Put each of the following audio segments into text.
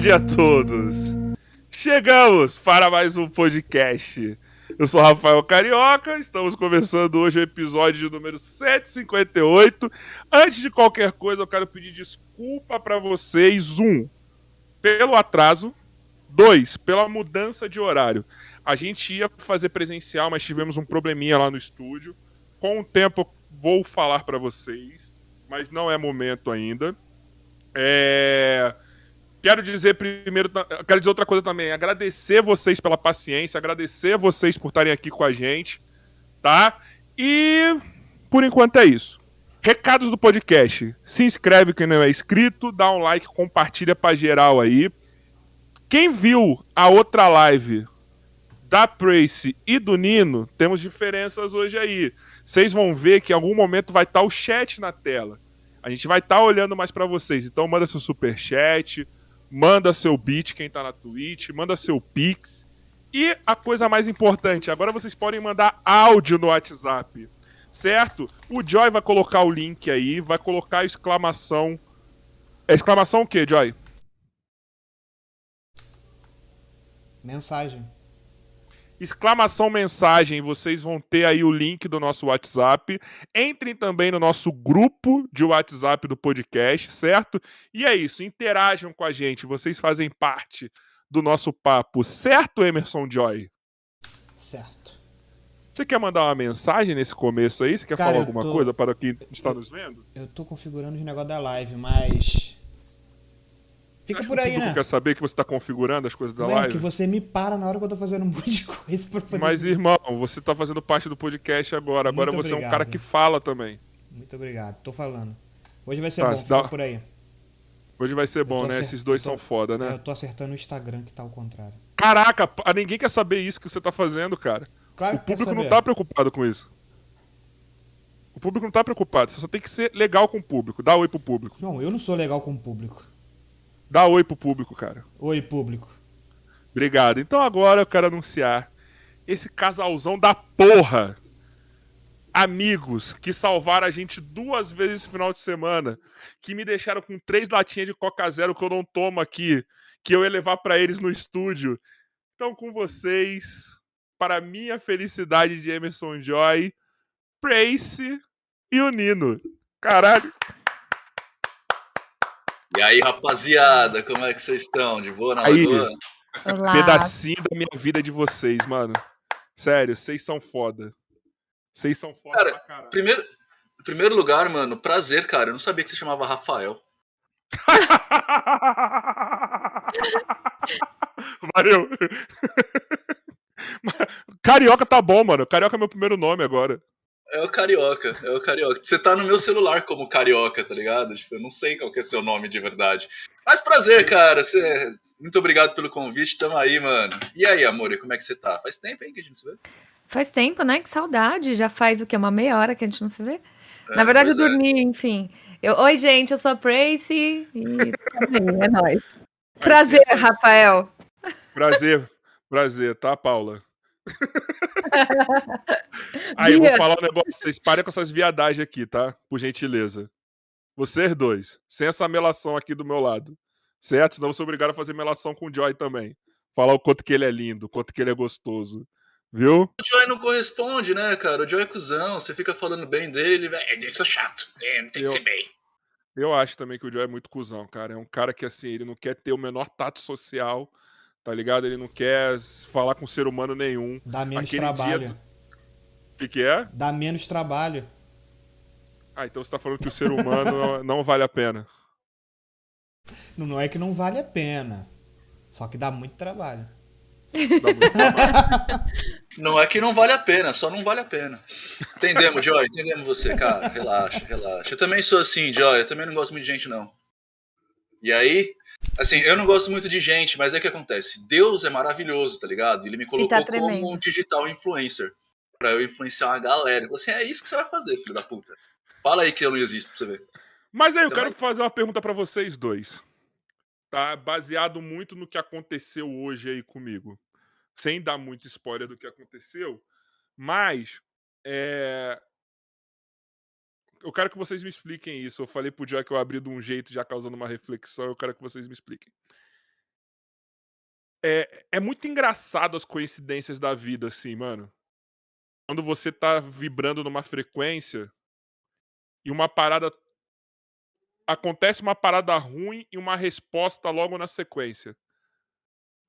Tarde a todos! Chegamos para mais um podcast. Eu sou Rafael Carioca, estamos começando hoje o episódio número 158. Antes de qualquer coisa, eu quero pedir desculpa para vocês. Um, pelo atraso. Dois, pela mudança de horário. A gente ia fazer presencial, mas tivemos um probleminha lá no estúdio. Com o tempo, vou falar para vocês, mas não é momento ainda. É... Quero dizer primeiro, quero dizer outra coisa também, agradecer vocês pela paciência, agradecer vocês por estarem aqui com a gente, tá? E por enquanto é isso. Recados do podcast. Se inscreve quem não é inscrito, dá um like, compartilha para geral aí. Quem viu a outra live da Prace e do Nino, temos diferenças hoje aí. Vocês vão ver que em algum momento vai estar o chat na tela. A gente vai estar olhando mais para vocês. Então manda seu super chat, manda seu beat quem tá na Twitch, manda seu pix. E a coisa mais importante, agora vocês podem mandar áudio no WhatsApp, certo? O Joy vai colocar o link aí, vai colocar a exclamação. Exclamação o quê, Joy? Mensagem. Exclamação mensagem, vocês vão ter aí o link do nosso WhatsApp. Entrem também no nosso grupo de WhatsApp do podcast, certo? E é isso, interajam com a gente, vocês fazem parte do nosso papo, certo, Emerson Joy? Certo. Você quer mandar uma mensagem nesse começo aí? Você quer Cara, falar alguma tô- coisa para quem está eu- nos vendo? Eu tô configurando os negócios da live, mas. Fica por o aí, né? quer saber que você está configurando as coisas da Não é live. que você me para na hora que eu tô fazendo um monte de coisa pra poder. Mas, irmão, você está fazendo parte do podcast agora. Agora Muito você é um obrigado. cara que fala também. Muito obrigado, tô falando. Hoje vai ser Tá, bom, fica dá- por aí. Hoje vai ser bom, né? acer- Esses dois tô- são foda, né? Eu tô acertando o Instagram que tá ao contrário. Caraca, p- ninguém quer saber isso que você tá fazendo, cara. Claro O público não tá preocupado com isso. O público não tá preocupado. Você só tem que ser legal com o público. Dá oi pro público. Não, eu não sou legal com o público. Dá oi pro público, cara. Oi, público. Obrigado. Então agora eu quero anunciar esse casalzão da porra. Amigos que salvaram a gente duas vezes esse final de semana. Que me deixaram com três latinhas de Coca Zero que eu não tomo aqui. Que eu ia levar pra eles no estúdio. Então, com vocês, para minha felicidade de Emerson Joy, Prace e o Nino. Caralho. E aí, rapaziada, como é que vocês estão? De boa na Aí. Olá. Pedacinho da minha vida de vocês, mano. Sério, vocês são foda. Vocês são foda Cara, pra caralho. Primeiro, em primeiro lugar, mano, prazer, cara. Eu não sabia que você chamava Rafael. Valeu. Carioca tá bom, mano. Carioca é meu primeiro nome agora. É o Carioca, é o Carioca. Você tá no meu celular como Carioca, tá ligado? Tipo, eu não sei qual que é seu nome de verdade. Mas prazer, cara. Você... Muito obrigado pelo convite. Tamo aí, mano. E aí, amor, como é que você tá? Faz tempo, hein, que a gente não se vê? Faz tempo, né? Que saudade. Já faz o quê? Uma meia hora que a gente não se vê? É, Na verdade, eu é. dormi, enfim. Eu- Oi, gente, eu sou a Prace e também, é nóis. Prazer. Rafael. Prazer. Prazer, tá, Paula? Aí, eu vou falar um negócio. Vocês parem com essas viadagens aqui, tá? Por gentileza. Vocês dois. Sem essa melação aqui do meu lado. Certo? Senão eu sou obrigado a fazer melação com o Joy também. Falar o quanto que ele é lindo, o quanto que ele é gostoso. Viu? O Joy não corresponde, né, cara? O Joy é cuzão. Você fica falando bem dele. velho, Isso é chato. É, não tem Eu- que ser bem. Eu acho também que o Joe é muito cuzão, cara. É um cara que, assim, ele não quer ter o menor tato social, tá ligado? Ele não quer falar com ser humano nenhum. Dá menos Aquele trabalho. dia O que, que é? Dá menos trabalho. Ah, então você tá falando que o ser humano não- não vale a pena. Não, não é que não vale a pena. Só que dá muito trabalho. Dá muito trabalho. Não é que não vale a pena, só não vale a pena. Entendemos, Joy, entendemos você, cara. Relaxa, relaxa. Eu também sou assim, Joy, eu também não gosto muito de gente, não. E aí, assim, eu não gosto muito de gente, mas é o que acontece. Deus é maravilhoso, tá ligado? Ele me colocou tá como um digital influencer. Pra eu influenciar uma galera. Você é isso que você vai fazer, filho da puta. Fala aí que eu não existo pra você ver. Mas aí, eu Então quero fazer uma pergunta pra vocês dois. Tá? Baseado muito no que aconteceu hoje aí comigo. Sem dar muito spoiler do que aconteceu. Mas, é... eu quero que vocês me expliquem isso. Eu falei pro Joy que eu abri de um jeito já causando uma reflexão. Eu quero que vocês me expliquem. É, é muito engraçado as coincidências da vida, assim, mano. Quando você tá vibrando numa frequência e uma parada. Acontece uma parada ruim e uma resposta logo na sequência.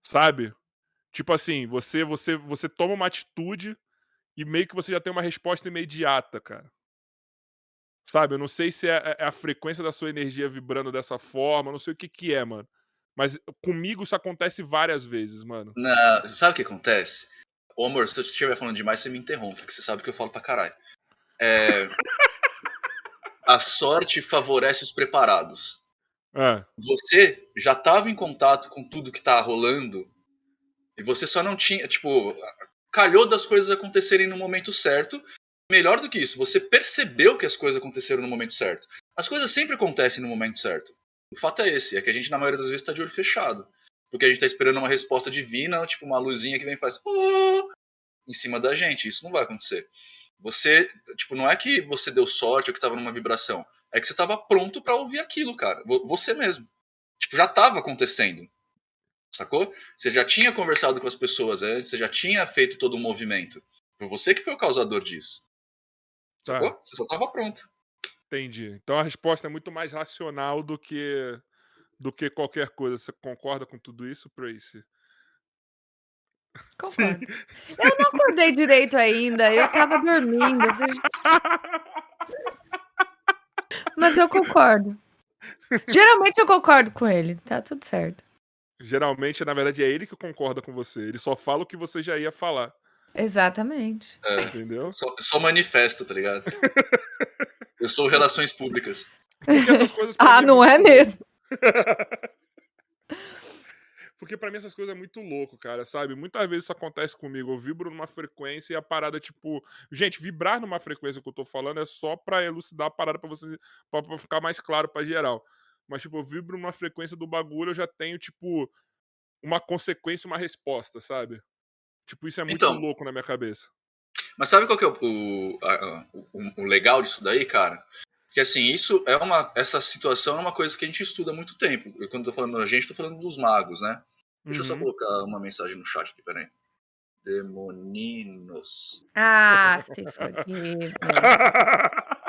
Sabe? Tipo assim, você, você, você toma uma atitude e meio que você já tem uma resposta imediata, cara. Sabe? Eu não sei se é, é a frequência da sua energia vibrando dessa forma, não sei o que que é, mano. Mas comigo isso acontece várias vezes, mano. Na... Sabe o que acontece? Ô amor, se eu estiver falando demais, você me interrompe, porque você sabe que eu falo pra caralho. É... a sorte favorece os preparados. É. Você já estava em contato com tudo que tá rolando e você só não tinha, tipo, calhou das coisas acontecerem no momento certo. Melhor do que isso, você percebeu que as coisas aconteceram no momento certo. As coisas sempre acontecem no momento certo. O fato é esse, é que a gente na maioria das vezes está de olho fechado. Porque a gente está esperando uma resposta divina, tipo uma luzinha que vem e faz oh! em cima da gente. Isso não vai acontecer. Você, tipo, não é que você deu sorte ou que estava numa vibração. É que você estava pronto para ouvir aquilo, cara. Você mesmo. Tipo, já estava acontecendo. Sacou? Você já tinha conversado com as pessoas antes, você já tinha feito todo o movimento. Foi você que foi o causador disso. Tá. Você só estava pronto. Entendi. Então a resposta é muito mais racional do que do que qualquer coisa. Você concorda com tudo isso, Tracy? Concordo. Eu não acordei direito ainda, eu tava dormindo. Mas eu concordo. Geralmente eu concordo com ele, tá tudo certo. Geralmente, na verdade, é ele que concorda com você. Ele só fala o que você já ia falar. Exatamente. É, Entendeu? só, só manifesta, tá ligado? Eu sou relações públicas. Ah, mim não é mesmo? Porque pra mim essas coisas é muito louco, cara, sabe? Muitas vezes isso acontece comigo. Eu vibro numa frequência e a parada, tipo. Gente, vibrar numa frequência que eu tô falando é só pra elucidar a parada pra você. pra, pra ficar mais claro pra geral. Mas, tipo, eu vibro numa frequência do bagulho, eu já tenho, tipo, uma consequência, uma resposta, sabe? Tipo, isso é muito Então. louco na minha cabeça. Mas sabe qual que é o, o, a- o- o legal disso daí, cara? Que assim, isso é uma. Essa situação é uma coisa que a gente estuda há muito tempo. Eu, quando eu tô falando a gente, tô falando dos magos, né? Deixa eu só Uhum. colocar uma mensagem no chat aqui, peraí. Demoninos. Ah, se fodido.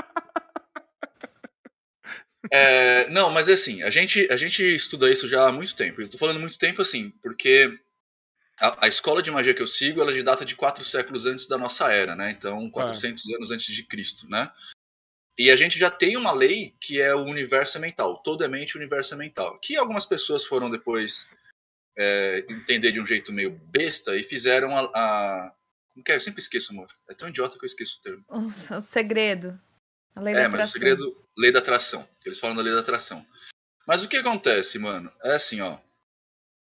É, não, mas é assim, a gente, a gente estuda isso já há muito tempo. Eu tô falando muito tempo assim, porque a, a escola de magia que eu sigo, ela é de data de quatro séculos antes da nossa era, né? Então, 400 anos antes de Cristo, né? E a gente já tem uma lei que é o universo é mental. Todo é mente, universo é mental. Que algumas pessoas foram depois é, entender de um jeito meio besta e fizeram a, a... Como que é? Eu sempre esqueço, amor. É tão idiota que eu esqueço o termo. O, o segredo. A lei da É, mas o atração. segredo, lei da atração. Eles falam da lei da atração. Mas o que acontece, mano? É assim, ó.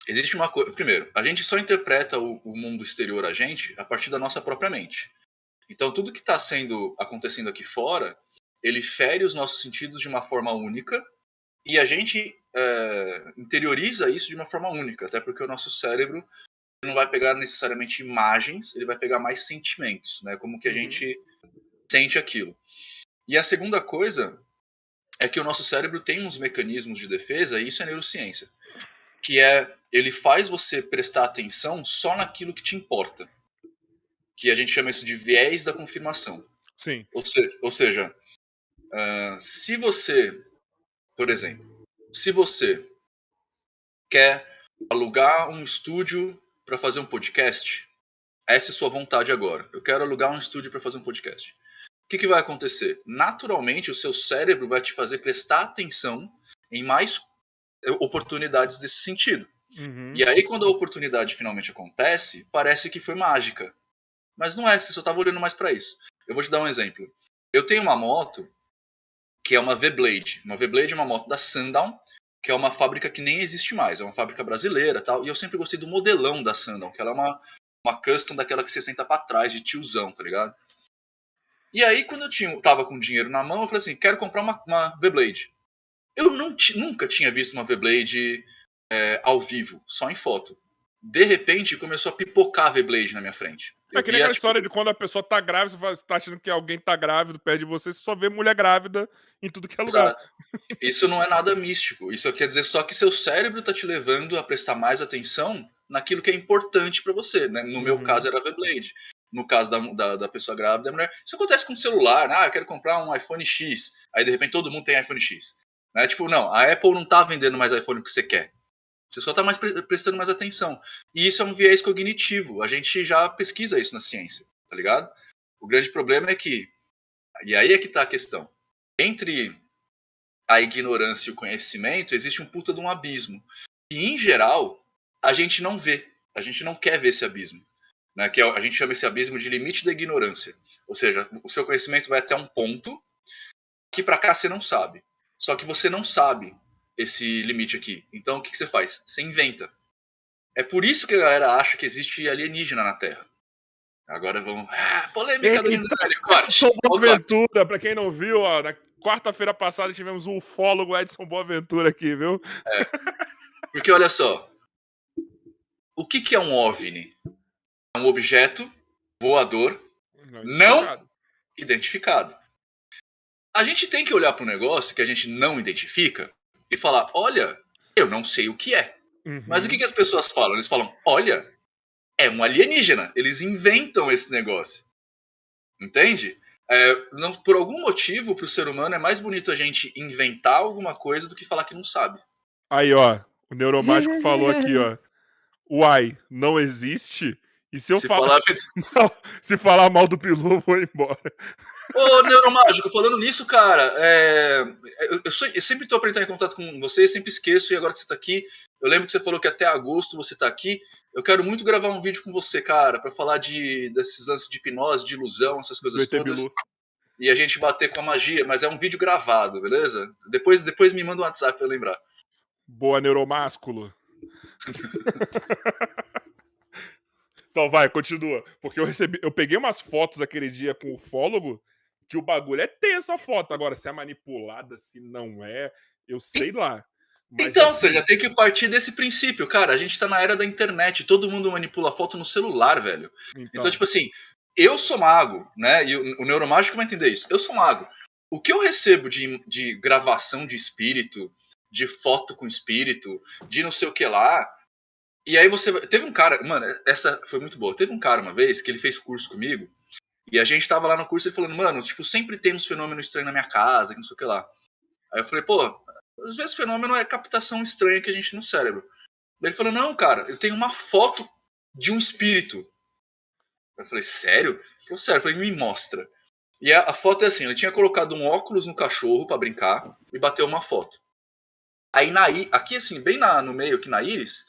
Existe uma coisa. Primeiro, a gente só interpreta o, o mundo exterior a gente a partir da nossa própria mente. Então, tudo que está sendo acontecendo aqui fora, ele fere os nossos sentidos de uma forma única e a gente é, interioriza isso de uma forma única, até porque o nosso cérebro não vai pegar necessariamente imagens, ele vai pegar mais sentimentos, né? Como que a Uhum. gente sente aquilo. E a segunda coisa é que o nosso cérebro tem uns mecanismos de defesa, e isso é neurociência, que é ele faz você prestar atenção só naquilo que te importa. Que a gente chama isso de viés da confirmação. Sim. Ou, se- ou seja, ah, se você, por exemplo, se você quer alugar um estúdio para fazer um podcast, essa é sua vontade agora. Eu quero alugar um estúdio para fazer um podcast. O que, que vai acontecer? Naturalmente, o seu cérebro vai te fazer prestar atenção em mais oportunidades desse sentido. Uhum. E aí, quando a oportunidade finalmente acontece, parece que foi mágica. Mas não é, você só estava olhando mais para isso. Eu vou te dar um exemplo. Eu tenho uma moto que é uma V-Blade. Uma V-Blade é uma moto da Sundown, que é uma fábrica que nem existe mais. É uma fábrica brasileira tal. E eu sempre gostei do modelão da Sundown, que ela é uma, uma custom daquela que você senta para trás, de tiozão, tá ligado? E aí, quando eu tinha, tava com dinheiro na mão, eu falei assim: quero comprar uma, uma V-Blade. Eu não nunca tinha visto uma V-Blade é, ao vivo, só em foto. de repente começou a pipocar a V-Blade na minha frente. É que nem aquela tipo, história de quando a pessoa tá grávida, você tá achando que alguém tá grávido perto de você, você só vê mulher grávida em tudo que é lugar. Exato. Isso não é nada místico. Isso quer dizer só que seu cérebro tá te levando a prestar mais atenção naquilo que é importante pra você. Né? No meu Uhum. caso era a V-Blade. No caso da, da, da pessoa grávida, da mulher. Isso acontece com o celular. Ah, eu quero comprar um iPhone X. Aí de repente todo mundo tem iPhone X. Né? Tipo, não, a Apple não tá vendendo mais iPhone que você quer. Você só tá mais pre- prestando mais atenção. E isso é um viés cognitivo. A gente já pesquisa isso na ciência, tá ligado? O grande problema é que. E aí é que tá a questão. Entre a ignorância e o conhecimento, existe um puta de um abismo. E, em geral, a gente não vê. A gente não quer ver esse abismo. Né? Que é a gente chama esse abismo de limite da ignorância. Ou seja, o seu conhecimento vai até um ponto que para cá você não sabe. Só que você não sabe esse limite aqui. Então, o que, que você faz? Você inventa. É por isso que a galera acha que existe alienígena na Terra. Agora vamos. Ah, polêmica do Então, Nintendo. Corte. Corte. Boaventura, pra quem não viu, ó, na quarta-feira passada tivemos o ufólogo Edson Boaventura aqui, viu? Porque olha só. O que, que é um OVNI? É um objeto voador Não? identificado. A gente tem que olhar para um negócio que a gente não identifica e falar: olha, eu não sei o que é. Uhum. Mas o que, que as pessoas falam? Eles falam: olha, é um alienígena. Eles inventam esse negócio. Entende? É, não- por algum motivo, para o ser humano, é mais bonito a gente inventar alguma coisa do que falar que não sabe. Aí, ó, o Neuromágico falou aqui, ó. Uai, não existe? E se eu Se falar, falar se falar mal do Pilu, eu vou embora. Ô, Neuromágico, falando nisso, cara, é, eu, eu sou- eu sempre tô entrar em contato com você, sempre esqueço, e agora que você tá aqui, eu lembro que você falou que até agosto você tá aqui. Eu quero muito gravar um vídeo com você, cara, pra falar de, desses lances de hipnose, de ilusão, essas coisas todas. Bilu. E a gente bater com a magia, mas é um vídeo gravado, beleza? Depois, depois me manda um WhatsApp pra eu lembrar. Boa, neuromásculo. então vai, continua. Porque eu recebi. Eu peguei umas fotos aquele dia com o ufólogo que o bagulho é tenso a foto. Agora, se é manipulada, se não é, eu sei lá. Mas, então, assim, você já tem que partir desse princípio, cara. A gente tá na era da internet, todo mundo manipula foto no celular, velho. Então, Então, tipo assim, eu sou mago, né? E o, o neuromágico vai entender isso. Eu sou mago. O que eu recebo de, de gravação de espírito, de foto com espírito, de não sei o que lá. E aí você. Teve um cara, mano, essa foi muito boa. Teve um cara uma vez que ele fez curso comigo. E a gente tava lá no curso e falando, mano, tipo, sempre tem uns fenômenos estranhos na minha casa, não sei o que lá. Aí eu falei, pô, às vezes fenômeno é captação estranha que a gente no cérebro. Daí ele falou, não, cara, eu tenho uma foto de um espírito. Eu falei, sério? Ele falou, sério. Eu falei, me mostra. E a, a foto é assim, ele tinha colocado um óculos no cachorro pra brincar e bateu uma foto. Aí na, aqui assim, bem na- no meio aqui na íris,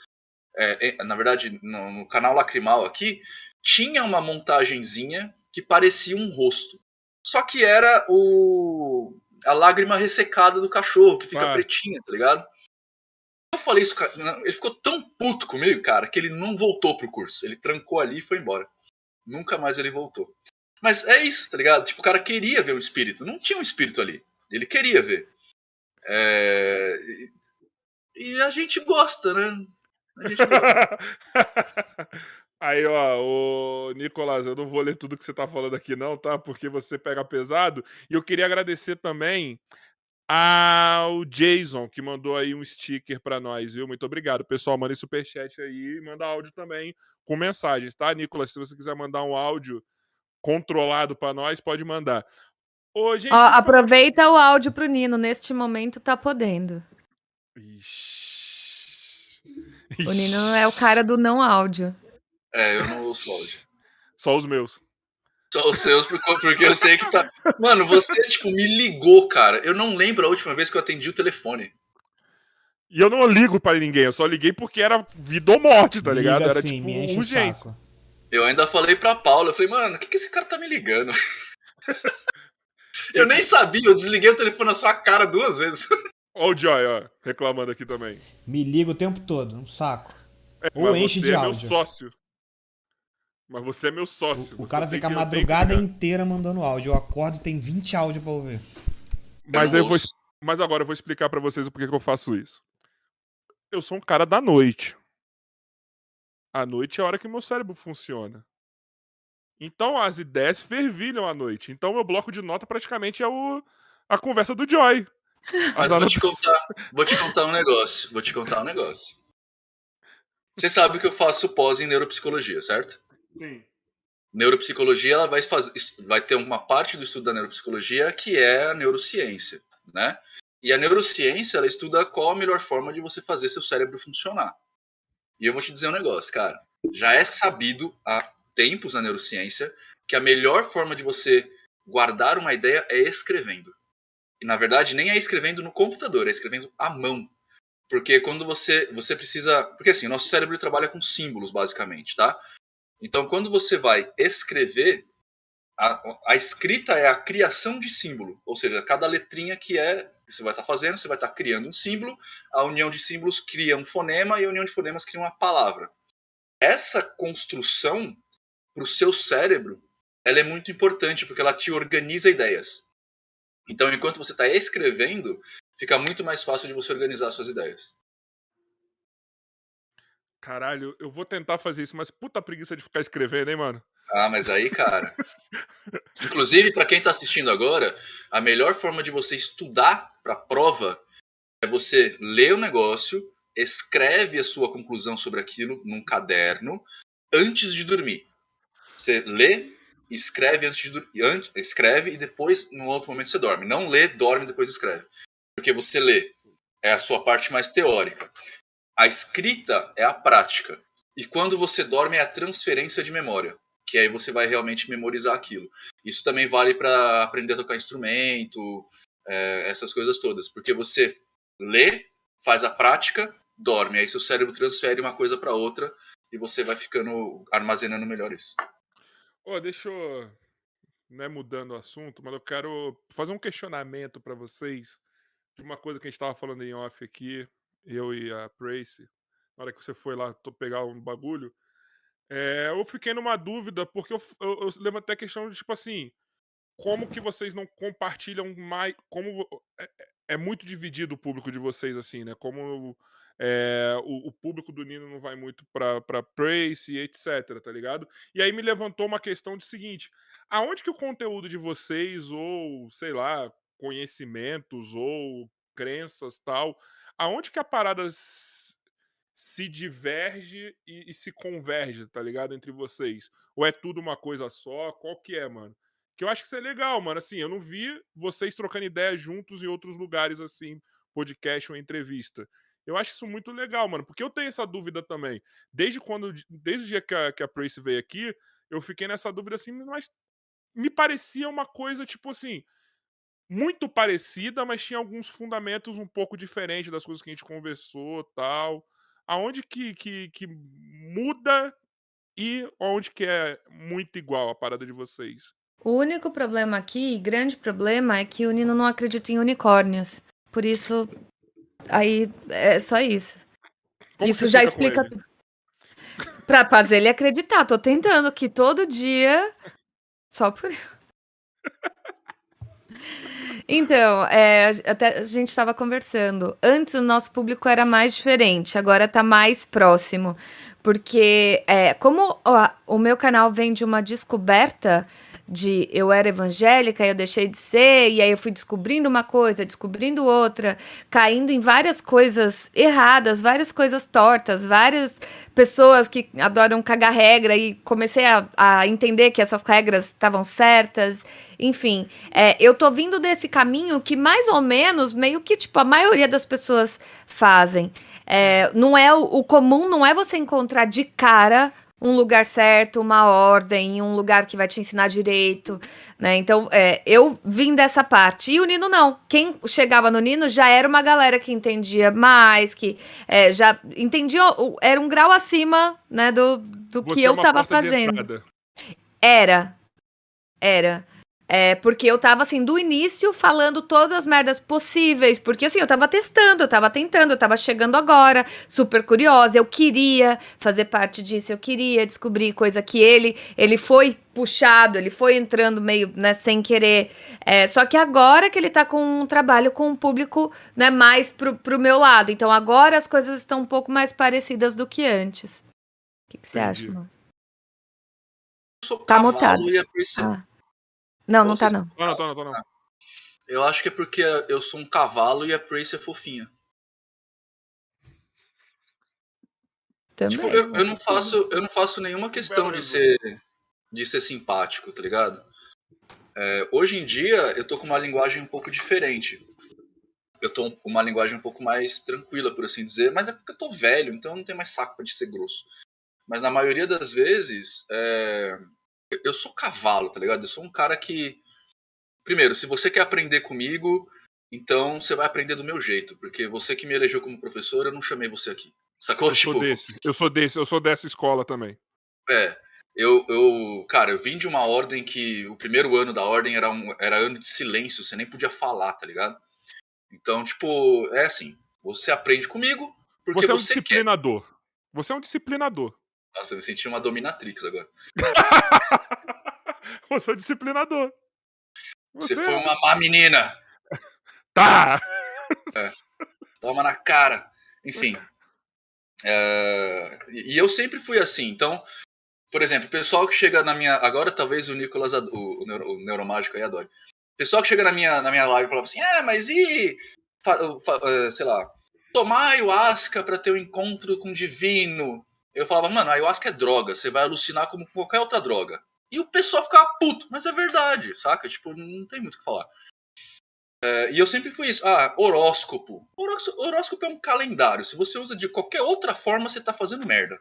é, é, na verdade no, no canal lacrimal aqui, tinha uma montagenzinha que parecia um rosto. Só que era o a lágrima ressecada do cachorro, que fica pretinha, tá ligado? Eu falei isso, ele ficou tão puto comigo, cara, que ele não voltou pro curso. Ele trancou ali e foi embora. Nunca mais ele voltou. Mas é isso, tá ligado? Tipo, o cara queria ver um espírito. Não tinha um espírito ali. Ele queria ver. É, E e a gente gosta, né? A gente gosta. Aí, ó, o Nicolas, eu não vou ler tudo que você tá falando aqui, não, tá? Porque você pega pesado. E eu queria agradecer também ao Jason, que mandou aí um sticker pra nós, viu? Muito obrigado. Pessoal, manda superchat aí e manda áudio também com mensagens, tá, Nicolas? Se você quiser mandar um áudio controlado pra nós, pode mandar. Ô, gente. Ó, aproveita o áudio pro Nino, neste momento tá podendo. Ixi. O Nino é o cara do não áudio. É, eu não ouço áudio. Só os meus. Só os seus, porque eu sei que tá. Mano, você, tipo, me ligou, cara. Eu não lembro a última vez que eu atendi o telefone. E eu não ligo pra ninguém, eu só liguei porque era vida ou morte, tá ligado? Liga Era assim, tipo me enche o urgência. saco. Eu ainda falei pra Paula, eu falei, mano, o que, que esse cara tá me ligando? eu nem sabia, eu desliguei o telefone na sua cara duas vezes. Ó o Joy, ó, reclamando aqui também. Me liga o tempo todo, um saco. É, Ou enche você de é meu áudio. sócio. Mas você é meu sócio. O, o cara fica a madrugada inteira mandando áudio. Eu acordo e tem 20 áudios pra ouvir. Mas, Eu eu vou, mas agora eu vou explicar pra vocês o porquê que eu faço isso. Eu sou um cara da noite. À noite é a hora que meu cérebro funciona. Então as ideias fervilham à noite. Então meu bloco de nota praticamente é o, a conversa do Joy. Mas vou te, contar, vou te contar um negócio. Vou te contar um negócio. Você sabe que eu faço pós em neuropsicologia, certo? Sim. Neuropsicologia ela vai, fazer, vai ter uma parte do estudo da neuropsicologia que é a neurociência, né? E a neurociência ela estuda qual a melhor forma de você fazer seu cérebro funcionar. E eu vou te dizer um negócio, cara. Já é sabido há tempos na neurociência que a melhor forma de você guardar uma ideia é escrevendo. E na verdade nem é escrevendo no computador, é escrevendo à mão. Porque quando você você precisa, porque assim, nosso cérebro trabalha com símbolos basicamente, tá? Então quando você vai escrever, a, a escrita é a criação de símbolo, ou seja, cada letrinha que é que você vai estar fazendo, você vai estar criando um símbolo, a união de símbolos cria um fonema e a união de fonemas cria uma palavra. Essa construção para o seu cérebro, ela é muito importante porque ela te organiza ideias. Então, enquanto você está escrevendo, fica muito mais fácil de você organizar suas ideias. Caralho, eu vou tentar fazer isso, mas puta preguiça de ficar escrevendo, hein, mano? Ah, mas aí, cara. Inclusive, para quem está assistindo agora, a melhor forma de você estudar para prova é você ler o negócio, escreve a sua conclusão sobre aquilo num caderno antes de dormir. Você lê, escreve antes de dormir. Escreve e depois, num outro momento, você dorme. Não lê, dorme depois escreve. Porque você lê é a sua parte mais teórica. A escrita é a prática. E quando você dorme é a transferência de memória. Que aí você vai realmente memorizar aquilo. Isso também vale para aprender a tocar instrumento, é, essas coisas todas. Porque você lê, faz a prática, dorme. Aí seu cérebro transfere uma coisa para outra e você vai ficando armazenando melhor isso. Ó, deixa eu. Não é mudando o assunto, mas eu quero fazer um questionamento para vocês de uma coisa que a gente estava falando em off aqui, eu e a Prace, na hora que você foi lá pegar um bagulho. É, eu fiquei numa dúvida, porque eu, eu, eu levantei a questão de, tipo assim, como que vocês não compartilham mais. Como é, é, é muito dividido o público de vocês, assim, né? Como é, o, o, público do Nino não vai muito pra, pra e etc, tá ligado? E aí me levantou uma questão de seguinte: aonde que o conteúdo de vocês, ou sei lá, conhecimentos, ou crenças tal, aonde que a parada se diverge e, e, se converge, tá ligado? Entre vocês? Ou é tudo uma coisa só? Qual que é, mano? Que eu acho que isso é legal, mano. Assim, eu não vi vocês trocando ideias juntos em outros lugares, assim, podcast ou entrevista. Eu acho isso muito legal, mano, porque eu tenho essa dúvida também. Desde quando, desde o dia que a, que a veio aqui, eu fiquei nessa dúvida assim, mas me parecia uma coisa, tipo assim, muito parecida, mas tinha alguns fundamentos um pouco diferentes das coisas que a gente conversou tal. Aonde que, que, que muda e onde que é muito igual a parada de vocês? O único problema aqui, grande problema, é que o Nino não acredita em unicórnios. Por isso, Aí é só isso. Como isso já explica tudo. Pra fazer ele acreditar. Tô tentando que todo dia. Só por. Então, é, até a gente estava conversando. Antes o nosso público era mais diferente, agora está mais próximo. Porque, é, como o meu canal vem de uma descoberta de eu era evangélica, eu deixei de ser, e aí eu fui descobrindo uma coisa, descobrindo outra, caindo em várias coisas erradas, várias coisas tortas, várias pessoas que adoram cagar regra, e comecei a, a entender que essas regras estavam certas. Enfim, é, eu tô vindo desse caminho que mais ou menos, meio que, tipo, a maioria das pessoas fazem. É, não é o, o comum, não é você encontrar de cara um lugar certo, uma ordem, um lugar que vai te ensinar direito, né? Então, é, eu vim dessa parte. E o Nino não. Quem chegava no Nino já era uma galera que entendia mais, que é, já entendia, era um grau acima, né, do, do que eu é tava fazendo. Era. Era. É, porque eu tava, assim, do início falando todas as merdas possíveis. Porque, assim, eu tava testando, eu tava tentando, eu tava chegando agora, super curiosa. Eu queria fazer parte disso, eu queria descobrir coisa que ele, ele foi puxado, ele foi entrando meio, né, sem querer. É, só que agora que ele tá com um trabalho com um público, né, mais pro, pro meu lado. Então agora as coisas estão um pouco mais parecidas do que antes. que, que você acha, mano? Eu sou Tá mutado. Ah. Não, não tá não. Não, não, não, não, não. Eu acho que é porque eu sou um cavalo e a Prace é fofinha. Também. Tipo, eu, eu não faço, eu não faço nenhuma questão de ser, de ser simpático, tá ligado? É, hoje em dia eu tô com uma linguagem um pouco diferente. Eu tô com uma linguagem um pouco mais tranquila, por assim dizer, mas é porque eu tô velho, então eu não tenho mais saco de ser grosso. Mas na maioria das vezes, é, eu sou cavalo, tá ligado? Eu sou um cara que. Primeiro, se você quer aprender comigo, então você vai aprender do meu jeito, porque você que me elegeu como professor, eu não chamei você aqui. Sacou? Eu sou desse. Eu sou desse, eu sou dessa escola também. É, eu, eu, cara, eu vim de uma ordem que o primeiro ano da ordem era, um, era ano de silêncio, você nem podia falar, tá ligado? Então, tipo, é assim, você aprende comigo porque Você é um você quer. disciplinador. Você é um disciplinador. Nossa, eu me senti uma dominatrix agora. Você é disciplinador. Você, Você é foi uma má menina, Tá! toma na cara. Enfim. É, e e eu sempre fui assim, então, por exemplo, o pessoal que chega na minha. Agora talvez o Nicolas, ad- o, neuro- o neuromágico aí adore. O pessoal que chega na minha, na minha live e falava assim: ah, mas e. fa- fa- eh, sei lá, tomar ayahuasca pra ter um encontro com o divino. Eu falava, mano, ayahuasca é droga, você vai alucinar como qualquer outra droga. E o pessoal ficava puto, mas é verdade, saca? Tipo, não tem muito o que falar. É, e eu sempre fui isso. Ah, horóscopo. Horós- Horóscopo é um calendário. Se você usa de qualquer outra forma, você tá fazendo merda.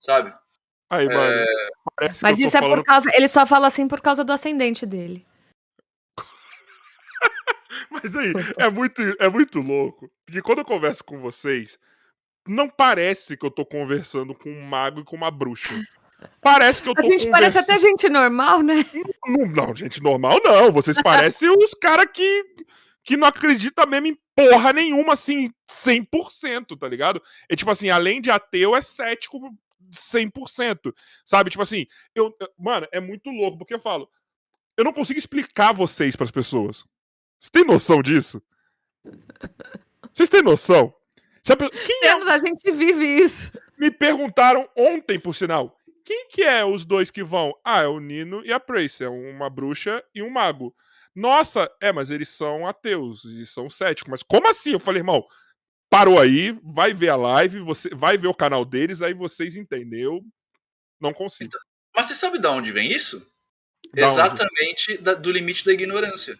Sabe? Aí, mano. É, Parece Mas isso é falando por causa. Ele só fala assim por causa do ascendente dele. Mas aí, é muito, é muito louco. Porque quando eu converso com vocês, não parece que eu tô conversando com um mago e com uma bruxa. Parece que eu A tô gente parece até gente normal, né? Não, não, gente, normal não. Vocês parecem os caras que, que não acreditam mesmo em porra nenhuma, assim, 100%, tá ligado? É tipo assim, além de ateu, é cético 100%. Sabe? Tipo assim, eu, mano, é muito louco, porque eu falo, eu não consigo explicar vocês pras pessoas. Vocês têm noção disso? Vocês têm noção? Pe- Quem é Temos, a gente vive isso. me perguntaram ontem, por sinal, quem que é os dois que vão? Ah, é o Nino e a Prace, é uma bruxa e um mago. Nossa, é, mas eles são ateus e são céticos. Mas como assim? Eu falei, irmão, parou aí, vai ver a live, você vai ver o canal deles, aí vocês entendem. Eu não consigo. mas você sabe de onde vem isso? Da? Exatamente da- do limite da ignorância.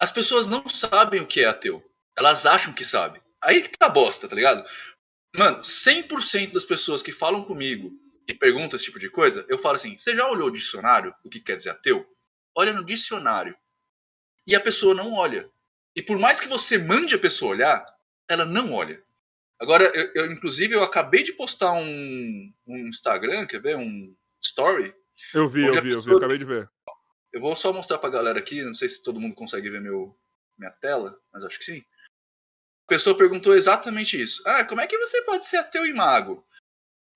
As pessoas não sabem o que é ateu. Elas acham que sabem. Aí que tá bosta, tá ligado? Mano, 100% das pessoas que falam comigo e perguntam esse tipo de coisa, eu falo assim: você já olhou o dicionário? O que quer dizer ateu? Olha no dicionário. E a pessoa não olha. E por mais que você mande a pessoa olhar, ela não olha. Agora, eu, eu, inclusive, eu acabei de postar um, um Instagram, quer ver? Um story. Eu vi, eu vi, eu vi, pessoa- acabei de ver. Eu vou só mostrar pra galera aqui, não sei se todo mundo consegue ver meu, minha tela, mas acho que sim. A pessoa perguntou exatamente isso. Ah, como é que você pode ser ateu e mago?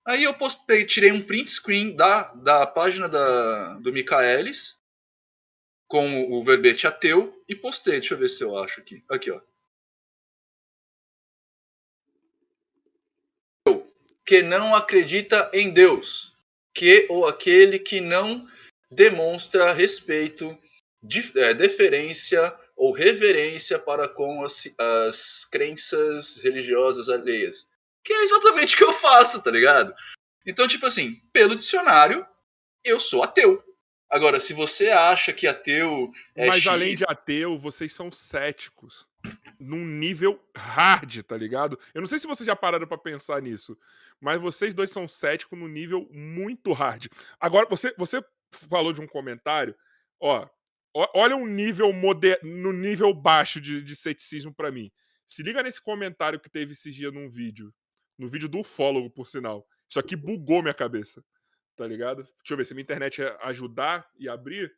Aí eu postei, tirei um print screen da, da página da, do Michaelis com o verbete ateu e postei. Deixa eu ver se eu acho aqui. Aqui, ó. Que não acredita em Deus. Que ou aquele que não demonstra respeito, eh, deferência ou reverência para com as, as crenças religiosas alheias. Que é exatamente o que eu faço, tá ligado? Então, tipo assim, pelo dicionário, eu sou ateu. Agora, se você acha que ateu é Mas X, além de ateu, vocês são céticos. Num nível hard, tá ligado? Eu não sei se vocês já pararam pra pensar nisso, mas vocês dois são céticos num nível muito hard. Agora, você, você falou de um comentário, ó- olha um nível moder... no nível baixo de, de ceticismo pra mim. Se liga nesse comentário que teve esse dia num vídeo. No vídeo do ufólogo, por sinal. Isso aqui bugou minha cabeça. Tá ligado? Deixa eu ver, se a minha internet ajudar e abrir,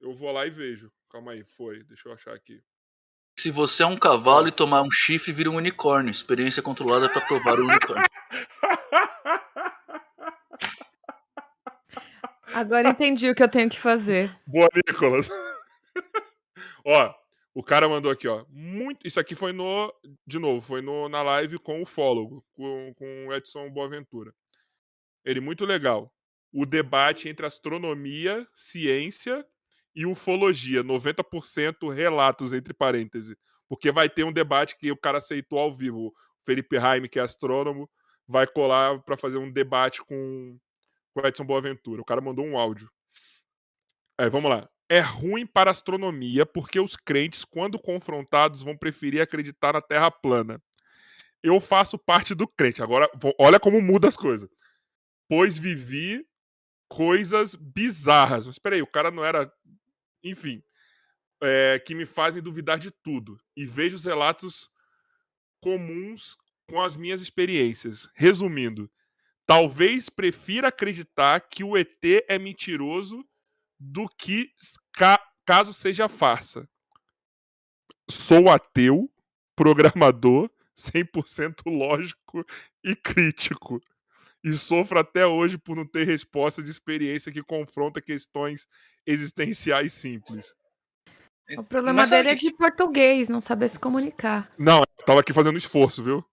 eu vou lá e vejo. Calma aí, foi. Deixa eu achar aqui. se você é um cavalo e tomar um chifre, vira um unicórnio. Experiência controlada para provar o unicórnio. Agora entendi o que eu tenho que fazer. Boa, Nicolas. Ó, O cara mandou aqui, ó. Muito. Isso aqui foi no. De novo, foi no, na live com o Fólogo, com, com o Edson Boaventura. Ele, muito legal. O debate entre astronomia, ciência e ufologia. 90% relatos, entre parênteses. Porque vai ter um debate que o cara aceitou ao vivo. O Felipe Raime, que é astrônomo, vai colar para fazer um debate com, com o Edson Boaventura. O cara mandou um áudio. Aí, vamos lá é ruim para a astronomia porque os crentes, quando confrontados, vão preferir acreditar na Terra plana. Eu faço parte do crente. Agora, olha como muda as coisas. Pois vivi coisas bizarras. Mas espera aí, o cara não era. Enfim. É, que me fazem duvidar de tudo. E vejo os relatos comuns com as minhas experiências. Resumindo, talvez prefira acreditar que o ET é mentiroso do que ca caso seja farsa. Sou ateu, programador, 100% lógico e crítico. E sofro até hoje por não ter resposta de experiência que confronta questões existenciais simples. O problema dele é de português, não saber se comunicar. Não, eu tava aqui fazendo esforço, viu?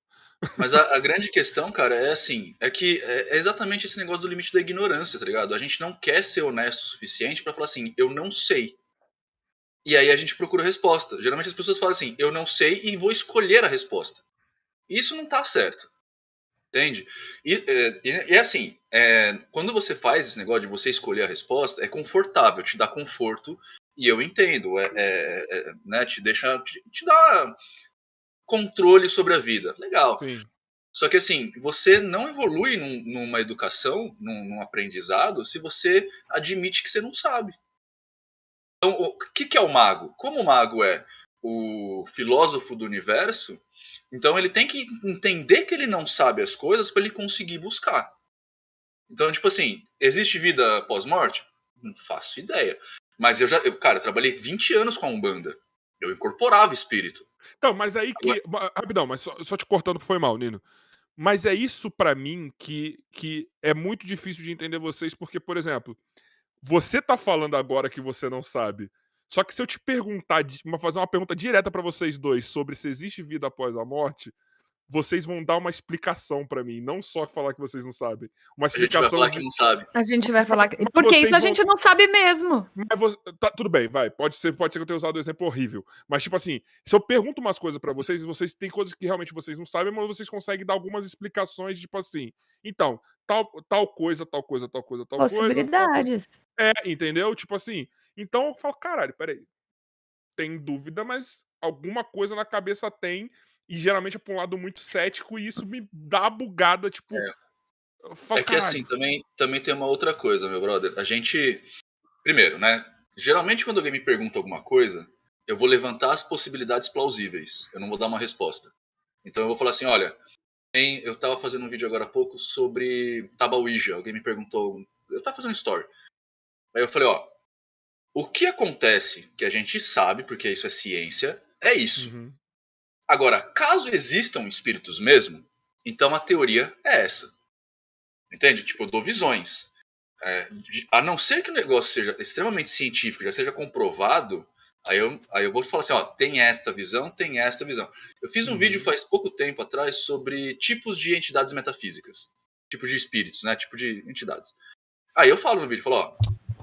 Mas a, a, grande questão, cara, é assim: é que é, é, exatamente esse negócio do limite da ignorância, tá ligado? A gente não quer ser honesto o suficiente para falar assim, eu não sei. E aí a gente procura resposta. Geralmente as pessoas falam assim, eu não sei e vou escolher a resposta. Isso não tá certo. Entende? E, é, assim, é, quando você faz esse negócio de você escolher a resposta, é confortável, te dá conforto, e eu entendo, é, é, é né, te deixa, te, te dá controle sobre a vida. Legal. Sim. Só que assim, você não evolui num, numa educação, num, num, aprendizado, se você admite que você não sabe. Então, o que, que é o mago? Como o mago é o filósofo do universo, então ele tem que entender que ele não sabe as coisas para ele conseguir buscar. Então, tipo assim, existe vida pós-morte? Não faço ideia. Mas eu já, eu, cara, eu trabalhei 20 anos com a Umbanda. Eu incorporava espírito. Então, mas aí que. Rapidão, mas só, só te cortando, foi mal, Nino. Mas é isso para mim que, que é muito difícil de entender vocês, porque, por exemplo, você tá falando agora que você não sabe. Só que se eu te perguntar, fazer uma pergunta direta para vocês dois sobre se existe vida após a morte, vocês vão dar uma explicação para mim, não só falar que vocês não sabem. Uma explicação. A gente vai falar de... que não sabe. A gente vai falar que. Porque isso a gente vão... não sabe mesmo. Mas tá, tudo bem, vai. Pode ser, pode ser que eu tenha usado um exemplo horrível. Mas, tipo assim, se eu pergunto umas coisas para vocês, vocês têm coisas que realmente vocês não sabem, mas vocês conseguem dar algumas explicações, tipo assim. Então, tal, tal coisa, tal coisa, tal coisa, tal coisa. Possibilidades. É, entendeu? Tipo assim. Então eu falo, caralho, peraí. Tem dúvida, mas alguma coisa na cabeça tem e geralmente é pra um lado muito cético, e isso me dá bugada, tipo. É, falo, é que assim, também, também tem uma outra coisa, meu brother. A gente. Primeiro, né? Geralmente quando alguém me pergunta alguma coisa, eu vou levantar as possibilidades plausíveis. Eu não vou dar uma resposta. Então eu vou falar assim, olha, eu estava fazendo um vídeo agora há pouco sobre Tabauija. Alguém me perguntou, eu estava fazendo um story. Aí eu falei, ó, o que acontece que a gente sabe, porque isso é ciência, é isso. Uhum. Agora, caso existam espíritos mesmo, então a teoria é essa. Entende? Tipo, eu dou visões. É, a não ser que o negócio seja extremamente científico, já seja comprovado, aí eu, aí eu vou falar assim, ó, tem esta visão, tem esta visão. Eu fiz um uhum. vídeo faz pouco tempo atrás sobre tipos de entidades metafísicas. Tipos de espíritos, né? Tipo de entidades. Aí eu falo no vídeo, falo, ó,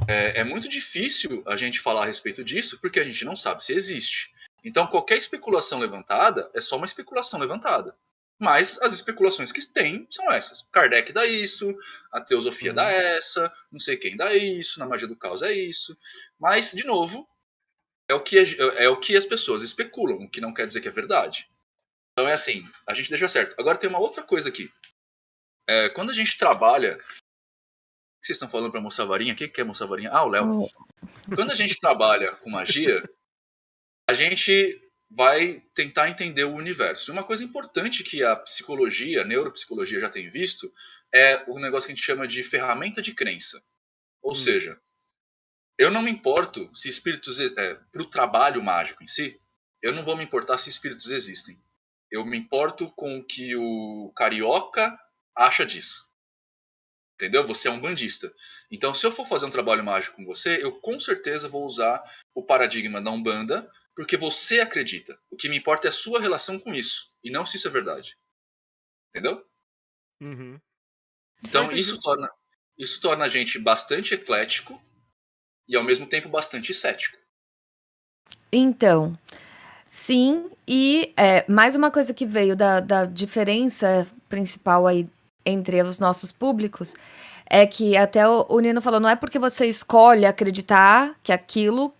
é, é muito difícil a gente falar a respeito disso, porque a gente não sabe se existe. Então, qualquer especulação levantada é só uma especulação levantada. Mas as especulações que tem são essas. Kardec dá isso, a teosofia uhum. dá essa, não sei quem dá isso, na magia do caos é isso. Mas, de novo, é o que, é, é o que as pessoas especulam, o que não quer dizer que é verdade. Então é assim, a gente deixou certo. Agora tem uma outra coisa aqui. É, quando a gente trabalha. O que vocês estão falando para mostrar varinha? Quem quer mostrar varinha? Ah, o Léo. Oh. Quando a gente trabalha com magia, a gente vai tentar entender o universo. Uma coisa importante que a psicologia, a neuropsicologia já tem visto é o um negócio que a gente chama de ferramenta de crença. Ou hum. seja, eu não me importo se espíritos é, para o trabalho mágico em si, eu não vou me importar se espíritos existem. Eu me importo com o que o carioca acha disso. Entendeu? Você é um bandista. Então, se eu for fazer um trabalho mágico com você, eu com certeza vou usar o paradigma da Umbanda porque você acredita. O que me importa é a sua relação com isso, e não se isso é verdade. Entendeu? Uhum. Então isso torna, isso torna a gente bastante eclético e ao mesmo tempo bastante cético. Então, sim, e é, mais uma coisa que veio da, da diferença principal aí entre os nossos públicos é que até o, o Nino falou, não é porque você escolhe acreditar que aquilo,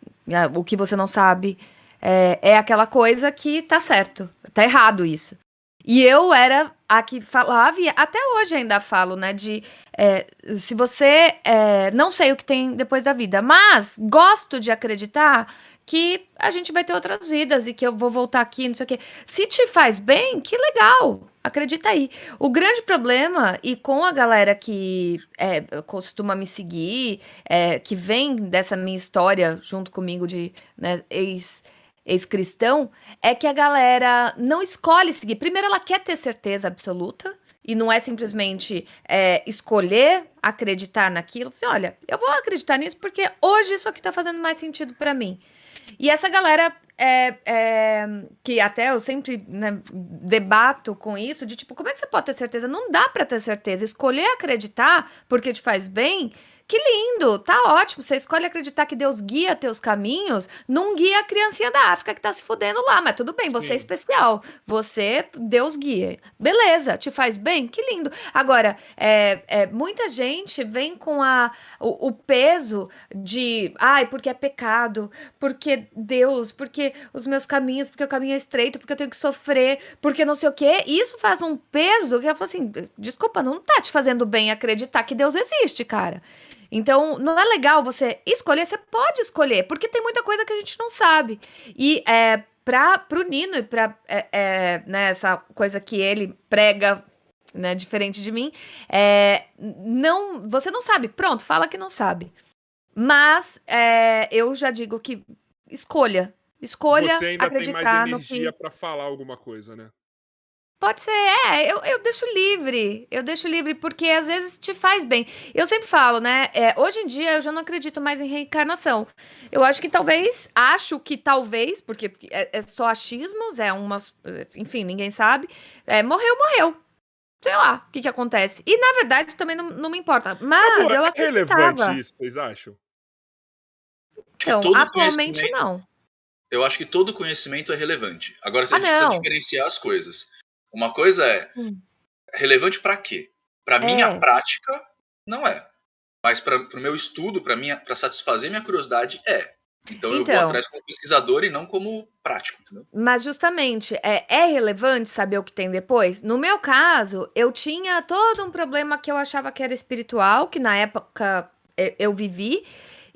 o que você não sabe, é, é aquela coisa que tá certo, tá errado isso. E eu era a que falava, e até hoje ainda falo, né? De é, se você é, não sei o que tem depois da vida, mas gosto de acreditar que a gente vai ter outras vidas e que eu vou voltar aqui, não sei o quê. Se te faz bem, que legal, acredita aí. O grande problema, e com a galera que é, costuma me seguir, é, que vem dessa minha história junto comigo de né, ex ex-cristão, é que a galera não escolhe seguir. Primeiro, ela quer ter certeza absoluta. E não é simplesmente é, escolher acreditar naquilo. Assim, olha, eu vou acreditar nisso porque hoje isso aqui tá fazendo mais sentido para mim. E essa galera é, é, que até eu sempre né, debato com isso, de tipo, como é que você pode ter certeza? Não dá para ter certeza. Escolher acreditar porque te faz bem que lindo, tá ótimo. Você escolhe acreditar que Deus guia teus caminhos, não guia a criancinha da África que tá se fudendo lá, mas tudo bem, você é Sim. é especial. Você, Deus guia. Beleza, te faz bem? Que lindo. Agora, é, é muita gente vem com a, o, o, peso de, ai, porque é pecado, porque Deus, os meus caminhos, porque o caminho é estreito, porque eu tenho que sofrer, porque não sei o quê. Isso faz um peso que eu falo assim, desculpa, não tá te fazendo bem acreditar que Deus existe, cara. Então, não é legal você escolher, você pode escolher, porque tem muita coisa que a gente não sabe. E é, para o Nino e para é, é, né, essa coisa que ele prega, né, diferente de mim, é, não, você não sabe. Pronto, fala que não sabe. Mas é, eu já digo que escolha. Escolha. Você ainda tem mais energia para falar alguma coisa, né? Pode ser, é, eu, eu deixo livre, eu deixo livre, porque às vezes te faz bem. Eu sempre falo, né? É, hoje em dia eu já não acredito mais em reencarnação. Eu acho que talvez, acho que talvez, porque é, é só achismos, é umas. Enfim, ninguém sabe. É, morreu, morreu. Sei lá o que, que acontece. E na verdade também não, não me importa. Mas Agora, eu é acreditava. É relevante isso, vocês acham? Então, atualmente não. Eu acho que todo conhecimento é relevante. Agora, você ah, precisa diferenciar as coisas. Uma coisa é hum. relevante para quê? Para minha é. prática, não é. Mas para o meu estudo, para minha, para satisfazer minha curiosidade, é. Então, então, eu vou então. atrás como pesquisador e não como prático. Entendeu? Mas justamente é, é relevante saber o que tem depois. No meu caso, eu tinha todo um problema que eu achava que era espiritual, que na época eu vivi.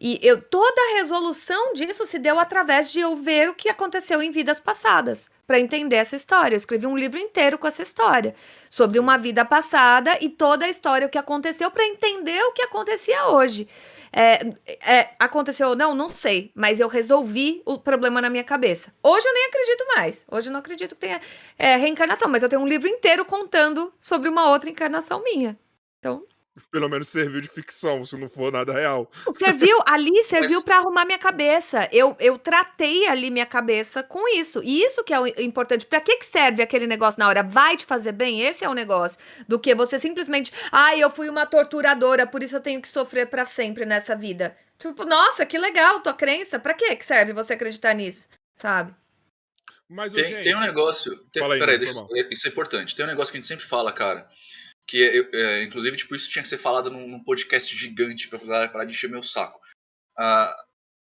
E eu, toda a resolução disso se deu através de eu ver o que aconteceu em vidas passadas, para entender essa história. Eu escrevi um livro inteiro com essa história, sobre uma vida passada e toda a história, o que aconteceu, para entender o que acontecia hoje. É, é, aconteceu ou não, não sei, mas eu resolvi o problema na minha cabeça. Hoje eu nem acredito mais. Hoje eu não acredito que tenha é, reencarnação, mas eu tenho um livro inteiro contando sobre uma outra encarnação minha. Então, pelo menos serviu de ficção, se não for nada real. Serviu, ali serviu Mas... para arrumar minha cabeça. Eu, eu tratei ali minha cabeça com isso. E isso que é o importante. Para que, que serve aquele negócio na hora? Vai te fazer bem? Esse é o negócio. Do que você simplesmente, ai, ah, eu fui uma torturadora, por isso eu tenho que sofrer para sempre nessa vida. Tipo, nossa, que legal tua crença. Para que que serve você acreditar nisso? Sabe? Mas, tem, gente... tem um negócio. Tem, aí, peraí, deixa, isso é importante. Tem um negócio que a gente sempre fala, cara que é, inclusive tipo isso tinha que ser falado num, num podcast gigante para parar de encher meu saco. Ah,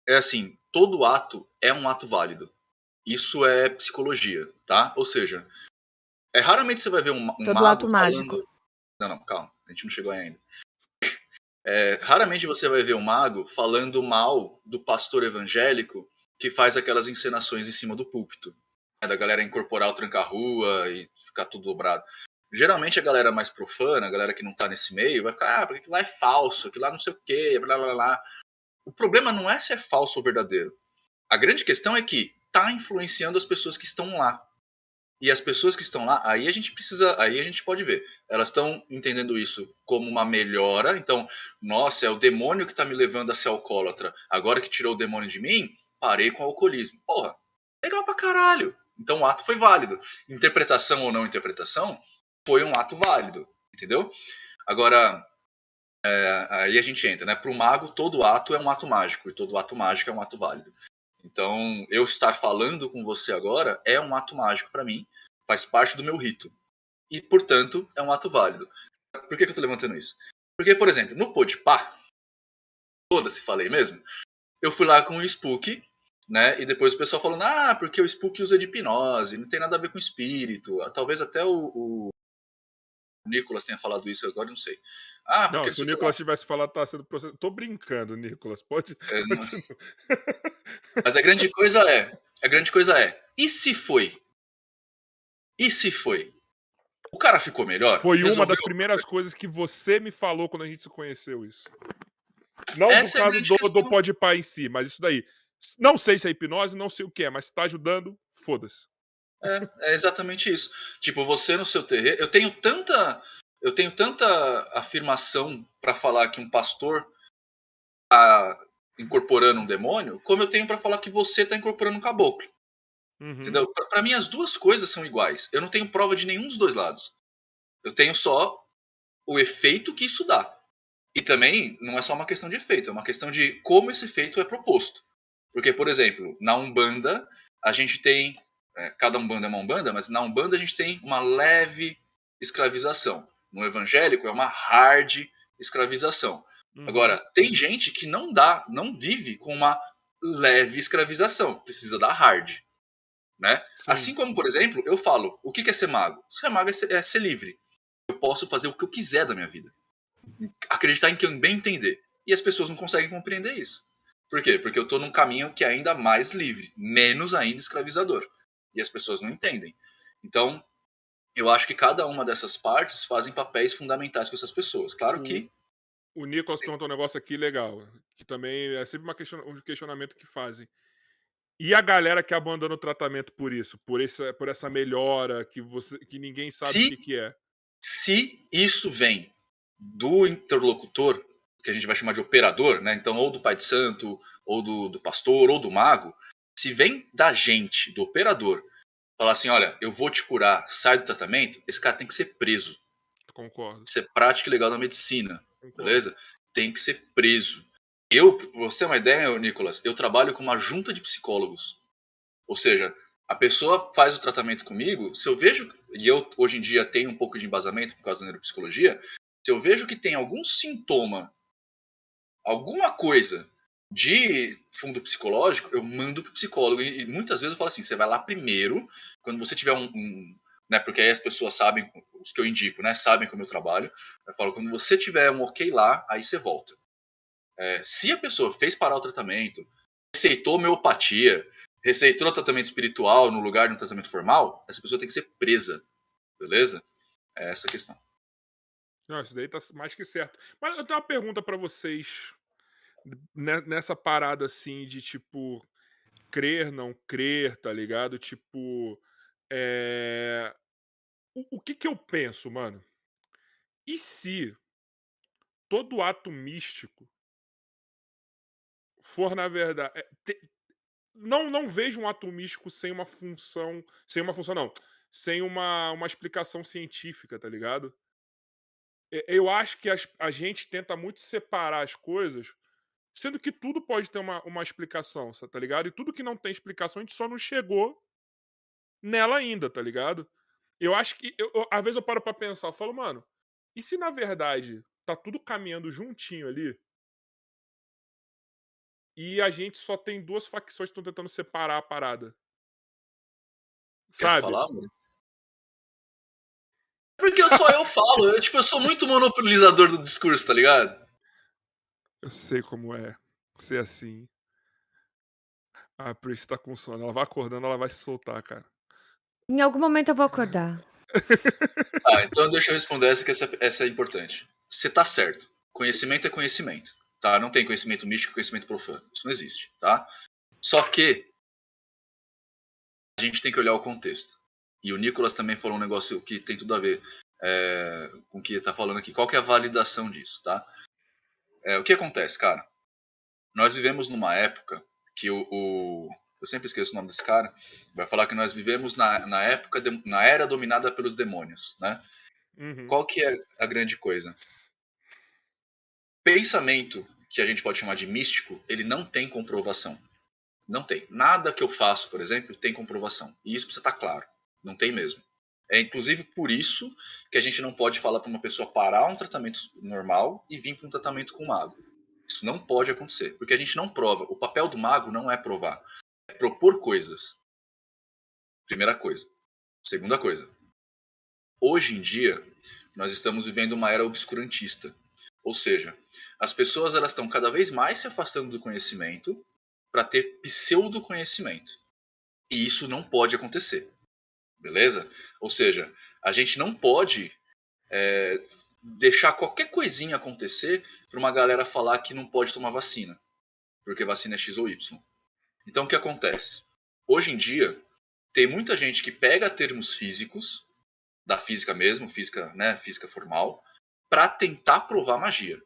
é assim, todo ato é um ato válido. Isso é psicologia, tá? Ou seja, é raramente você vai ver um, um todo mago ato falando... mágico. Não, não, calma, a gente não chegou ainda. É, raramente você vai ver um mago falando mal do pastor evangélico que faz aquelas encenações em cima do púlpito. É da galera incorporar o tranca-rua e ficar tudo dobrado. Geralmente a galera mais profana, a galera que não tá nesse meio, vai ficar, ah, porque aquilo lá é falso, aquilo lá não sei o quê, blá blá blá. O problema não é se é falso ou verdadeiro. A grande questão é que tá influenciando as pessoas que estão lá. E as pessoas que estão lá, aí a gente precisa, aí a gente pode ver. Elas estão entendendo isso como uma melhora. Então, nossa, é o demônio que está me levando a ser alcoólatra. Agora que tirou o demônio de mim, parei com o alcoolismo. Porra, Legal pra caralho. Então o ato foi válido. Interpretação ou não interpretação, foi um ato válido, entendeu? Agora, é, aí a gente entra, né? Para o mago, todo ato é um ato mágico, e todo ato mágico é um ato válido. Então, eu estar falando com você agora é um ato mágico para mim, faz parte do meu rito. E, portanto, é um ato válido. Por que, que eu estou levantando isso? Porque, por exemplo, no Podpah, foda-se, falei mesmo, eu fui lá com o Spook, né? E depois o pessoal falando, ah, porque o Spook usa de hipnose, não tem nada a ver com espírito. Talvez até o, o Nicolas tenha falado isso agora, não sei. Ah, não, se o Nicolas tivesse falado, tá sendo processado. Tô brincando, Nicolas. Pode. É, não... Mas a grande coisa é. A grande coisa é. E se foi? E se foi? O cara ficou melhor? Foi resolveu... uma das primeiras coisas que você me falou quando a gente se conheceu isso. Não Essa no é caso do, do Podpah em si, mas isso daí. Não sei se é hipnose, não sei o que é, mas se tá ajudando, foda-se. É, é exatamente isso. Tipo, você no seu terreiro. Eu tenho tanta. Eu tenho tanta afirmação para falar que um pastor tá incorporando um demônio, como eu tenho para falar que você tá incorporando um caboclo. Uhum. Entendeu? Para mim, as duas coisas são iguais. Eu não tenho prova de nenhum dos dois lados. Eu tenho só o efeito que isso dá. E também não é só uma questão de efeito, é uma questão de como esse efeito é proposto. Porque, por exemplo, na Umbanda, a gente tem é, cada umbanda é uma umbanda, mas na umbanda a gente tem uma leve escravização. No evangélico é uma hard escravização. Uhum. Agora, tem gente que não dá, não vive com uma leve escravização, precisa da hard. Né? Assim como, por exemplo, eu falo, o que é ser mago? Ser mago é ser, é ser livre. Eu posso fazer o que eu quiser da minha vida. Acreditar em que eu bem entender. E as pessoas não conseguem compreender isso. Por quê? Porque eu estou num caminho que é ainda mais livre, menos ainda escravizador e as pessoas não entendem. Então, eu acho que cada uma dessas partes fazem papéis fundamentais com essas pessoas. Claro que. O Nicolas perguntou um negócio aqui legal, que também é sempre um questionamento que fazem. E a galera que abandona o tratamento por isso, por essa, por essa melhora que, você, que ninguém sabe se, o que, que é? Se isso vem do interlocutor, que a gente vai chamar de operador, né? Então, ou do pai de santo, ou do, do pastor, ou do mago, se vem da gente, do operador, falar assim, olha, eu vou te curar, sai do tratamento, esse cara tem que ser preso. Concordo. Isso é prática legal da medicina, Concordo. beleza? Tem que ser preso. Eu, pra você ter uma ideia, Nicolas, eu trabalho com uma junta de psicólogos. Ou seja, a pessoa faz o tratamento comigo, se eu vejo, e eu hoje em dia tenho um pouco de embasamento por causa da neuropsicologia, se eu vejo que tem algum sintoma, alguma coisa de fundo psicológico, eu mando para o psicólogo. E, muitas vezes eu falo assim: você vai lá primeiro, quando você tiver um. um né, porque aí as pessoas sabem, os que eu indico, né, sabem como eu trabalho. Eu falo: quando você tiver um ok lá, aí você volta. É, se a pessoa fez parar o tratamento, receitou homeopatia, receitou tratamento espiritual no lugar de um tratamento formal, essa pessoa tem que ser presa. Beleza? É essa a questão. Não, isso daí tá mais que certo. Mas eu tenho uma pergunta para vocês nessa parada assim de tipo crer, não crer, tá ligado? Tipo, é... o, que que eu penso, mano? E se todo ato místico for na verdade é, te... não não vejo um ato místico sem uma função, sem uma função não, sem uma, uma explicação científica, tá ligado? Eu acho que a gente tenta muito separar as coisas Sendo que tudo pode ter uma, uma explicação, tá ligado? E tudo que não tem explicação, a gente só não chegou nela ainda, tá ligado? Eu acho que. Eu, eu, às vezes eu paro pra pensar, eu falo, mano, e se na verdade tá tudo caminhando juntinho ali? E a gente só tem duas facções que estão tentando separar a parada. Sabe? Quer falar, mano? Porque só eu falo, eu, tipo, eu sou muito monopolizador do discurso, tá ligado? Eu sei como é ser assim. A Pris tá com sono. Ela vai acordando, ela vai se soltar, cara. Em algum momento eu vou acordar. ah, então deixa eu responder essa que essa, essa é importante. Você tá certo. Conhecimento é conhecimento, tá? Não tem conhecimento místico e conhecimento profano. Isso não existe, tá? Só que a gente tem que olhar o contexto. E o Nicolas também falou um negócio que tem tudo a ver é, com o que está falando aqui. Qual que é a validação disso, tá? É, o que acontece, cara? Nós vivemos numa época que o, o eu sempre esqueço o nome desse cara, vai falar que nós vivemos na, na época, de, na era dominada pelos demônios, né? Uhum. Qual que é a grande coisa? Pensamento, que a gente pode chamar de místico, ele não tem comprovação. Não tem. Nada que eu faço, por exemplo, tem comprovação. E isso precisa estar claro. Não tem mesmo. É inclusive por isso que a gente não pode falar para uma pessoa parar um tratamento normal e vir para um tratamento com mago. Isso não pode acontecer, porque a gente não prova. O papel do mago não é provar, é propor coisas. Primeira coisa. Segunda coisa. Hoje em dia, nós estamos vivendo uma era obscurantista. Ou seja, as pessoas elas estão cada vez mais se afastando do conhecimento para ter pseudo conhecimento. E isso não pode acontecer. Beleza? Ou seja, a gente não pode é, deixar qualquer coisinha acontecer para uma galera falar que não pode tomar vacina, porque vacina é X ou Y. Então o que acontece? Hoje em dia, tem muita gente que pega termos físicos, da física mesmo, física, né, física formal, para tentar provar magia.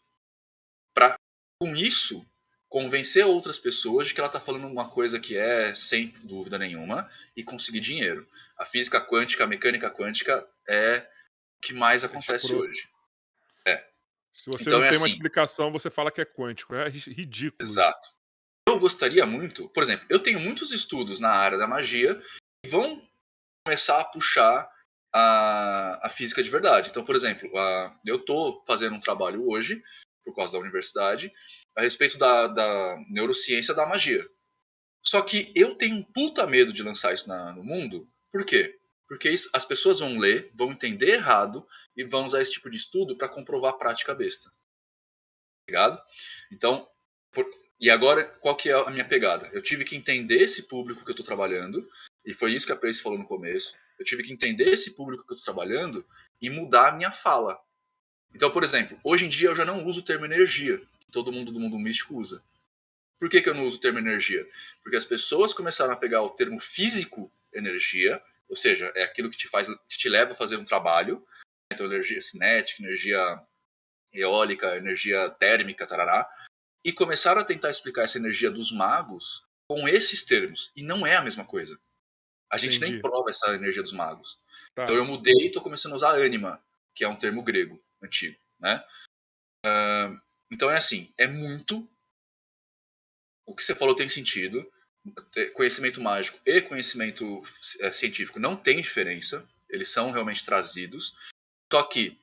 Para com isso convencer outras pessoas de que ela está falando uma coisa que é sem dúvida nenhuma e conseguir dinheiro. A física quântica, a mecânica quântica é o que mais acontece hoje. É. Se você então, não é tem assim, uma explicação, você fala que é quântico. É ridículo. Exato. Eu gostaria muito, por exemplo, eu tenho muitos estudos na área da magia que vão começar a puxar a, a física de verdade. Então, por exemplo, a, eu estou fazendo um trabalho hoje, por causa da universidade, a respeito da, da neurociência da magia. Só que eu tenho um puta medo de lançar isso na, no mundo. Por quê? Porque isso, as pessoas vão ler, vão entender errado e vão usar esse tipo de estudo para comprovar a prática besta. Ligado? Então, por, e agora, qual que é a minha pegada? Eu tive que entender esse público que eu estou trabalhando, e foi isso que a Prace falou no começo. Eu tive que entender esse público que eu estou trabalhando e mudar a minha fala. Então, por exemplo, hoje em dia eu já não uso o termo energia todo mundo do mundo místico usa. Por que, que eu não uso o termo energia? Porque as pessoas começaram a pegar o termo físico energia, ou seja, é aquilo que te faz, que te leva a fazer um trabalho, então energia cinética, energia eólica, energia térmica, tarará, e começaram a tentar explicar essa energia dos magos com esses termos, e não é a mesma coisa. A gente Entendi. nem prova essa energia dos magos. Tá. Então eu mudei e estou começando a usar anima, que é um termo grego antigo, né? Uh, então é assim, é muito. O que você falou tem sentido. Conhecimento mágico e conhecimento é, científico não tem diferença. Eles são realmente trazidos. Só que,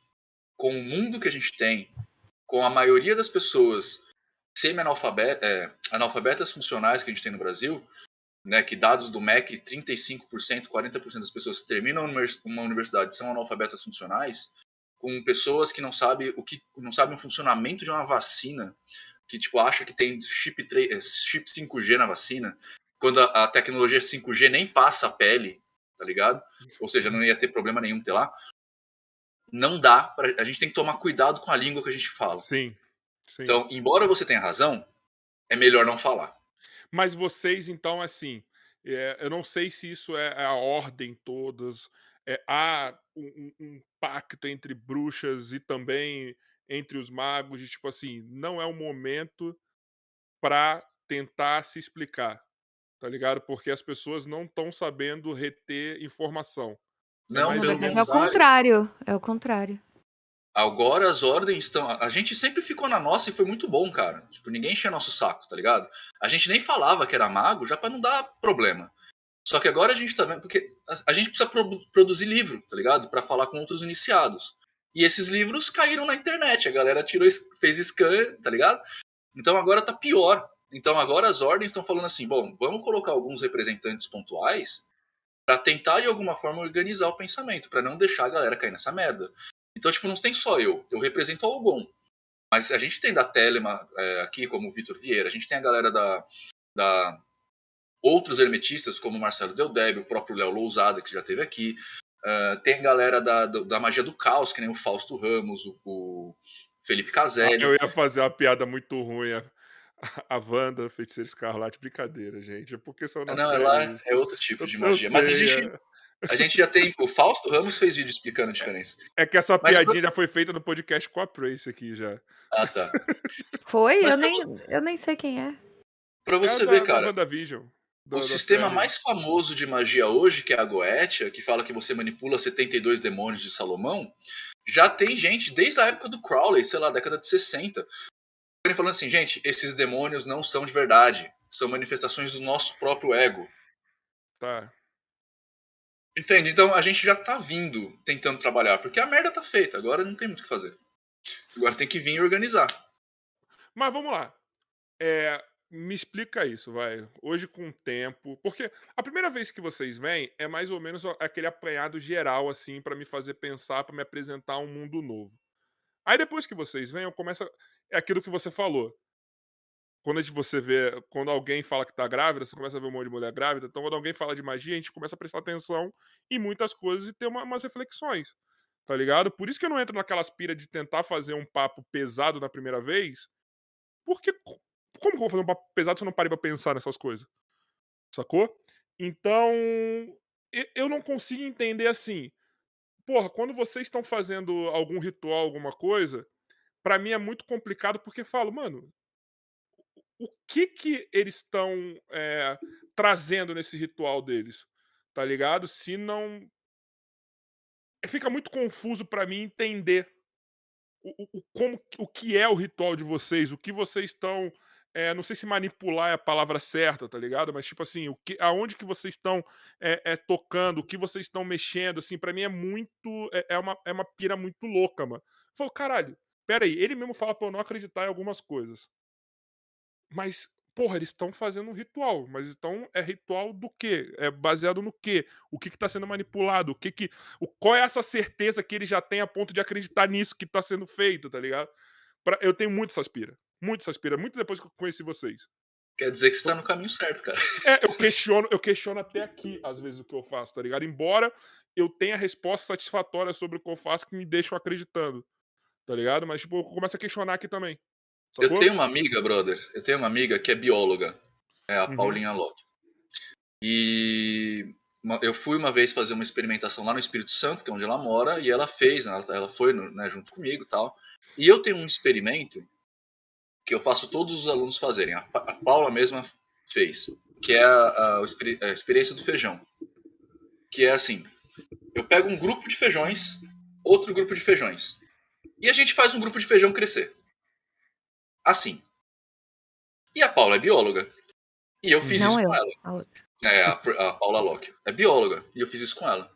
com o mundo que a gente tem, com a maioria das pessoas semi-analfabetas, é, analfabetas funcionais que a gente tem no Brasil, né, que dados do MEC, 35%, 40% das pessoas que terminam uma universidade são analfabetas funcionais, com pessoas que não sabem o que não sabem o funcionamento de uma vacina, que tipo acha que tem chip 3, eh, chip 5G na vacina, quando a, a tecnologia 5G nem passa a pele, tá ligado? Ou seja, não ia ter problema nenhum ter lá. Não dá, pra, a gente tem que tomar cuidado com a língua que a gente fala. Sim. sim. Então, embora você tenha razão, é melhor não falar. Mas vocês, então, assim, é, eu não sei se isso é a ordem todas, é, há um, um, pacto entre bruxas e também entre os magos, de tipo assim, não é o momento para tentar se explicar, tá ligado? Porque as pessoas não estão sabendo reter informação. É não, é, é o contrário, é o contrário. Agora as ordens estão. A gente sempre ficou na nossa e foi muito bom, cara. Tipo, ninguém enchia nosso saco, tá ligado? A gente nem falava que era mago já para não dar problema. Só que agora a gente tá vendo, porque a, gente precisa pro, produzir livro, tá ligado? Para falar com outros iniciados. E esses livros caíram na internet, a galera tirou, fez scan, tá ligado? Então agora tá pior. Então agora as ordens estão falando assim, bom, vamos colocar alguns representantes pontuais para tentar de alguma forma organizar o pensamento, para não deixar a galera cair nessa merda. Então, tipo, não tem só eu, eu represento o Algon. Mas a gente tem da Telema é, aqui, como o Vitor Vieira, a gente tem a galera da, da outros hermetistas, como Marcelo Deldeb, o próprio Léo Lousada, que já teve aqui. Uh, tem galera da, da magia do caos, que nem o Fausto Ramos, o, o Felipe Caselli. Eu ia fazer uma piada muito ruim. A, a Wanda, Feiticeira Escarlate, brincadeira, gente. Porque são Não, ela é outro tipo de magia. Mas a gente, é. a gente já tem. O Fausto Ramos fez vídeo explicando a diferença. É que essa Mas piadinha já foi feita no podcast com a Prace aqui já. Ah, tá. Foi? eu nem, eu nem sei quem é. Pra você é ver, da, cara. Da WandaVision. O sistema mais famoso de magia hoje, que é a Goetia, que fala que você manipula 72 demônios de Salomão, já tem gente desde a época do Crowley, sei lá, década de 60, falando assim, gente, esses demônios não são de verdade, são manifestações do nosso próprio ego. Tá. Entende? Então a gente já tá vindo tentando trabalhar, porque a merda tá feita, agora não tem muito o que fazer. Agora tem que vir e organizar. Mas vamos lá. É, me explica isso, vai. Hoje com o tempo. Porque a primeira vez que vocês vêm é mais ou menos aquele apanhado geral, assim, para me fazer pensar, para me apresentar um mundo novo. Aí depois que vocês vêm, eu começo. É aquilo que você falou. Quando você vê. Quando alguém fala que tá grávida, você começa a ver um monte de mulher grávida. Então, quando alguém fala de magia, a gente começa a prestar atenção em muitas coisas e ter uma, umas reflexões. Tá ligado? Por isso que eu não entro naquelas pira de tentar fazer um papo pesado na primeira vez. Porque como que eu vou fazer um papo pesado se eu não parei pra pensar nessas coisas? Sacou? Então, eu não consigo entender assim. Porra, quando vocês estão fazendo algum ritual, alguma coisa, para mim é muito complicado porque falo, mano, o que que eles estão é, trazendo nesse ritual deles? Tá ligado? Se não. Fica muito confuso para mim entender o, o, como, o que é o ritual de vocês, o que vocês estão é, não sei se manipular é a palavra certa, tá ligado? Mas, tipo assim, o que, aonde que vocês estão é, é, tocando, o que vocês estão mexendo, assim, para mim é muito. É, é, uma, é uma pira muito louca, mano. Eu caralho, pera aí, ele mesmo fala pra eu não acreditar em algumas coisas. Mas, porra, eles estão fazendo um ritual. Mas então é ritual do quê? É baseado no quê? O que, que tá sendo manipulado? O que que. O, qual é essa certeza que ele já tem a ponto de acreditar nisso que tá sendo feito, tá ligado? Pra, eu tenho muito essas pira. Muito Saspira, muito depois que eu conheci vocês. Quer dizer que você tá no caminho certo, cara. É, eu questiono, eu questiono até aqui, às vezes, o que eu faço, tá ligado? Embora eu tenha respostas satisfatórias sobre o que eu faço que me deixam acreditando. Tá ligado? Mas, tipo, eu começo a questionar aqui também. Sacou? Eu tenho uma amiga, brother. Eu tenho uma amiga que é bióloga. É a uhum. Paulinha Locke. E eu fui uma vez fazer uma experimentação lá no Espírito Santo, que é onde ela mora, e ela fez, ela, ela foi né, junto comigo e tal. E eu tenho um experimento que eu faço todos os alunos fazerem. A, a Paula mesma fez, que é a, a, a, experiência do feijão. Que é assim: eu pego um grupo de feijões, outro grupo de feijões, e a gente faz um grupo de feijão crescer. Assim. E a Paula é bióloga. E eu fiz Não isso eu, com ela. É, a, a Paula Locke. É bióloga. E eu fiz isso com ela.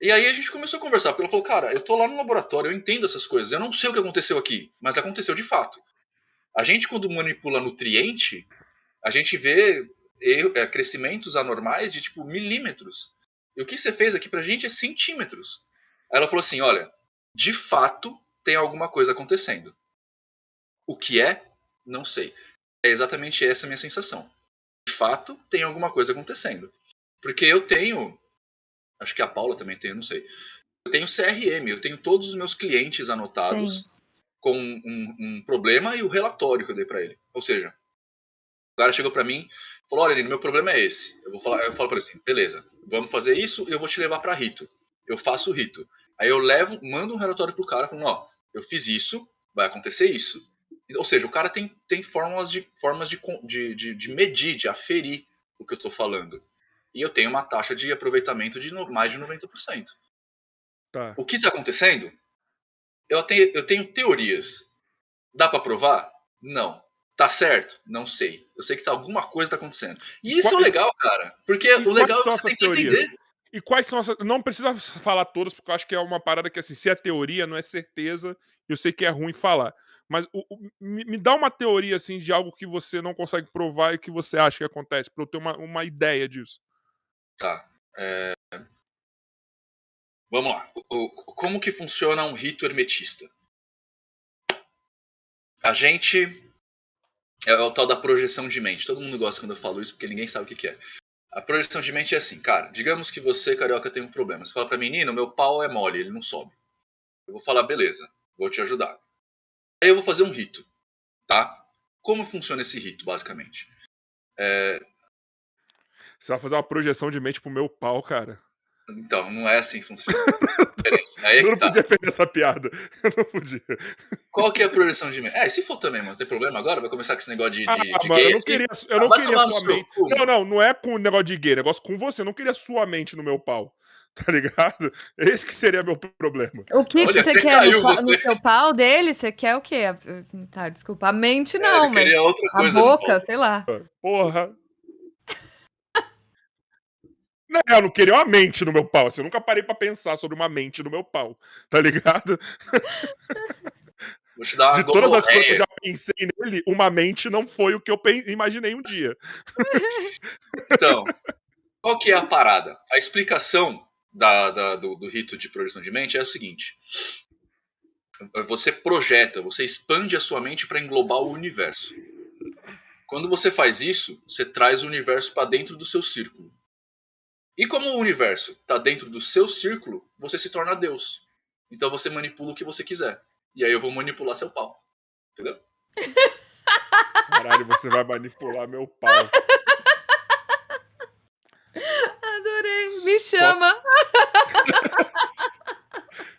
E aí a gente começou a conversar, porque ela falou, cara, eu tô lá no laboratório, eu entendo essas coisas, eu não sei o que aconteceu aqui, mas aconteceu de fato. A gente, quando manipula nutriente, a gente vê é, crescimentos anormais de tipo milímetros. E o que você fez aqui pra gente é centímetros. Aí ela falou assim: olha, de fato tem alguma coisa acontecendo. O que é? Não sei. É exatamente essa a minha sensação. De fato, tem alguma coisa acontecendo. Porque eu tenho. Acho que a Paula também tem, não sei. Eu tenho CRM, eu tenho todos os meus clientes anotados. Tem com um, um, problema e o relatório que eu dei para ele. Ou seja, o cara chegou para mim e falou: Olha, Nino, meu problema é esse. Eu vou falar, eu falo para ele assim: beleza, vamos fazer isso e eu vou te levar para rito. Eu faço o rito. Aí eu levo, mando um relatório pro cara falando: Ó, eu fiz isso, vai acontecer isso. Ou seja, o cara tem, tem formas, de, formas de, de, de, de medir, de aferir o que eu estou falando. E eu tenho uma taxa de aproveitamento de mais de 90%. Tá. O que está acontecendo? Eu tenho, eu tenho teorias. Dá para provar? Não. Tá certo? Não sei. Eu sei que tá, alguma coisa tá acontecendo. E isso Qual... é legal, cara. Porque o legal é que você tem teorias? que entender. E quais são essas. Não precisa falar todas, porque eu acho que é uma parada que, assim, se é teoria, não é certeza. Eu sei que é ruim falar. Mas o, o, me, me, dá uma teoria, assim, de algo que você não consegue provar e que você acha que acontece, pra eu ter uma, uma ideia disso. Tá. É... Vamos lá. Como que funciona um rito hermetista? A gente. É o tal da projeção de mente. Todo mundo gosta quando eu falo isso, porque ninguém sabe o que, é. A projeção de mente é assim, cara. Digamos que você, carioca, tem um problema. Você fala pra mim, Nino, meu pau é mole, ele não sobe. Eu vou falar, beleza, vou te ajudar. Aí eu vou fazer um rito, tá? Como funciona esse rito, basicamente? É... Você vai fazer uma projeção de mente pro meu pau, cara. Então, não é assim que funciona. É Eu que não tá. podia perder essa piada. Eu não podia. Qual que é a progressão de mente? É, se for também, mano, tem problema agora? Vai começar com esse negócio de, de, Ah, de mano, gay eu não queria, eu não Vai queria sua mente. cu. Não, não, não é com o negócio de gay, negócio com você. Eu não queria sua mente no meu pau. Tá ligado? Esse que seria meu problema. O que, que Olha, você até quer no, você. no seu pau dele? Você quer o quê? Tá, desculpa. A mente É, não, ele mas queria outra a boca, sei lá. Porra. Não, eu não queria uma mente no meu pau. Assim, eu nunca parei pra pensar sobre uma mente no meu pau. Tá ligado? Vou te dar uma De todas as coisas que eu já pensei nele, uma mente não foi o que eu imaginei um dia. Então, qual que é a parada? A explicação da, da- do, do rito de projeção de mente é o seguinte: você projeta, você expande a sua mente para englobar o universo. Quando você faz isso, você traz o universo para dentro do seu círculo. E como o universo está dentro do seu círculo, você se torna Deus. Então você manipula o que você quiser. E aí eu vou manipular seu pau. Entendeu? Caralho, você vai manipular meu pau. Adorei. Me Só- chama.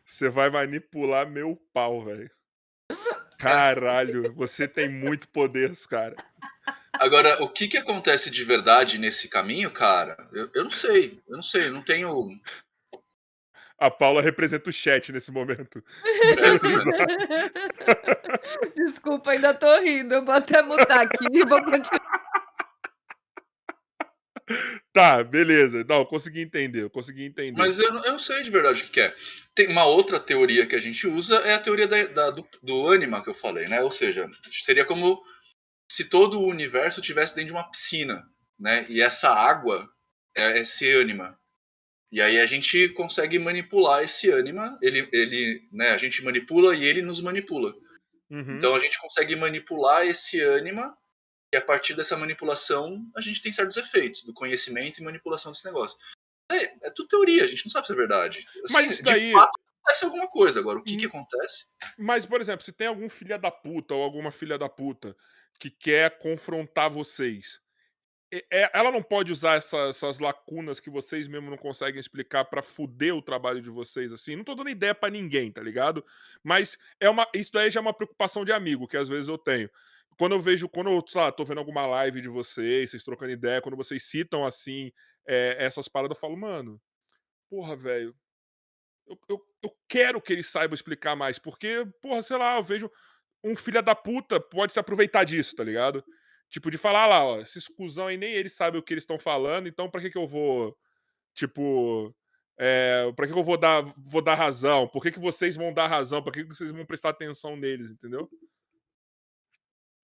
Você vai manipular meu pau, velho. Caralho, você tem muito poder, cara. Agora, o que, que acontece de verdade nesse caminho, cara? Eu, eu não sei. Eu não sei. Eu não tenho. A Paula representa o chat nesse momento. Desculpa, ainda tô rindo. Eu vou até mutar aqui e vou continuar. Tá, beleza. Não, eu consegui entender, eu consegui entender. Mas eu, não- eu não sei de verdade o que, que é. Tem uma outra teoria que a gente usa é a teoria da, da- do, do ânima que eu falei, né? Ou seja, seria como se todo o universo tivesse dentro de uma piscina, né? E essa água é esse ânima. E aí a gente consegue manipular esse ânima, ele, ele, né? A gente manipula e ele nos manipula. Uhum. Então a gente consegue manipular esse ânima e a partir dessa manipulação a gente tem certos efeitos do conhecimento e manipulação desse negócio. É, é tudo teoria, a gente não sabe se é verdade. Assim, Mas isso de daí- fato, acontece alguma coisa. Agora, o que, Hum. que acontece? Mas, por exemplo, se tem algum filha da puta ou alguma filha da puta que quer confrontar vocês, é- ela não pode usar essa- essas lacunas que vocês mesmo não conseguem explicar pra fuder o trabalho de vocês, assim? Não tô dando ideia pra ninguém, tá ligado? Mas é uma, isso daí já é uma preocupação de amigo que às vezes eu tenho. Quando eu vejo, quando eu lá, tô vendo alguma live de vocês, vocês trocando ideia, quando vocês citam assim é, essas paradas, eu falo, mano, porra, velho, eu, eu, eu quero que eles saibam explicar mais, porque, porra, sei lá, eu vejo um filho da puta pode se aproveitar disso, tá ligado? Tipo, de falar lá, ó, esses cuzão aí nem eles sabem o que eles estão falando, então pra que que eu vou, tipo, é, pra que que eu vou dar, vou dar razão? Por que que vocês vão dar razão? Por que que vocês vão prestar atenção neles, entendeu?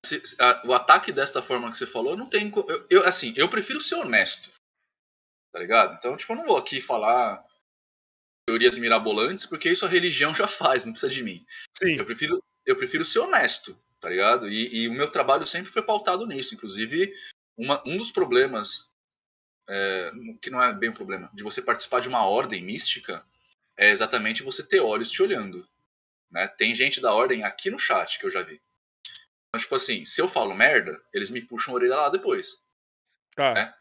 Se- a- o ataque desta forma que você falou, não tem. Eu, eu, assim, eu prefiro ser honesto. Tá ligado? Então, tipo, eu não vou aqui falar teorias mirabolantes, porque isso a religião já faz, não precisa de mim. Sim. Eu prefiro, eu prefiro ser honesto, tá ligado? E, e o meu trabalho sempre foi pautado nisso. Inclusive, uma- um dos problemas, é, que não é bem um problema, de você participar de uma ordem mística, é exatamente você ter olhos te olhando. Né? Tem gente da ordem aqui no chat que eu já vi. Então, tipo assim, se eu falo merda, eles me puxam a orelha lá depois. Tá. É.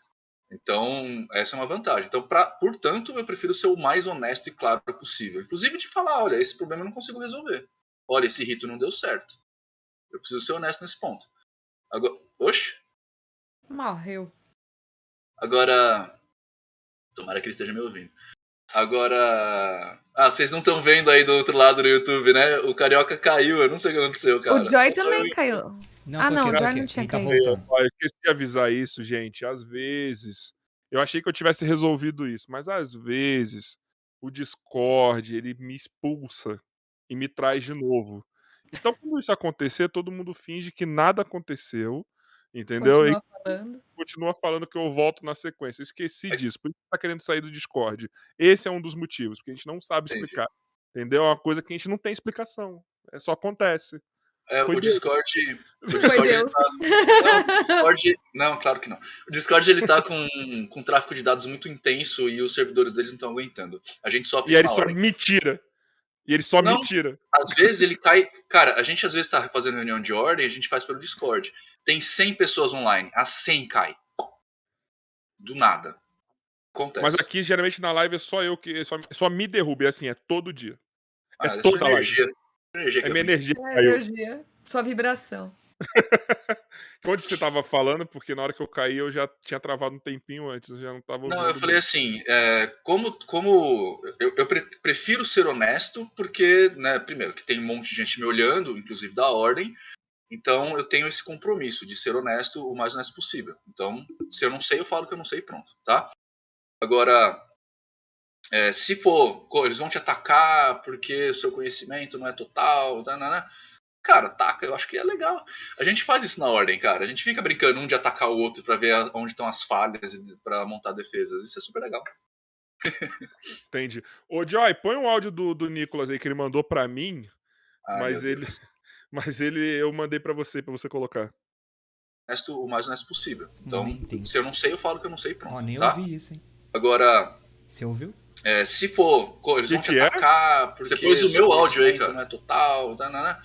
Então, essa é uma vantagem. Então, pra, portanto, eu prefiro ser o mais honesto e claro possível. Inclusive de falar, olha, esse problema eu não consigo resolver. Olha, esse rito não deu certo. Eu preciso ser honesto nesse ponto. Agora, oxe, Morreu. agora... Tomara que ele esteja me ouvindo. Agora... Ah, vocês não estão vendo aí do outro lado do YouTube, né? O Carioca caiu, eu não sei o que aconteceu, cara. o Joy também eu- caiu. Não, Ah, não, aqui, o Joy não tinha tá caído. voltando. Ó, eu esqueci de avisar isso, gente. Às vezes, eu achei que eu tivesse resolvido isso, mas às vezes o Discord ele me expulsa e me traz de novo. Então, quando isso acontecer, todo mundo finge que nada aconteceu, entendeu? Continua falando. E continua falando que eu volto na sequência. Eu esqueci disso, por isso que tá querendo sair do Discord. Esse é um dos motivos, porque a gente não sabe Entendi. explicar. Entendeu? É uma coisa que a gente não tem explicação. É só acontece. É, o. Discord. O Discord ele tá- Não, Discord. Não, claro que não. O Discord ele tá com, com tráfego de dados muito intenso e os servidores deles não estão aguentando. A gente sofre E isso ele na só ordem. me tira. E ele só Não. me tira. Às vezes ele cai. Cara, a gente às vezes tá fazendo reunião de ordem, a gente faz pelo Discord. Tem 100 pessoas online, a 100 cai. Do nada. Acontece. Mas aqui, geralmente, na live é só eu que. Só, só me derruba. É assim, é todo dia. Ah, é toda sua live. energia. energia É minha energia. É energia. Sua vibração. Onde você tava falando? Porque na hora que eu caí, eu já tinha travado um tempinho antes. Eu já não tava Não, eu falei muito. assim, é, como, como eu, eu pre- prefiro ser honesto, porque, né, primeiro, que tem um monte de gente me olhando, inclusive da ordem, então eu tenho esse compromisso de ser honesto o mais honesto possível. Então, se eu não sei, eu falo que eu não sei, pronto, tá? Agora, é, se for, eles vão te atacar porque o seu conhecimento não é total, nanana, cara, ataca, eu acho que é legal. A gente faz isso na ordem, cara. A gente fica brincando um de atacar o outro pra ver onde estão as falhas e pra montar defesas. Isso é super legal. Entendi. Ô, Joy, põe um áudio do, do Nicolas aí que ele mandou pra mim, Ai, mas ele. Deus. Mas ele eu mandei pra você, pra você colocar. Honesto, o mais honesto possível. Então, se eu não sei, eu falo que eu não sei, pronto. Ó, nem tá? ouvi isso, hein? Agora, Você ouviu? é, se for, eles Que vão te que é? atacar porque Você pôs o meu áudio aí, cara. Não é total, nanana.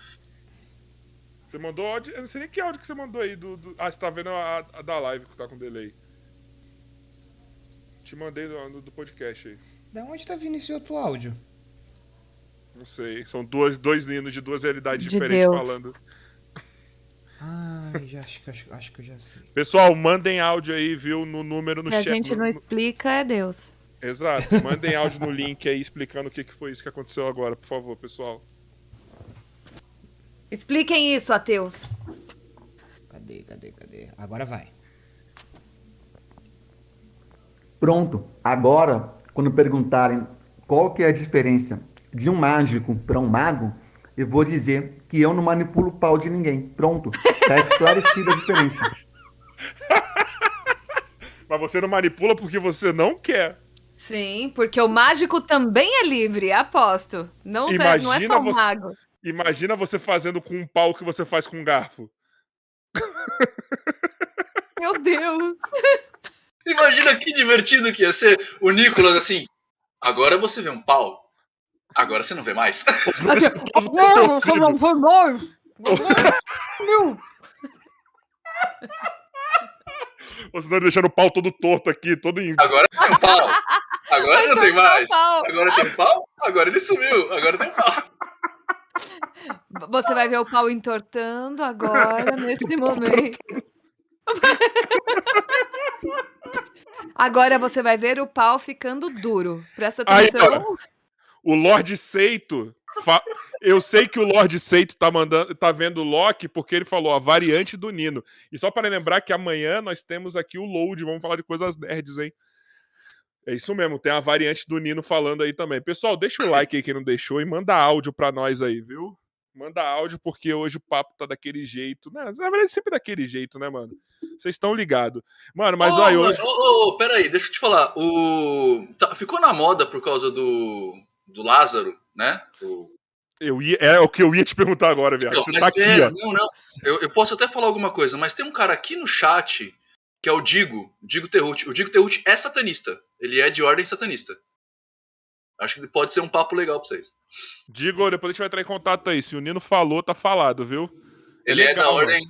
Você mandou áudio. Eu não sei nem que áudio que você mandou aí do. do- Ah, você tá vendo a, a da live que tá com delay. Te mandei do, do podcast aí. Da onde tá vindo esse outro áudio? Não sei. São dois, dois ninos de duas realidades De diferentes Deus. falando. Ai, já, acho, que- acho, acho que eu já sei. Pessoal, mandem áudio aí, viu? No número no Se a chat. gente no- não no- explica, é Deus. Exato. Mandem áudio no link aí explicando o que, que foi isso que aconteceu agora, por favor, pessoal. Expliquem isso, ateus. Cadê, cadê, cadê? Agora vai. Pronto. Agora, quando perguntarem qual que é a diferença de um mágico para um mago, eu vou dizer que eu não manipulo o pau de ninguém. Pronto. Tá esclarecida a diferença. Mas você não manipula porque você não quer. Sim, porque o mágico também é livre, aposto. Não, é- não é Imagina só o você- mago. Imagina você fazendo com um pau que você faz com um garfo. Meu Deus. Imagina que divertido que ia ser o Nicolas assim. Agora você vê um pau. Agora você não vê mais. Não, você não foi mais. Meu. Ou senão deixando o pau todo torto aqui, todo em. Agora tem um pau. Agora não tem mais. Agora tem um pau. Agora ele sumiu. Agora tem um pau. Você vai ver o pau entortando agora, neste momento. Agora você vai ver o pau ficando duro. Presta Aí, atenção. O Lorde Seito. fa- Eu sei que o Lorde Seito tá mandando, tá vendo o Loki porque ele falou a variante do Nino. E só para lembrar que amanhã nós temos aqui o Load, vamos falar de coisas nerds, hein? É isso mesmo, tem a variante do Nino falando aí também. Pessoal, deixa o like aí quem não deixou e manda áudio pra nós aí, viu? Manda áudio porque hoje o papo tá daquele jeito, né? Na verdade, sempre daquele jeito, né, mano? Vocês estão ligados. Mano, mas olha, mano, hoje. ô, ô, ô, peraí, deixa eu te falar. O... tá- ficou na moda por causa do, do Lázaro, né? O... Eu ia, é o que eu ia te perguntar agora, viado. Não, Você tá aqui, pera, ó. Não, não. Eu, eu posso até falar alguma coisa, mas tem um cara aqui no chat que é o Digo, Digo Terrucci. O Digo Terrucci é satanista. Ele é de ordem satanista. Acho que pode ser um papo legal pra vocês. Digo, depois a gente vai entrar em contato aí. Se o Nino falou, tá falado, viu? Ele é legal, da mano. ordem.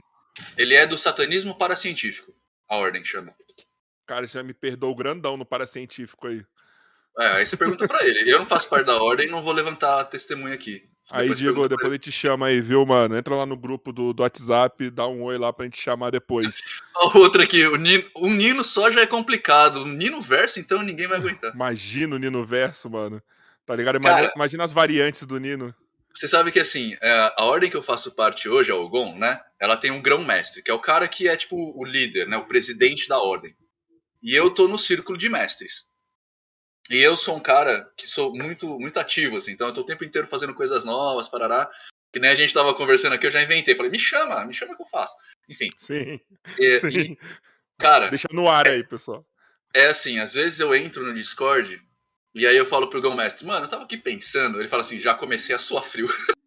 Ele é do satanismo paracientífico. A ordem chama. Cara, você já me perdoou grandão no paracientífico aí. É, aí você pergunta pra ele. Eu não faço parte da ordem, não vou levantar testemunha aqui. Aí, Diego, depois a gente chama aí, viu, mano? Entra lá no grupo do, do WhatsApp, dá um oi lá pra gente chamar depois. Outra aqui, o Nino, o Nino só já é complicado. O Nino verso, então ninguém vai aguentar. Imagina o Nino Verso, mano. Tá ligado? Imagina, Cara- imagina as variantes do Nino. Você sabe que assim, é, a ordem que eu faço parte hoje, a Ogon, né? Ela tem um grão-mestre, que é o cara que é tipo o líder, né? O presidente da ordem. E eu tô no círculo de mestres. E eu sou um cara que sou muito muito ativo, assim, então eu tô o tempo inteiro fazendo coisas novas, parará. Que nem a gente tava conversando aqui, eu já inventei. Falei, me chama, me chama que eu faço. Enfim. Sim, e- sim. e, cara, Deixa no ar aí, pessoal. é assim, às vezes eu entro no Discord e aí eu falo pro Gão Mestre, mano, eu tava aqui pensando, ele fala assim, já comecei a suar frio.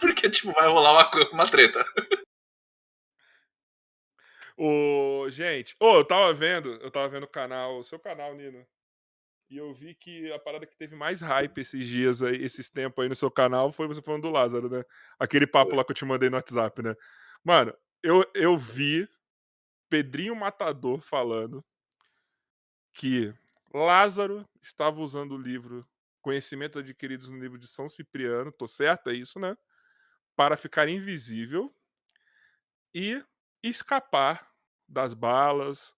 Porque, tipo, vai rolar uma, uma treta. Ô, gente, ô, eu tava vendo, eu tava vendo o canal, o seu canal, Nino. E eu vi que a parada que teve mais hype esses dias aí, esses tempos aí no seu canal, foi você falando do Lázaro, né? Aquele papo lá que eu te mandei no WhatsApp, né? Mano, eu, eu vi Pedrinho Matador falando que Lázaro estava usando o livro Conhecimentos Adquiridos no livro de São Cipriano, tô certo? É isso, né? Para ficar invisível e escapar das balas,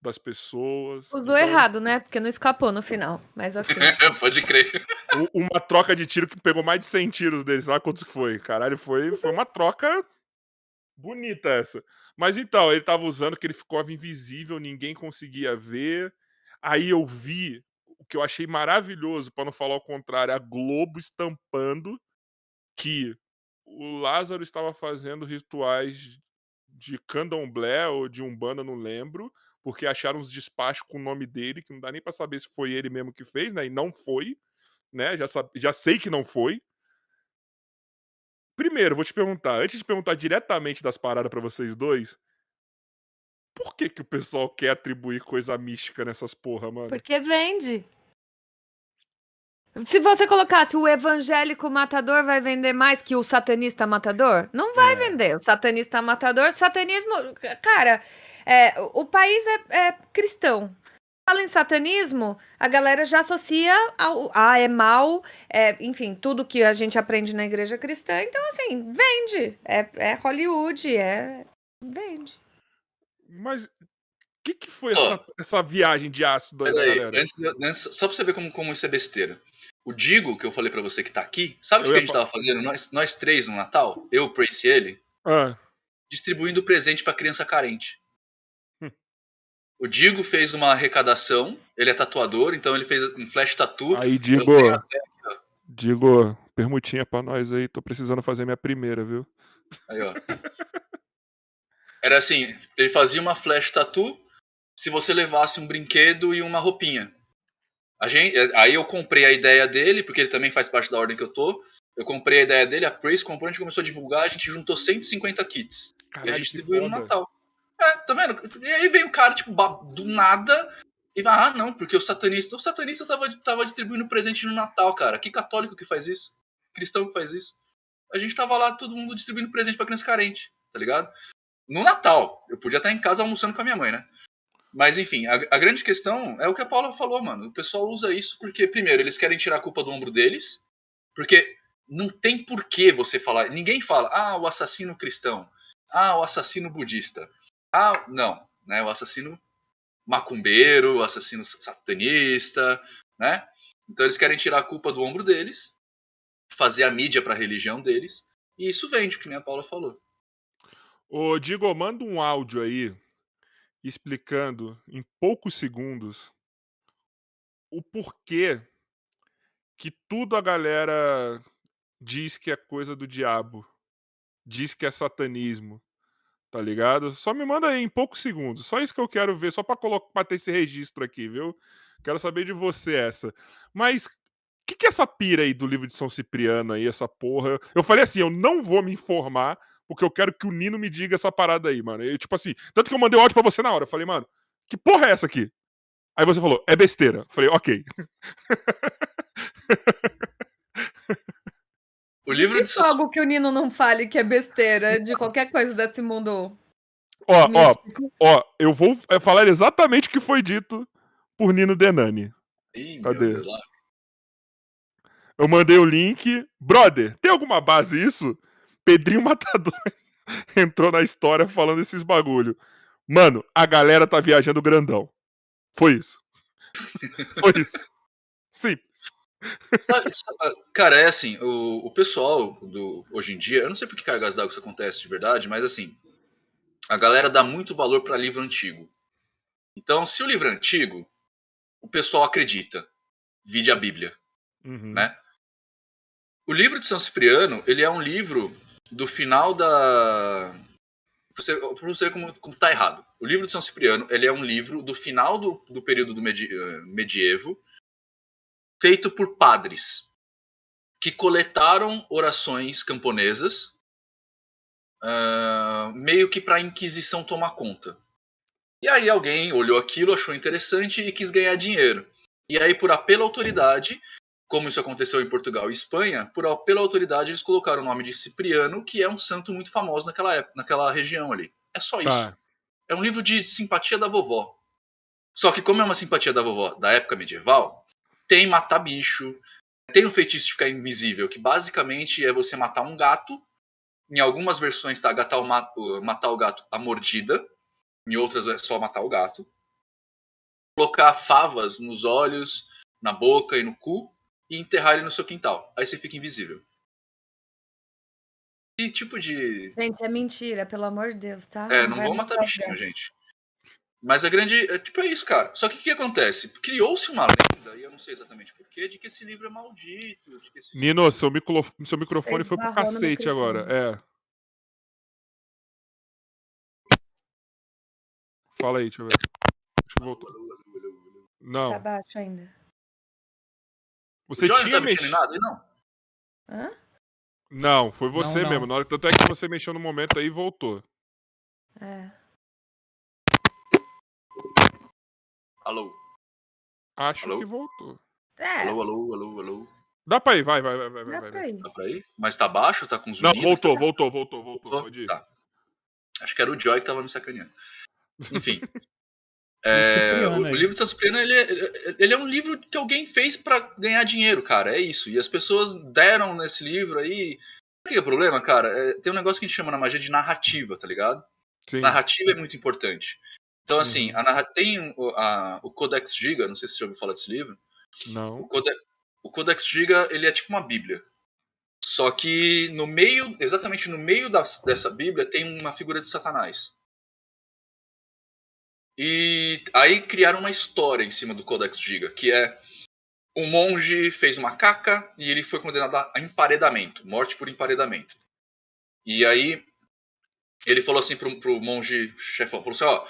das pessoas. Usou Então, errado, né? Porque não escapou no final. Mas ok. Pode crer. Uma troca de tiro que pegou mais de 100 tiros deles. Lá quantos que foi? Caralho, foi, foi uma troca bonita essa. Mas então, ele tava usando que ele ficava invisível, ninguém conseguia ver. Aí eu vi o que eu achei maravilhoso, para não falar o contrário, a Globo estampando que o Lázaro estava fazendo rituais de candomblé ou de umbanda, não lembro, porque acharam uns despachos com o nome dele, que não dá nem para saber se foi ele mesmo que fez, né? E não foi, né? Já, sab- já sei que não foi. Primeiro, vou te perguntar, antes de perguntar diretamente das paradas pra vocês dois, por que que o pessoal quer atribuir coisa mística nessas porra, mano? Porque vende. Se você colocasse o evangélico matador vai vender mais que o satanista matador, não vai É. vender. O satanista matador, satanismo, cara, é, o país é, é cristão. Fala em satanismo, a galera já associa ao ah, é mal, é, enfim, tudo que a gente aprende na igreja cristã. Então, assim, vende. É, é Hollywood, é. Vende. Mas o que que foi Ó. essa, essa viagem de ácido aí da Peraí, galera? antes, antes- só pra você ver como, como isso é besteira. O Digo, que eu falei pra você que tá aqui, sabe o que a gente tava fazendo? Nós, nós três no Natal, eu, o Prace e ele, Ah, distribuindo presente pra criança carente. O Digo fez uma arrecadação, ele é tatuador, então ele fez um flash tattoo. aí, Digo, Digo, permutinha pra nós aí, tô precisando fazer minha primeira, viu? Aí, ó. Era assim, ele fazia uma flash tattoo se você levasse um brinquedo e uma roupinha. A gente, aí eu comprei a ideia dele, porque ele também faz parte da ordem que eu tô. Eu comprei a ideia dele, a Praise comprou, a gente começou a divulgar, a gente juntou 150 kits. e a Caralho, gente distribuiu no. Natal. É, tá vendo? E aí veio o cara, tipo, do nada, e vai, ah, não, porque o satanista. O satanista tava, tava distribuindo presente no Natal, cara. Que católico que faz isso? Cristão que faz isso? A gente tava lá, todo mundo distribuindo presente pra criança carente, tá ligado? No Natal. Eu podia estar em casa almoçando com a minha mãe, né? Mas enfim, a, a grande questão é o que a Paula falou, mano. O pessoal usa isso porque, primeiro, eles querem tirar a culpa do ombro deles, porque não tem porquê você falar. Ninguém fala, ah, o assassino cristão, ah, o assassino budista. Ah, não, né? O assassino macumbeiro, o assassino satanista, né? Então eles querem tirar a culpa do ombro deles, fazer a mídia pra religião deles, e isso vende, que nem a Paula falou. Ô, Digo, manda um áudio aí explicando em poucos segundos o porquê que tudo a galera diz que é coisa do diabo, diz que é satanismo, tá ligado? Só me manda aí em poucos segundos, só isso que eu quero ver, só pra, colocar, ter esse registro aqui, viu? Quero saber de você essa. Mas o que, que é essa pira aí do livro de São Cipriano aí, essa porra? Eu falei assim, eu não vou me informar, porque eu quero que o Nino me diga essa parada aí, mano. Eu, tipo assim, tanto que eu mandei um áudio pra você na hora. Eu falei, mano, que porra é essa aqui? Aí você falou, é besteira. Eu falei, ok. O livro de algo que o Nino não fale que é besteira de qualquer coisa desse mundo Ó, ó, místico. ó, eu vou é, falar exatamente o que foi dito por Nino Denani. Ih, Cadê? meu Deus, lá. Eu mandei o link. Brother, tem alguma base isso? Pedrinho Matador entrou na história falando esses bagulho. Mano, a galera tá viajando grandão. Foi isso. Foi isso. Sim. Sabe- sabe- cara, é assim, o, o pessoal do hoje em dia, eu não sei por que cargas d'água isso acontece de verdade, mas assim, a galera dá muito valor para livro antigo. Então, se o livro é antigo, o pessoal acredita. Vide a Bíblia. Uhum. Né? O livro de São Cipriano, ele é um livro do final da. Pra você, pra você ver como, como tá errado. O livro de São Cipriano, ele é um livro do final do, do período do medi eh, medievo, feito por padres que coletaram orações camponesas, ah, meio que para a Inquisição tomar conta. E aí alguém olhou aquilo, achou interessante e quis ganhar dinheiro. E aí, por apelo à autoridade, como isso aconteceu em Portugal e Espanha, por apelo à autoridade eles colocaram o nome de Cipriano, que é um santo muito famoso naquela época, naquela região ali. É só isso. Tá. É um livro de simpatia da vovó. Só que como é uma simpatia da vovó da época medieval, tem matar bicho, tem o feitiço de ficar invisível, que basicamente é você matar um gato. Em algumas versões tá matar o, matar o gato a mordida, em outras é só matar o gato. Colocar favas nos olhos, na boca e no cu e enterrar ele no seu quintal. Aí você fica invisível. Que tipo de. Gente, é mentira, pelo amor de Deus, tá? É, não, não vou matar bichinho, gente. Mas a grande. É, tipo, é isso, cara. Só que o que acontece? Criou-se uma lenda, e eu não sei exatamente porquê, de que esse livro é maldito. De que esse... Nino, seu, micro... seu microfone Você foi pro cacete agora. É. Fala aí, deixa eu ver. Acho que voltou. Não. Tá baixo ainda. Você o tinha tá mexido nada aí, não? Hã? Não, foi você não, não. mesmo. Na hora, tanto é que você mexeu no momento aí e voltou. É. Alô? Acho alô? que voltou. É. Alô, alô, alô, alô. Dá pra ir, vai, vai, vai, vai. Dá vai, pra ir. Dá pra ir? Mas tá baixo? Tá com zumbido? Não, voltou, voltou, voltou, voltou. Pode ir. Tá. Acho que era o Joy que tava me sacaneando. Enfim. é, o, o, livro de São Cipriano, ele é, ele é um livro que alguém fez para ganhar dinheiro, cara. É isso. E as pessoas deram nesse livro aí. O que é o problema, cara? É, tem um negócio que a gente chama na magia de narrativa, tá ligado? Sim. Narrativa é muito importante. Então, assim, uhum. a, tem o, a, o Codex Giga, não sei se você já ouviu falar desse livro. Não. O Codex, o Codex Giga, ele é tipo uma bíblia. Só que no meio, exatamente no meio da, dessa bíblia, tem uma figura de Satanás. E aí criaram uma história em cima do Codex Giga, que é um monge fez uma caca e ele foi condenado a emparedamento, morte por emparedamento. E aí ele falou assim pro, pro monge chefão, falou assim, ó,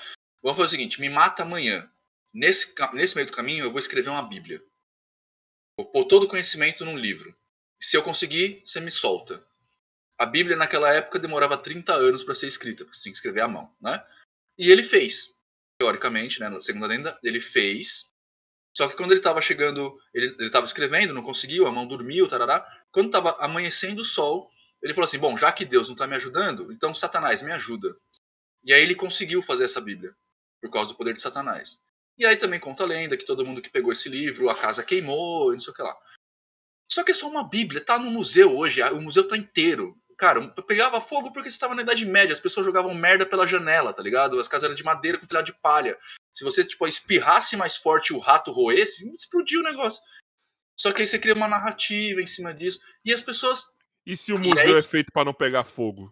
Vamos fazer o seguinte: me mata amanhã. Nesse, nesse meio do caminho, eu vou escrever uma Bíblia. Vou pôr todo o conhecimento num livro. Se eu conseguir, você me solta. A Bíblia, naquela época, demorava 30 anos para ser escrita, porque você tinha que escrever à mão. Né? E ele fez. Teoricamente, né, na segunda lenda, ele fez. Só que quando ele estava chegando, ele estava escrevendo, não conseguiu, a mão dormiu, tarará. Quando estava amanhecendo o sol, ele falou assim: Bom, já que Deus não está me ajudando, então Satanás me ajuda. E aí ele conseguiu fazer essa Bíblia por causa do poder de Satanás. E aí também conta a lenda que todo mundo que pegou esse livro, a casa queimou, e não sei o que lá. Só que é só uma Bíblia, tá no museu hoje, o museu tá inteiro. Cara, pegava fogo porque estava na Idade Média, as pessoas jogavam merda pela janela, tá ligado? As casas eram de madeira com telhado de palha. Se você, tipo, espirrasse mais forte o rato roesse, explodiu o negócio. Só que aí você cria uma narrativa em cima disso. E as pessoas. E se o museu aí... é feito para não pegar fogo?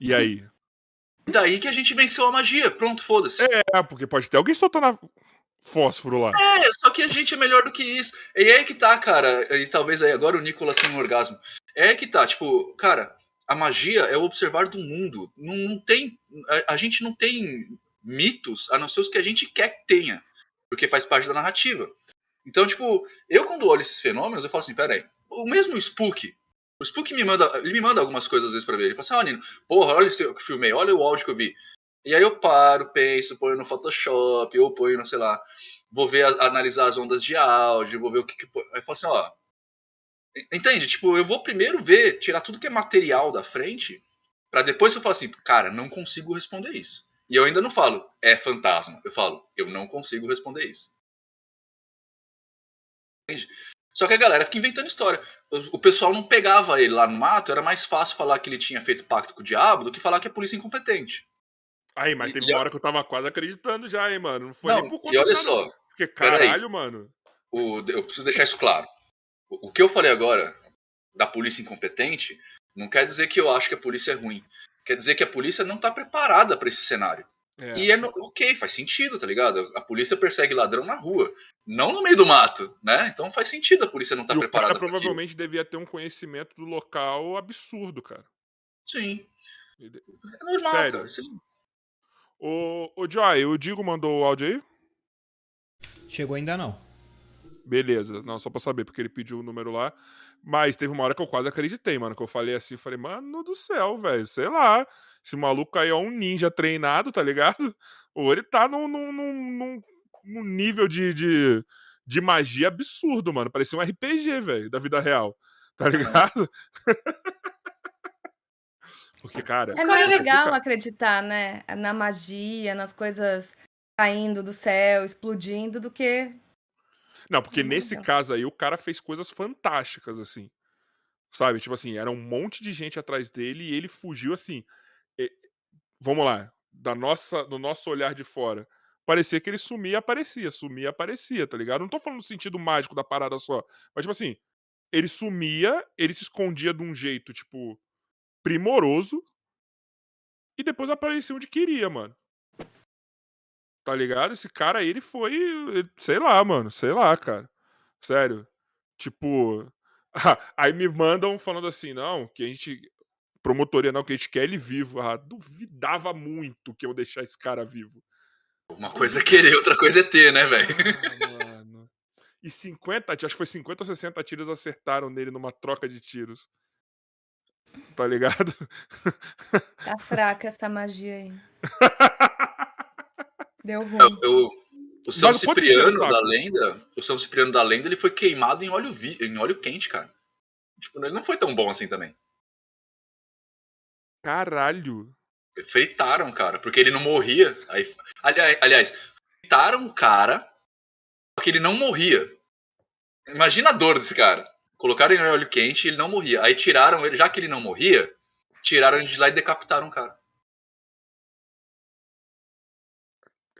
E aí? Daí que a gente venceu a magia. Pronto, foda-se. É, porque pode ter alguém soltando fósforo lá. É, só que a gente é melhor do que isso. E é que tá, cara. E talvez aí agora o Nicolas tenha um orgasmo. É que tá, tipo, cara, a magia é o observar do mundo. Não, não tem. A, a, gente não tem mitos, a não ser os que a gente quer que tenha. Porque faz parte da narrativa. Então, tipo, eu quando olho esses fenômenos, eu falo assim, peraí. O mesmo Spook, o Spook me manda, ele me manda algumas coisas às vezes pra ver. Ele fala assim, ó, oh, Nino, porra, olha o que filmei, olha o áudio que eu vi. E aí eu paro, penso, ponho no Photoshop, ou ponho no, sei lá, vou ver, analisar as ondas de áudio, vou ver o que que... Aí eu falo assim, ó, entende? Tipo, eu vou primeiro ver, tirar tudo que é material da frente, para depois eu falar assim, cara, não consigo responder isso. E eu ainda não falo, é fantasma. Eu falo, eu não consigo responder isso. Entende? Só que a galera fica inventando história. O, pessoal não pegava ele lá no mato, era mais fácil falar que ele tinha feito pacto com o diabo do que falar que a polícia é incompetente. Aí, mas teve e, uma hora que eu tava quase acreditando já, hein, mano. Não foi não, nem por conta E olha só. Porque, caralho, mano. O, eu preciso deixar isso claro. O, o que eu falei agora da polícia incompetente não quer dizer que eu acho que a polícia é ruim. Quer dizer que a polícia não tá preparada para esse cenário. É. E é no, ok, faz sentido, tá ligado? A polícia persegue ladrão na rua, não no meio do mato, né? Então faz sentido a polícia não estar tá preparada. O cara provavelmente aquilo. devia ter um conhecimento do local absurdo, cara. Sim. É normal, Sério. cara. Sim. O, o Joy, o Digo mandou o áudio aí? Chegou ainda não. Beleza, não, só pra saber, porque ele pediu o número lá. Mas teve uma hora que eu quase acreditei, mano. Que eu falei assim, falei, mano do céu, velho, sei lá. Esse maluco aí é um ninja treinado, tá ligado? Ou ele tá num, num, num, num nível de, de, de, magia absurdo, mano. Parecia um RPG, velho, da vida real. Tá ligado? Porque, cara. É mais legal acreditar, né? Na magia, nas coisas caindo do céu, explodindo, do que. Não, porque Não, nesse não. caso aí o cara fez coisas fantásticas, assim. Sabe? Tipo assim, era um monte de gente atrás dele e ele fugiu assim. Vamos lá, da nossa, do nosso olhar de fora. Parecia que ele sumia e aparecia, sumia e aparecia, tá ligado? Não tô falando no sentido mágico da parada só. Mas, tipo assim, ele sumia, ele se escondia de um jeito, tipo, primoroso. E depois aparecia onde queria, mano. Tá ligado? Esse cara aí, ele foi. Sei lá, mano. Sei lá, cara. Sério. Tipo. Aí me mandam falando assim, não, que a gente. Promotoria não, que a gente quer ele vivo. Ah, duvidava muito que eu deixar esse cara vivo. Uma coisa é querer, outra coisa é ter, né, velho? Ah, mano. E 50, acho que foi 50 ou 60 tiros acertaram nele numa troca de tiros. Tá ligado? Tá fraca essa magia aí. Deu ruim. Eu, eu- o São Mas o Cipriano da lenda, o São Cipriano da lenda, ele foi queimado em óleo, vi, em óleo quente, cara. Tipo, ele não foi tão bom assim também. Caralho. Fritaram, cara, porque ele não morria. Aí, aliás, fritaram o cara, só que ele não morria. Imagina a dor desse cara. Colocaram ele em óleo quente e ele não morria. Aí tiraram ele, já que ele não morria, tiraram ele de lá e decapitaram o cara.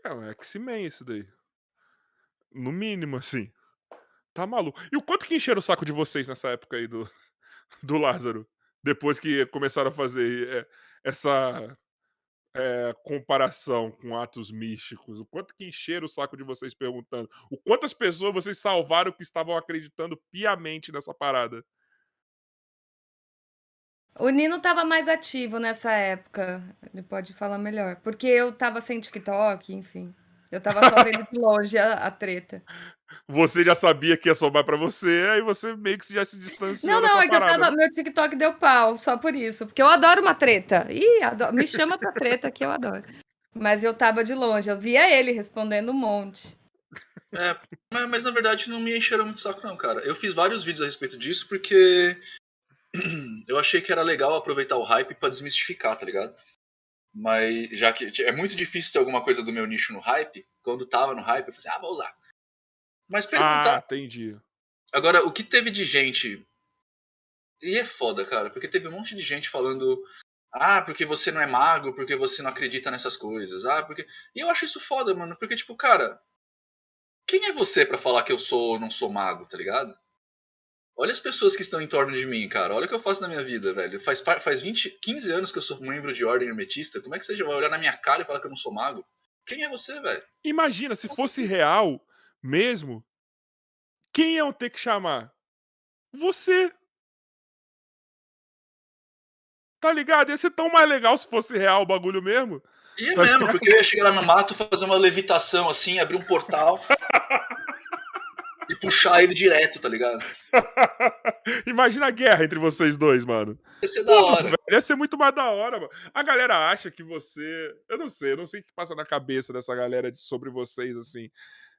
É um X-Men esse daí. No mínimo, assim. Tá maluco. E o quanto que encheram o saco de vocês nessa época aí do, do Lázaro? Depois que começaram a fazer é, essa é, comparação com atos místicos. O quanto que encheram o saco de vocês perguntando. O quantas pessoas vocês salvaram que estavam acreditando piamente nessa parada. O Nino tava mais ativo nessa época. Ele pode falar melhor. Porque eu tava sem TikTok, enfim. Eu tava só vendo de longe a, a treta. Você já sabia que ia sobrar pra você, aí você meio que já se distanciou Não, não, é que eu tava. Meu TikTok deu pau, só por isso. Porque eu adoro uma treta. Ih, adoro- me chama pra treta que eu adoro. Mas eu tava de longe, eu via ele respondendo um monte. É, mas, mas na verdade não me encheram muito o saco, não, cara. Eu fiz vários vídeos a respeito disso porque eu achei que era legal aproveitar o hype pra desmistificar, tá ligado? Mas já que é muito difícil ter alguma coisa do meu nicho no hype, quando tava no hype, eu falei assim, ah, vou usar. Mas Ah, perguntar. entendi. Agora, o que teve de gente. E é foda, cara, porque teve um monte de gente falando. Ah, porque você não é mago, porque você não acredita nessas coisas. Ah, porque. E eu acho isso foda, mano, porque, tipo, cara. Quem é você pra falar que eu sou ou não sou mago, tá ligado? Olha as pessoas que estão em torno de mim, cara. Olha o que eu faço na minha vida, velho. Faz, faz 20, 15 anos que eu sou membro de ordem hermetista. Como é que você já vai olhar na minha cara e falar que eu não sou mago? Quem é você, velho? Imagina, se fosse real mesmo, quem iam ter que chamar? Você. Tá ligado? Ia ser tão mais legal se fosse real o bagulho mesmo. É Tá mesmo, ligado? porque eu ia chegar lá no mato, fazer uma levitação assim, abrir um portal. e puxar ele direto, tá ligado? Imagina a guerra entre vocês dois, mano. Ia ser da Porra, hora. velho, ia ser muito mais da hora, mano. A galera acha que você. Eu não sei, eu não sei o que passa na cabeça dessa galera de- sobre vocês, assim.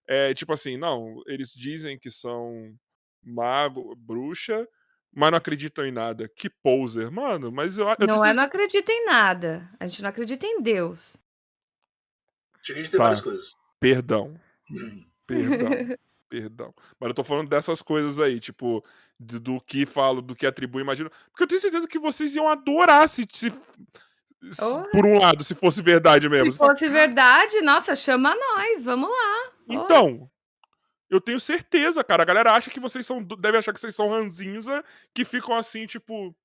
É tipo assim, não, eles dizem que são mago, bruxa, mas não acreditam em nada. Que poser, mano. Mas eu, eu Não é, certeza- não acredita em nada. A gente não acredita em Deus. Tinha que ter Tá. várias coisas. Perdão. Perdão. Perdão. Mas eu tô falando dessas coisas aí, tipo, do, do que falo, do que atribuo, imagino. Porque eu tenho certeza que vocês iam adorar se. se- por um lado, se fosse verdade mesmo. Se fosse verdade, nossa, chama nós, vamos lá. Então, eu tenho certeza, cara. A galera acha que vocês são. Deve achar que vocês são ranzinza que ficam assim, tipo.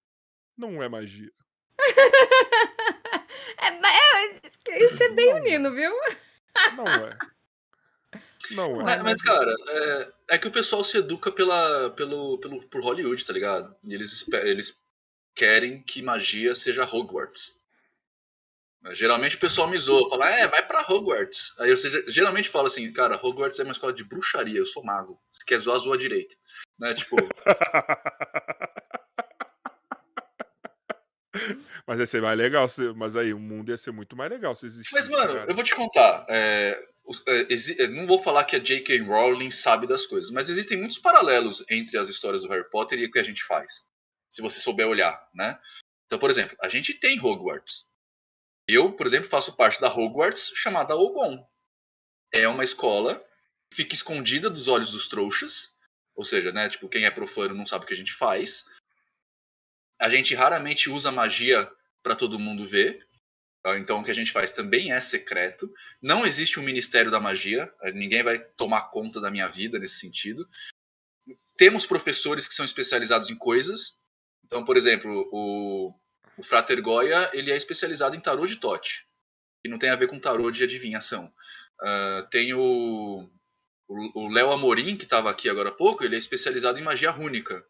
Não é magia. É, mas é, isso é bem menino, viu? Não é. Não é. Mas, mas, cara, é, é que o pessoal se educa pela, pelo, pelo, por Hollywood, tá ligado? E eles, eles querem que magia seja Hogwarts. Geralmente o pessoal me zoa, fala, é, vai pra Hogwarts. Aí eu geralmente falo assim, cara, Hogwarts é uma escola de bruxaria, eu sou mago. Se quer zoar, zoa direito. Né? Tipo, Mas ia ser mais legal. Mas aí, o mundo ia ser muito mais legal se existisse. Mas, mano, cara. eu vou te contar. é, é, é, não vou falar que a J.K. Rowling sabe das coisas, mas existem muitos paralelos entre as histórias do Harry Potter e o que a gente faz. Se você souber olhar, né? Então, por exemplo, a gente tem Hogwarts. Eu, por exemplo, faço parte da Hogwarts chamada Ogon. é uma escola que fica escondida dos olhos dos trouxas, ou seja, né, tipo, quem é profano não sabe o que a gente faz. A gente raramente usa magia para todo mundo ver. Tá? Então o que a gente faz também é secreto. Não existe um ministério da magia. Ninguém vai tomar conta da minha vida nesse sentido. Temos professores que são especializados em coisas. Então, por exemplo, o, o Frater Goya ele é especializado em tarô de Tote, que não tem a ver com tarô de adivinhação. Uh, tem o o Léo Amorim, que estava aqui agora há pouco, ele é especializado em magia rúnica.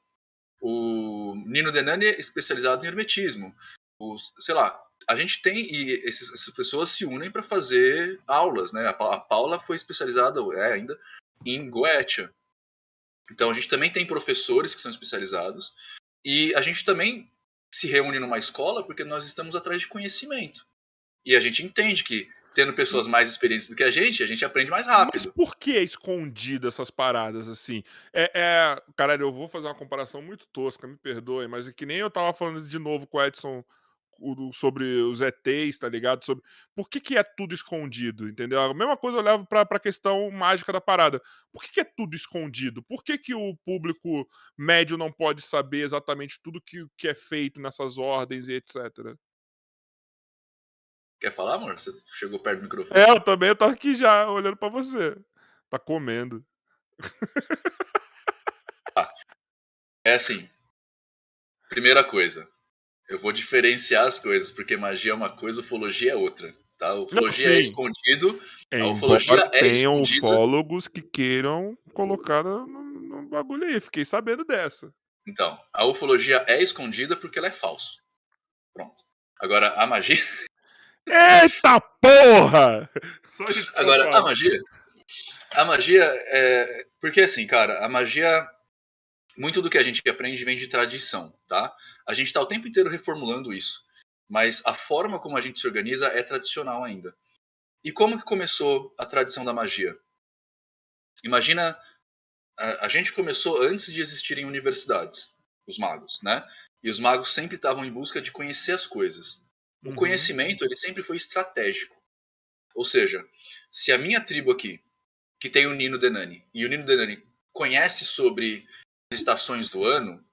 O Nino Denani é especializado em hermetismo. O, sei lá, a gente tem e esses, essas pessoas se unem para fazer aulas, né? A, a, Paula foi especializada, é ainda, em Goetia. Então a gente também tem professores que são especializados e a gente também se reúne numa escola porque nós estamos atrás de conhecimento. E a gente entende que tendo pessoas mais experientes do que a gente, a gente aprende mais rápido. Mas por que é escondido essas paradas assim? É, é, caralho, eu vou fazer uma comparação muito tosca, me perdoe, mas é que nem eu tava falando de novo com o Edson sobre os ETs, tá ligado? Sobre por que, que é tudo escondido, entendeu? A mesma coisa eu levo pra, pra questão mágica da parada. Por que, que é tudo escondido? Por que, que o público médio não pode saber exatamente tudo que, que é feito nessas ordens e etc? Quer falar, amor? Você chegou perto do microfone. É, eu também eu tô aqui já, olhando para você. Tá comendo. Ah, é assim. Primeira coisa. Eu vou diferenciar as coisas, porque magia é uma coisa, ufologia é outra. Tá? Ufologia Não, é escondido. É, a ufologia é tenham ufólogos que queiram colocar no, no bagulho aí. Fiquei sabendo dessa. Então, a ufologia é escondida porque ela é falso. Pronto. Agora, a magia. Eita porra! Agora, a magia. A magia é. Porque assim, cara, a magia. Muito do que a gente aprende vem de tradição, tá? A gente está o tempo inteiro reformulando isso. Mas a forma como a gente se organiza é tradicional ainda. E como que começou a tradição da magia? Imagina. A, a gente começou antes de existirem universidades, os magos, né? E os magos sempre estavam em busca de conhecer as coisas. O uhum. conhecimento ele sempre foi estratégico. Ou seja, se a minha tribo aqui, que tem o Nino Denani, e o Nino Denani conhece sobre estações do ano,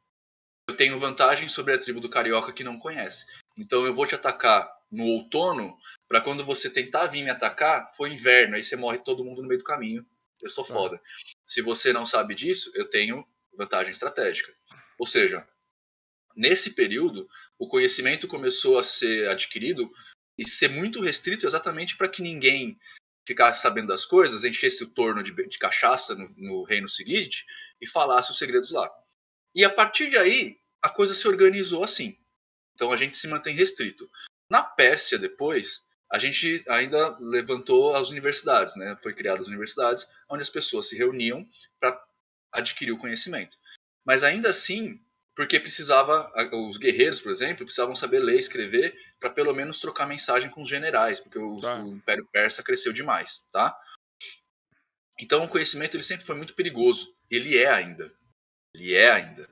eu tenho vantagem sobre a tribo do carioca que não conhece. Então eu vou te atacar no outono, para quando você tentar vir me atacar, foi inverno, aí você morre todo mundo no meio do caminho. Eu sou tá. foda. Se você não sabe disso, eu tenho vantagem estratégica. Ou seja, nesse período, o conhecimento começou a ser adquirido e ser muito restrito exatamente para que ninguém ficasse sabendo das coisas, enchesse o torno de, de cachaça no, no, reino seguinte e falasse os segredos lá. E a partir de aí, a coisa se organizou assim. Então a gente se mantém restrito. Na Pérsia, depois, a gente ainda levantou as universidades, né? Foi criadas as universidades onde as pessoas se reuniam para adquirir o conhecimento. Mas ainda assim, porque precisava, os guerreiros, por exemplo, precisavam saber ler e escrever para pelo menos trocar mensagem com os generais, porque o, tá. o, Império Persa cresceu demais, tá? Então o conhecimento ele sempre foi muito perigoso, ele é ainda, ele é ainda,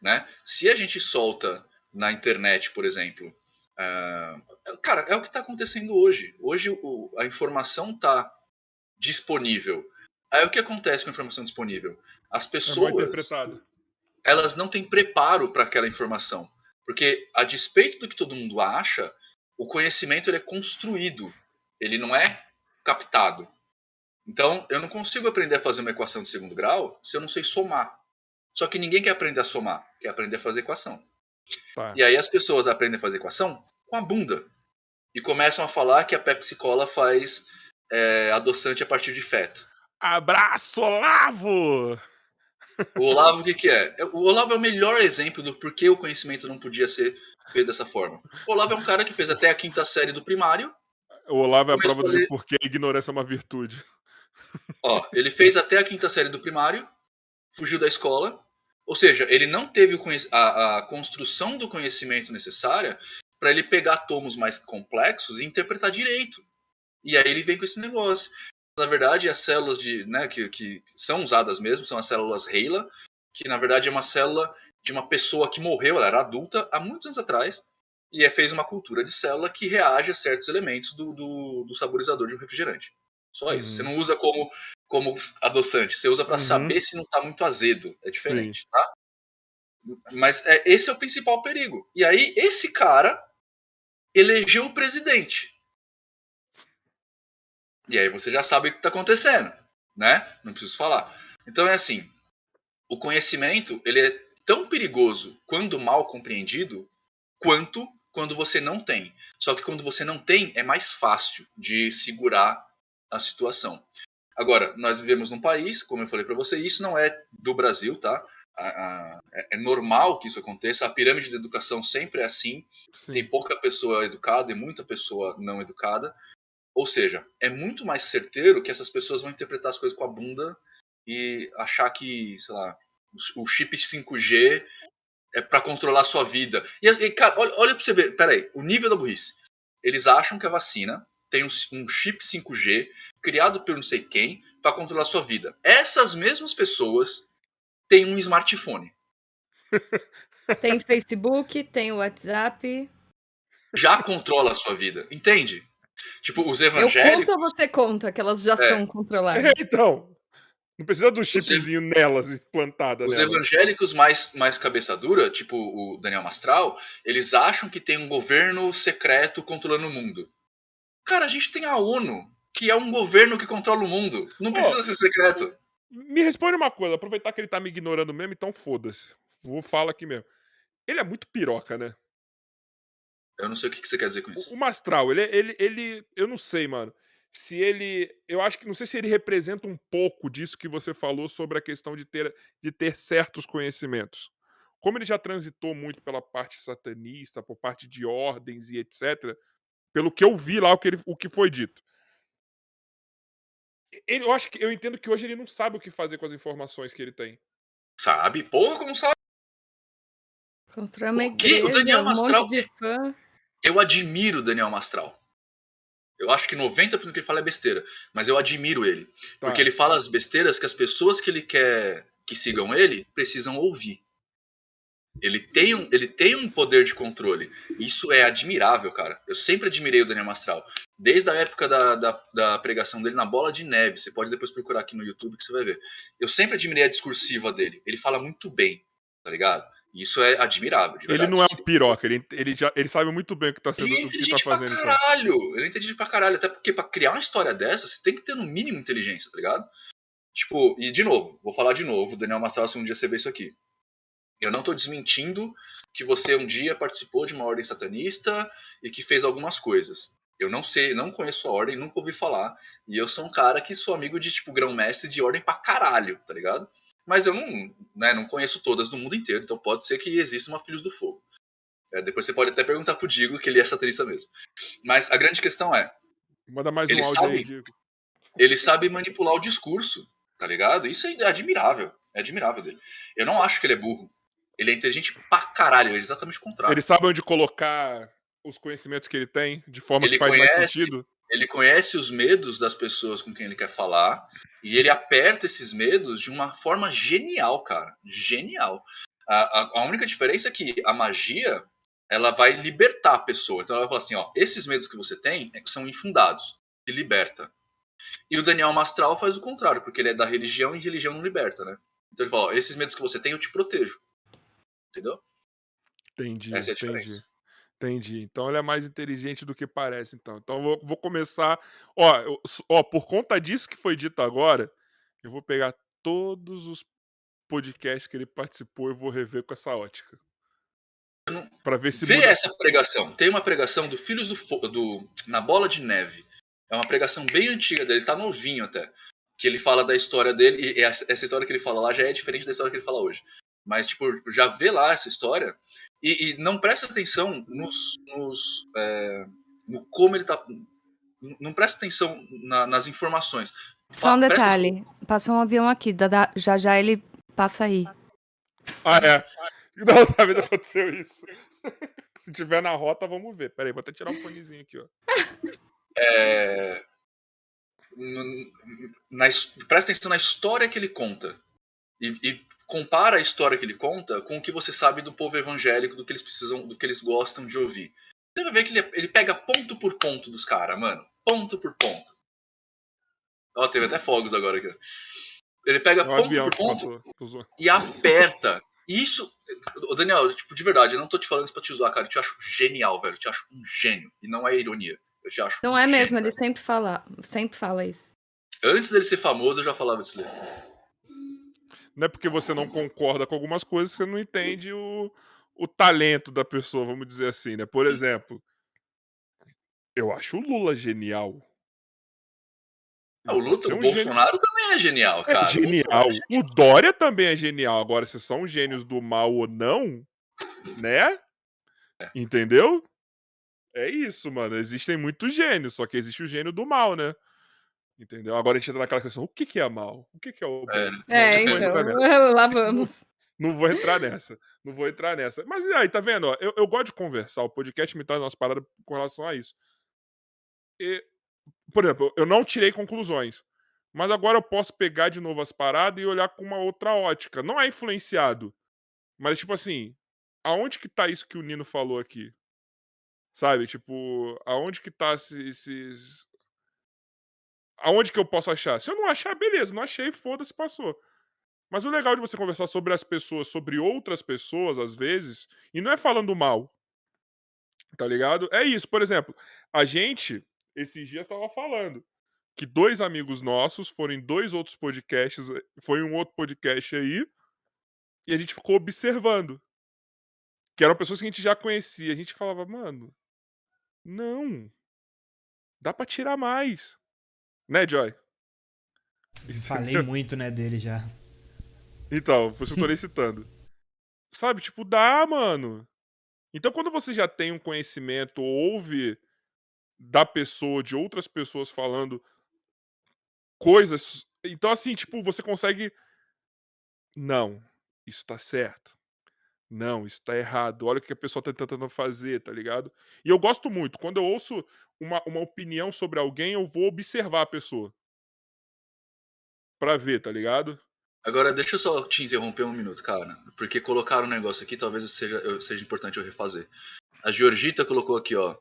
né? Se a gente solta na internet, por exemplo, uh, cara, é o que está acontecendo hoje. Hoje o, a informação está disponível. Aí o que acontece com a informação disponível? As pessoas é elas não têm preparo para aquela informação. Porque, a despeito do que todo mundo acha, o conhecimento ele é construído, ele não é captado. Então, eu não consigo aprender a fazer uma equação de segundo grau se eu não sei somar. Só que ninguém quer aprender a somar, quer aprender a fazer equação. Tá. E aí as pessoas aprendem a fazer equação com a bunda. E começam a falar que a Pepsi Cola faz é, adoçante a partir de feto. Abraço, Olavo! O Olavo, o que, que é? O Olavo é o melhor exemplo do porquê o conhecimento não podia ser feito dessa forma. O Olavo é um cara que fez até a quinta série do primário. O Olavo é a prova do porquê a ignorância é uma virtude. Ó, ele fez até a quinta série do primário, fugiu da escola, ou seja, ele não teve a, a construção do conhecimento necessária para ele pegar tomos mais complexos e interpretar direito. E aí ele vem com esse negócio na verdade, as células de, né, que, que são usadas mesmo são as células HeLa, que na verdade é uma célula de uma pessoa que morreu, ela era adulta há muitos anos atrás, e é, fez uma cultura de célula que reage a certos elementos do, do, do saborizador de um refrigerante. Só isso. Uhum. Você não usa como, como adoçante, você usa para Uhum. saber se não tá muito azedo. É diferente, tá? Mas é, esse é o principal perigo. E aí, esse cara elegeu o presidente. E aí você já sabe o que está acontecendo, né? Não preciso falar. Então é assim, o conhecimento ele é tão perigoso quando mal compreendido, quanto quando você não tem. Só que quando você não tem, é mais fácil de segurar a situação. Agora, nós vivemos num país, como eu falei para você, isso não é do Brasil, tá? É- é normal que isso aconteça. A pirâmide da educação sempre é assim Sim. tem pouca pessoa educada e muita pessoa não educada. Ou seja, é muito mais certeiro que essas pessoas vão interpretar as coisas com a bunda e achar que, sei lá, o chip 5G é para controlar a sua vida. E, e, cara, olha, olha pra você ver, peraí, o nível da burrice. Eles acham que a vacina tem um, um chip 5G criado por não sei quem para controlar a sua vida. Essas mesmas pessoas têm um smartphone. Tem Facebook, tem WhatsApp. Já controla a sua vida, entende? Tipo, os Eu evangélicos. conto ou você conta que elas já É. são controladas? É, então. Não precisa do chipzinho nelas implantada Os nelas. evangélicos mais, mais cabeça dura, tipo o Daniel Mastral, eles acham que tem um governo secreto controlando o mundo. Cara, a gente tem a ONU, que é um governo que controla o mundo. Não precisa ser secreto. Me responde uma coisa, aproveitar que ele tá me ignorando mesmo, então foda-se. Vou falar aqui mesmo. Ele é muito piroca, né? Eu não sei o que que você quer dizer com isso. O, o Mastral, ele, ele, ele. Eu não sei, mano. Se ele. Eu acho que. Não sei se ele representa um pouco disso que você falou sobre a questão de ter, de ter certos conhecimentos. Como ele já transitou muito pela parte satanista, por parte de ordens e etc., pelo que eu vi lá, o que, ele- o que foi dito. Ele, eu acho que eu entendo que hoje ele não sabe o que fazer com as informações que ele tem. Sabe? Porra, como sabe? Constrói uma O quê? O igreja, Daniel um Mastral- monte de fã. Eu admiro o Daniel Mastral. Eu acho que 90% do que ele fala é besteira, mas eu admiro ele. Tá. Porque ele fala as besteiras que as pessoas que ele quer que sigam ele precisam ouvir. Ele tem um, ele tem um poder de controle. Isso é admirável, cara. Eu sempre admirei o Daniel Mastral. Desde a época da, da, da pregação dele na Bola de Neve. Você pode depois procurar aqui no YouTube que você vai ver. Eu sempre admirei a discursiva dele. Ele fala muito bem, tá ligado? Isso é admirável. Ele não é um piroca, ele, ele, já, ele sabe muito bem o que tá, sendo, Ele o que tá inteligente pra fazendo. então. caralho. Ele é inteligente pra caralho. Até porque pra criar uma história dessa, você tem que ter no mínimo inteligência, tá ligado? Tipo, e de novo, vou falar de novo, Daniel Mastral, se um dia você vê isso aqui. Eu não tô desmentindo que você um dia participou de uma ordem satanista e que fez algumas coisas. Eu não sei, não conheço a ordem, nunca ouvi falar. E eu sou um cara que sou amigo de, tipo, grão-mestre de ordem pra caralho, tá ligado? Mas eu não, né, não conheço todas do mundo inteiro, então pode ser que exista uma Filhos do Fogo. É, depois você pode até perguntar pro Digo que ele é satanista mesmo. Mas a grande questão é, Manda mais Ele um áudio sabe. aí, Diego. ele sabe manipular o discurso, tá ligado? Isso é admirável. É admirável dele. Eu não acho que ele é burro. Ele é inteligente pra caralho, ele é exatamente o contrário. Ele sabe onde colocar os conhecimentos que ele tem, de forma Ele que faz mais conhece- sentido. Ele conhece os medos das pessoas com quem ele quer falar e ele aperta esses medos de uma forma genial, cara. Genial. A, a- a única diferença é que a magia ela vai libertar a pessoa. Então ela vai falar assim: ó, esses medos que você tem é que são infundados, te liberta. E o Daniel Mastral faz o contrário, porque ele é da religião e religião não liberta, né? Então ele fala: ó, esses medos que você tem eu te protejo. Entendeu? Entendi, Essa é a diferença. Entendi. Então ele é mais inteligente do que parece, então. Então eu vou, vou começar. Ó, eu- ó, por conta disso que foi dito agora, eu vou pegar todos os podcasts que ele participou e vou rever com essa ótica. Pra ver se Vê muda. essa pregação. Tem uma pregação do Filhos do, Fo- do Na Bola de Neve. É uma pregação bem antiga dele, tá novinho até. Que ele fala da história dele, e essa história que ele fala lá já é diferente da história que ele fala hoje. Mas, tipo, já vê lá essa história e, e não presta atenção nos. nos é, no como ele tá. Não presta atenção na- nas informações. Só um Presta detalhe. Passou um avião aqui. Dada- Já já ele passa aí. Ah, é. Da outra vez aconteceu isso. Se tiver na rota, vamos ver. Pera aí, vou até tirar o fonezinho aqui, ó. é, na presta atenção na história que ele conta e, e compara a história que ele conta com o que você sabe do povo evangélico, do que eles precisam, do que eles gostam de ouvir. Você vai ver que ele, ele pega ponto por ponto dos caras, mano, ponto por ponto. Ó, teve até fogos agora aqui. Ele pega É um ponto por ponto passou. E aperta. Isso. Ô, Daniel, tipo, de verdade, eu não tô te falando isso pra te usar, cara. Eu te acho genial, velho. Eu te acho um gênio. E não é ironia. Eu te acho Não um é mesmo, gênio, ele sempre fala, sempre fala isso. velho. Antes dele ser famoso, eu já falava isso dele. Não é porque você não concorda com algumas coisas que você não entende o, o talento da pessoa, vamos dizer assim, né? Por exemplo, eu acho o Lula genial. Ah, o Você é o um gênio- Bolsonaro também é genial, cara. É genial. O Dória também é genial. Agora, se são gênios do mal ou não, né? Entendeu? É isso, mano. Existem muitos gênios, só que existe o gênio do mal, né? Entendeu? Agora a gente entra naquela questão: o que, que é mal? O que, que é o bem? É. Não, É, não então, lá vamos. Não vou entrar nessa. Não vou entrar nessa. Mas e aí, tá vendo? ó? Eu, eu gosto de conversar. O podcast me traz umas paradas com relação a isso. E, por exemplo, eu não tirei conclusões. Mas agora eu posso pegar de novo as paradas e olhar com uma outra ótica. Não é influenciado. Mas, tipo assim, aonde que tá isso que o Nino falou aqui? Sabe? Tipo, aonde que tá esses. esses- Aonde que eu posso achar? Se eu não achar, beleza. Não achei, foda-se, passou. Mas o legal de você conversar sobre as pessoas, sobre outras pessoas, às vezes, e não é falando mal. Tá ligado? É isso. Por exemplo, a gente, esses dias, tava falando que dois amigos nossos foram em dois outros podcasts, eh, foi um outro podcast aí, e a gente ficou observando. Que eram pessoas que a gente já conhecia. A gente falava, mano, não. Dá pra tirar mais. Né, Joy? Falei muito, né, dele já. Então, por isso que eu tô nem citando. Sabe, tipo, dá, mano. Então, quando você já tem um conhecimento, ouve da pessoa, de outras pessoas falando coisas. Então, assim, tipo, você consegue. Não, isso tá certo. Não, isso tá errado. Olha o que a pessoa tá tentando fazer, tá ligado? E eu gosto muito. Quando eu ouço uma, uma opinião sobre alguém, eu vou observar a pessoa. Pra ver, tá ligado? Agora, deixa eu só te interromper um minuto, cara. Porque colocaram um negócio aqui, talvez seja, seja importante eu refazer. A Georgita colocou aqui, ó.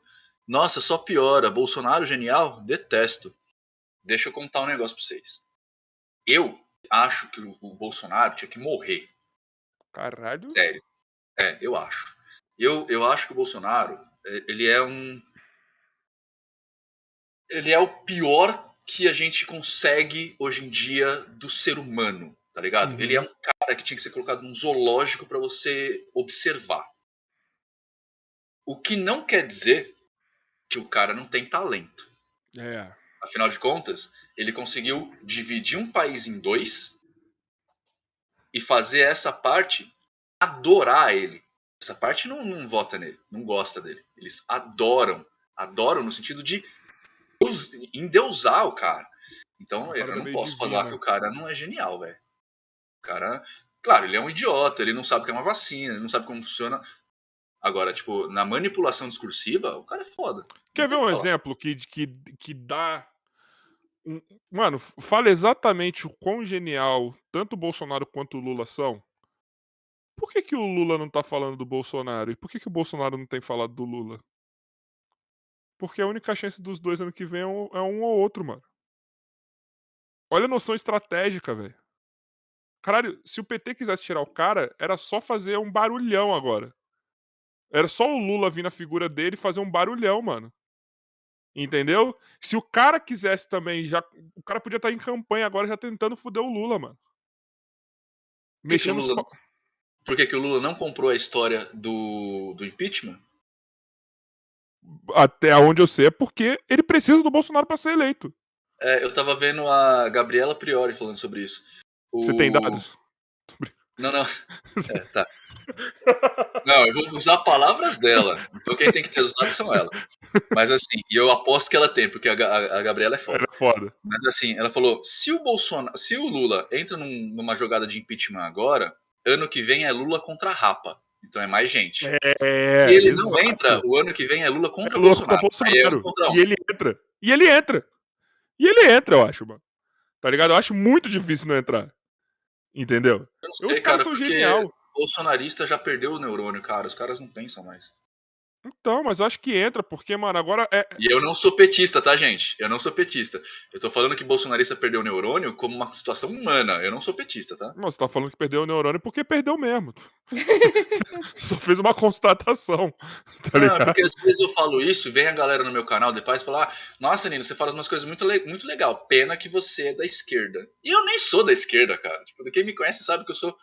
Nossa, só piora. Bolsonaro genial? Detesto. Deixa eu contar um negócio pra vocês. Eu acho que o, o Bolsonaro tinha que morrer. Caralho. Sério. É, eu acho. Eu, eu acho que o Bolsonaro, é, ele é um. Ele é o pior que a gente consegue hoje em dia do ser humano, tá ligado? Uhum. Ele é um cara que tinha que ser colocado num zoológico pra você observar. O que não quer dizer que o cara não tem talento. É. Afinal de contas, ele conseguiu dividir um país em dois e fazer essa parte adorar ele. Essa parte não, não vota nele, não gosta dele. Eles adoram. Adoram no sentido de deus- endeusar o cara. Então eu parada não posso divina. falar que o cara não é genial, velho. O cara, claro, ele é um idiota, ele não sabe o que é uma vacina, ele não sabe como funciona. Agora, tipo, na manipulação discursiva, o cara é foda. Quer ver um falar. exemplo que, que, que dá. Mano, fala exatamente o quão genial tanto o Bolsonaro quanto o Lula são. Por que, que o Lula não tá falando do Bolsonaro? E por que, que o Bolsonaro não tem falado do Lula? Porque a única chance dos dois ano que vem é um, é um ou outro, mano. Olha a noção estratégica, velho. Caralho, se o PT quisesse tirar o cara, era só fazer um barulhão agora. Era só o Lula vir na figura dele e fazer um barulhão, mano. Entendeu? Se o cara quisesse também, já. O cara podia estar em campanha agora já tentando foder o Lula, mano. Mexendo Por que, que o Lula não comprou a história do, do impeachment? Até onde eu sei é porque ele precisa do Bolsonaro pra ser eleito. É, eu tava vendo a Gabriela Priori falando sobre isso. Você O- tem dados? Não, não. É, tá. Não, eu vou usar palavras dela. Então quem tem que ter os dados são ela. Mas assim, e eu aposto que ela tem, porque a, Ga- a Gabriela é foda. Era foda. Mas assim, ela falou: se o Bolsonaro, se o Lula entra num- numa jogada de impeachment agora, ano que vem é Lula contra Rapa. Então é mais gente. É. Se ele não exato. entra, o ano que vem é Lula É contra Lula Bolsonaro. contra é Bolsonaro. contra um. E ele entra. E ele entra. E ele entra, eu acho, mano. Tá ligado? Eu acho muito difícil não entrar. Entendeu? Eu não Os sei, caras cara, são genial. bolsonarista já perdeu o neurônio, cara. Os caras não pensam mais. Então, mas eu acho que entra, porque, mano, agora é. E eu não sou petista, tá, gente? Eu não sou petista. Eu tô falando que bolsonarista perdeu o neurônio como uma situação humana. Eu não sou petista, tá? Não, você tá falando que perdeu o neurônio porque perdeu mesmo. Só fez uma constatação. Tá Não, ligado? porque às vezes eu falo isso e vem a galera no meu canal depois e fala: ah, Nossa, Nino, você fala umas coisas muito, le muito legal. Pena que você é da esquerda. E eu nem sou da esquerda, cara. Tipo, quem me conhece sabe que eu sou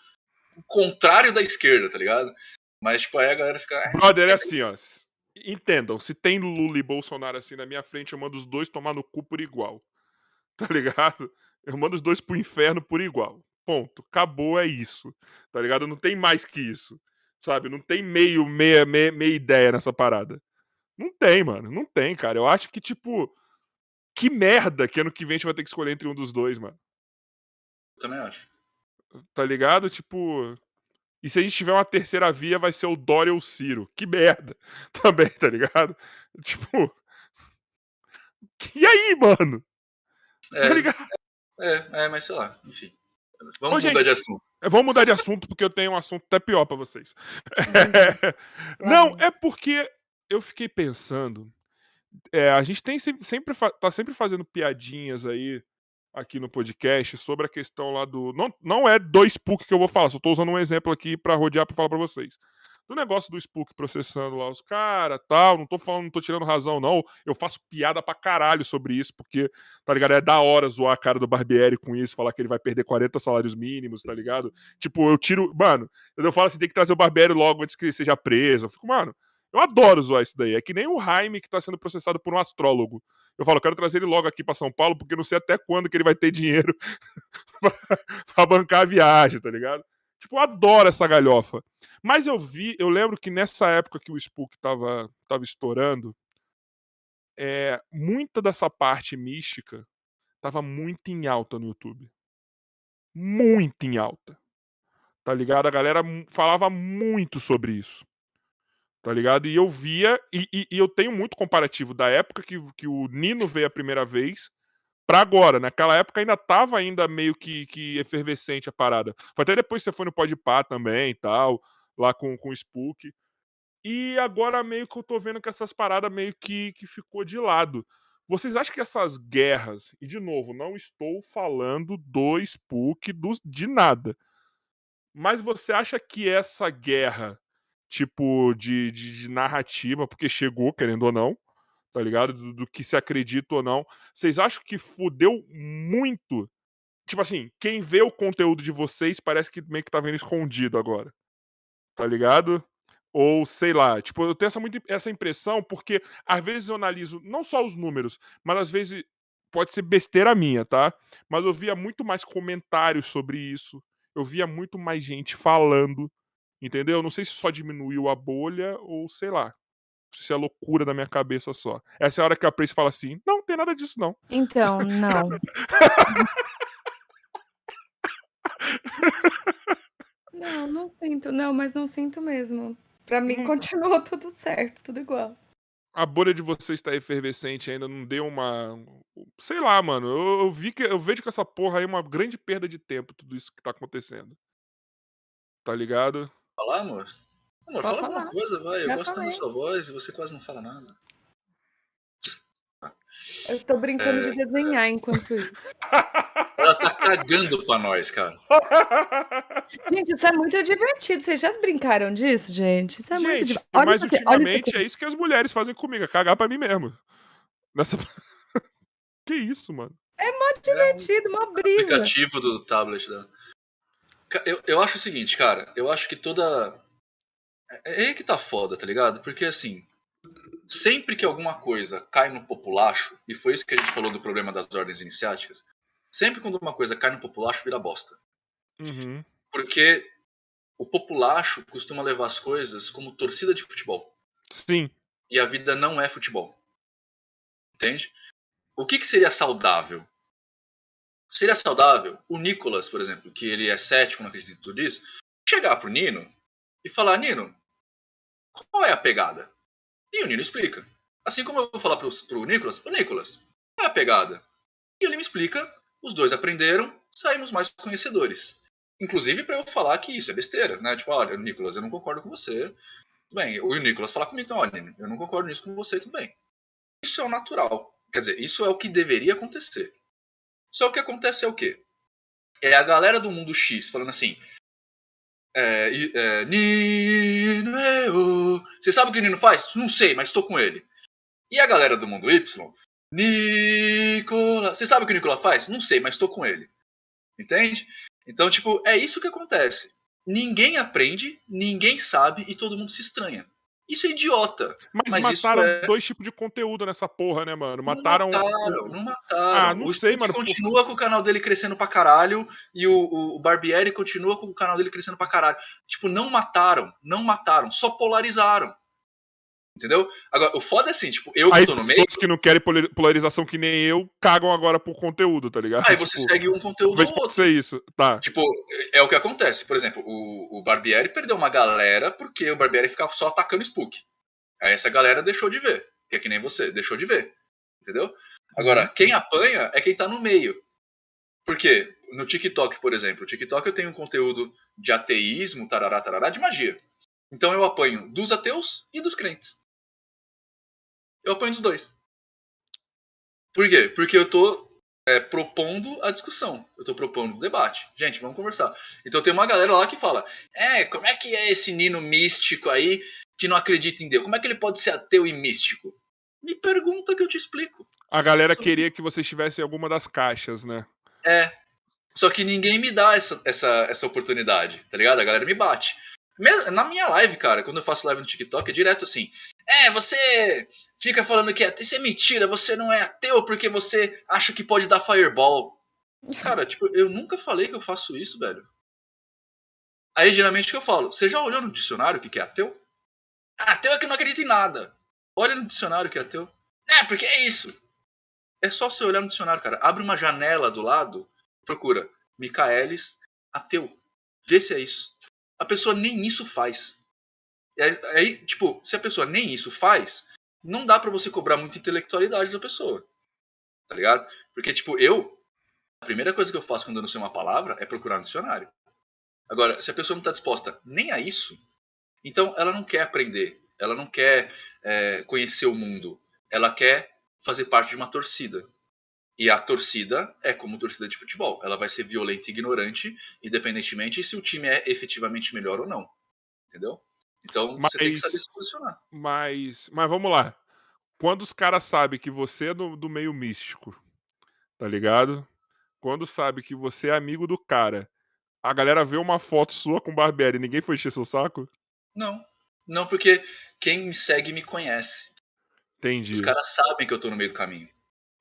o contrário da esquerda, tá ligado? Mas, tipo, aí a galera fica. "Ah, Brother, é assim, ó. Entendam, se tem Lula e Bolsonaro assim na minha frente, eu mando os dois tomar no cu por igual. Tá ligado? Eu mando os dois pro inferno por igual. Ponto. Acabou, é isso. Tá ligado? Não tem mais que isso. Sabe? Não tem meio, meia, meia, meia ideia nessa parada. Não tem, mano. Não tem, cara. Eu acho que, tipo. Que merda que ano que vem a gente vai ter que escolher entre um dos dois, mano. Eu também acho. Tá ligado? Tipo. E se a gente tiver uma terceira via, vai ser o Dória ou o Ciro. Que merda. Também, tá ligado? Tipo. E aí, mano? É, Tá ligado? é, é, mas sei lá, enfim. Vamos Ô, gente, mudar de assunto. Vamos mudar de assunto, porque eu tenho um assunto até pior pra vocês. Não, é porque eu fiquei pensando. é, a gente tem sempre, sempre tá sempre fazendo piadinhas aí aqui no podcast sobre a questão lá do. Não, não é do Spook que eu vou falar, só tô usando um exemplo aqui pra rodear pra falar pra vocês. Do negócio do Spook processando lá os caras tal. Não tô falando, não tô tirando razão, não. Eu faço piada pra caralho sobre isso, porque, tá ligado? É da hora zoar a cara do Barbieri com isso, falar que ele vai perder 40 salários mínimos, tá ligado? Tipo, eu tiro. Mano, eu falo assim, tem que trazer o Barbieri logo antes que ele seja preso. Eu fico, mano, eu adoro zoar isso daí. É que nem o Jaime que tá sendo processado por um astrólogo. Eu falo, eu quero trazer ele logo aqui pra São Paulo, porque não sei até quando que ele vai ter dinheiro pra bancar a viagem, tá ligado? Tipo, eu adoro essa galhofa. Mas eu vi, eu lembro que nessa época que o Spook tava, tava estourando, é, muita dessa parte mística tava muito em alta no YouTube. Muito em alta. Tá ligado? A galera falava muito sobre isso. Tá ligado? E eu via, e, e- e eu tenho muito comparativo da época que, que o Nino veio a primeira vez pra agora. Naquela época ainda tava ainda meio que, que efervescente a parada. Foi até depois que você foi no Podpah também e tal, lá com, com o Spook. E agora meio que eu tô vendo que essas paradas meio que, que ficou de lado. Vocês acham que essas guerras, e de novo, não estou falando do Spook do, de nada, mas você acha que essa guerra, tipo, de, de, de narrativa, porque chegou, querendo ou não, tá ligado? Do, do que se acredita ou não, vocês acham que fudeu muito? Tipo assim, quem vê o conteúdo de vocês parece que meio que tá vendo escondido agora. Tá ligado? Ou sei lá, tipo, eu tenho essa, muito, essa impressão porque às vezes eu analiso não só os números, mas às vezes pode ser besteira minha, tá? Mas eu via muito mais comentários sobre isso. Eu via muito mais gente falando, entendeu? Não sei se só diminuiu a bolha ou sei lá. Se é loucura da minha cabeça só. Essa é a hora que a Prace fala assim: não, tem nada disso não. Então, não. Não, não sinto. Não, mas não sinto mesmo. Pra mim, Hum. continuou tudo certo, tudo igual. a bolha de vocês está efervescente ainda, não deu uma. Sei lá, mano. Eu, eu vi que eu vejo que essa porra aí é uma grande perda de tempo, tudo isso que tá acontecendo. Tá ligado? Falar, amor? Amor, Pode fala falar. alguma coisa, vai. Eu Já gosto tanto da sua voz e você quase não fala nada. Eu tô brincando É, de desenhar enquanto isso. Ela tá cagando pra nós, cara. Gente, isso é muito divertido. Vocês já brincaram disso, gente? Isso é muito Gente, divertido. Olha mas isso aqui, olha isso ultimamente aqui. é isso que as mulheres fazem comigo, é cagar pra mim mesmo. Nessa... que isso, mano? divertido, uma brisa. aplicativo do tablet dela. Eu, eu acho o seguinte, cara. Eu acho que toda. É é aí que tá foda, tá ligado? Porque assim. Sempre que alguma coisa cai no populacho, e foi isso que a gente falou do problema das ordens iniciáticas, sempre quando uma coisa cai no populacho, vira bosta. Uhum. Porque o populacho costuma levar as coisas como torcida de futebol. Sim. E a vida não é futebol. Entende? O que, que seria saudável? Seria saudável o Nicolas, por exemplo, que ele é cético, não acredita em tudo isso, chegar pro Nino e falar: Nino, qual é a pegada? E o Nino explica. Assim como eu vou falar pro, pro Nicolas: Ô Nicolas, qual é a pegada? E ele me explica, os dois aprenderam, saímos mais conhecedores. Inclusive para eu falar que isso é besteira, né? Tipo, olha, Nicolas, eu não concordo com você. Tudo bem, o Nicolas fala comigo, então, olha, eu não concordo nisso com você, tudo bem. Isso é o natural. Quer dizer, isso é o que deveria acontecer. Só que acontece é o quê? É a galera do mundo X falando assim. É, é, Nino, é Você sabe o que o Nino faz? Não sei, mas estou com ele. E a galera do mundo Y? Nicolas. Você sabe o que o Nicolas faz? Não sei, mas estou com ele. Entende? Então, tipo, é isso que acontece. Ninguém aprende, ninguém sabe e todo mundo se estranha. Isso é idiota. Mas, Mas mataram é- dois tipos de conteúdo nessa porra, né, mano? Não Mataram. mataram, não mataram. Ah, não o sei, mano. continua com o canal dele crescendo pra caralho e o, o, o Barbieri continua com o canal dele crescendo pra caralho. Tipo, não mataram, não mataram, só polarizaram. Entendeu? Agora, o foda é assim, tipo, eu que Aí tô no meio, pessoas que não querem polarização que nem eu cagam agora por conteúdo, tá ligado? aí você Tipo, segue um conteúdo ou pode outro. ser isso. Tá. Tipo, é o que acontece. Por exemplo, o, o Barbieri perdeu uma galera porque o Barbieri ficava só atacando Spook. Aí essa galera deixou de ver. Que é que nem você, deixou de ver. Entendeu? Agora, quem apanha é quem tá no meio. Por quê? No TikTok, por exemplo. No TikTok eu tenho um conteúdo de ateísmo, tarará, tarará, de magia. Então eu apanho dos ateus e dos crentes. Eu apanho dos dois. Por quê? Porque eu tô é, propondo a discussão. Eu tô propondo o debate. Gente, vamos conversar. Então tem uma galera lá que fala: É, como é que é esse Nino místico aí que não acredita em Deus? Como é que ele pode ser ateu e místico? Me pergunta que eu te explico. A galera queria que vocês tivessem alguma das caixas, né? É. Só que ninguém me dá essa, essa, essa oportunidade, tá ligado? A galera me bate. Na minha live, cara, quando eu faço live no TikTok, é direto assim. É, você fica falando que é ateu. Isso é mentira, você não é ateu porque você acha que pode dar fireball. Cara, tipo, eu nunca falei que eu faço isso, velho. Aí geralmente o que eu falo? Você já olhou no dicionário o que é ateu? Ah, ateu é que não acredita em nada. Olha no dicionário o que é ateu. É, porque é isso. É só você olhar no dicionário, cara. Abre uma janela do lado, procura Micaelis ateu. Vê se é isso. A pessoa nem isso faz. Aí, tipo, se a pessoa nem isso faz, não dá pra você cobrar muita intelectualidade da pessoa. Tá ligado? Porque, tipo, eu, a primeira coisa que eu faço quando eu não sei uma palavra é procurar no dicionário. Agora, se a pessoa não tá disposta nem a isso, então ela não quer aprender, ela não quer é, conhecer o mundo, ela quer fazer parte de uma torcida. E a torcida é como torcida de futebol. Ela vai ser violenta e ignorante, independentemente se o time é efetivamente melhor ou não. Entendeu? Então você tem que Mas- saber se posicionar. Mas, mas vamos lá. Quando os caras sabem que você é do, do meio místico, tá ligado? Quando sabe que você é amigo do cara, a galera vê uma foto sua com Barbieri e ninguém foi encher seu saco? Não. Não, porque quem me segue me conhece. Entendi. Os caras sabem que eu tô no meio do caminho.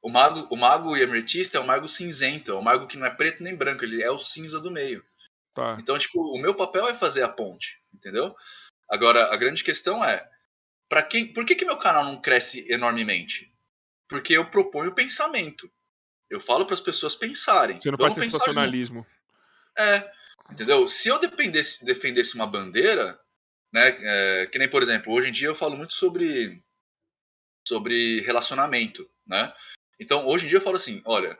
O mago, o mago emeritista é o mago cinzento, é o mago que não é preto nem branco, ele é o cinza do meio. Tá. Então, tipo, o meu papel é fazer a ponte, entendeu? Agora, a grande questão é, para quem, por que que meu canal não cresce enormemente? Porque eu proponho pensamento. Eu falo para as pessoas pensarem. Você não faz sensacionalismo. É, entendeu? Se eu dependesse, defendesse uma bandeira, né, é, que nem por exemplo, hoje em dia eu falo muito sobre sobre relacionamento, né? Então, hoje em dia eu falo assim, olha,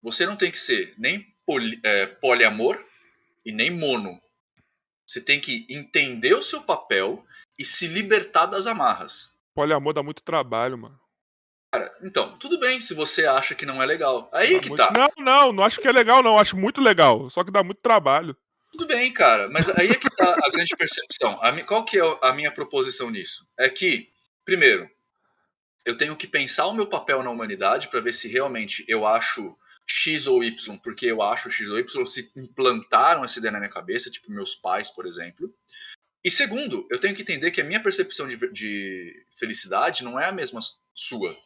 você não tem que ser nem poli, é, poliamor e nem mono. Você tem que entender o seu papel e se libertar das amarras. Poliamor dá muito trabalho, mano. Então, tudo bem se você acha que não é legal. Aí Dá que muito- tá. Não, não, não acho que é legal, não. Acho muito legal. Só que dá muito trabalho. Tudo bem, cara, mas aí é que tá a grande percepção. A qual que é a minha proposição nisso? É que, primeiro, eu tenho que pensar o meu papel na humanidade para ver se realmente eu acho X ou Y, porque eu acho X ou Y, se implantaram essa ideia na minha cabeça, tipo meus pais, por exemplo. E segundo, eu tenho que entender que a minha percepção de, de felicidade não é a mesma sua.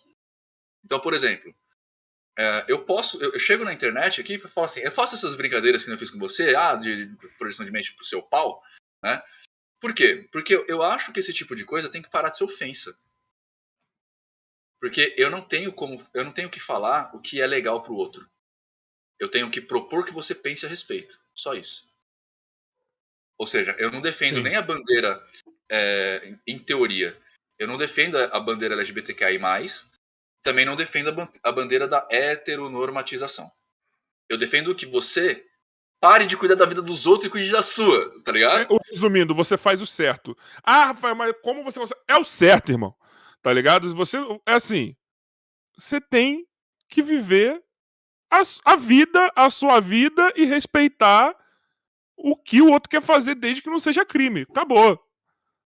Então, por exemplo, é, eu posso, eu, eu chego na internet aqui para falar assim, eu faço essas brincadeiras que eu fiz com você, ah, de projeção de mente pro seu pau, né? Por quê? Porque eu acho que esse tipo de coisa tem que parar de ser ofensa. Porque eu não tenho como, eu não tenho que falar o que é legal pro outro. Eu tenho que propor que você pense a respeito. Só isso. Ou seja, eu não defendo Sim. nem a bandeira é, em teoria. Eu não defendo a bandeira LGBTQI+, também não defendo a ban- a bandeira da heteronormatização. Eu defendo que você Pare de cuidar da vida dos outros e cuide da sua, tá ligado? Resumindo, você faz o certo. Ah, Rafael, mas como você consegue? É o certo, irmão. Tá ligado? Você é assim. Você tem que viver a, a vida, a sua vida e respeitar o que o outro quer fazer desde que não seja crime. Acabou.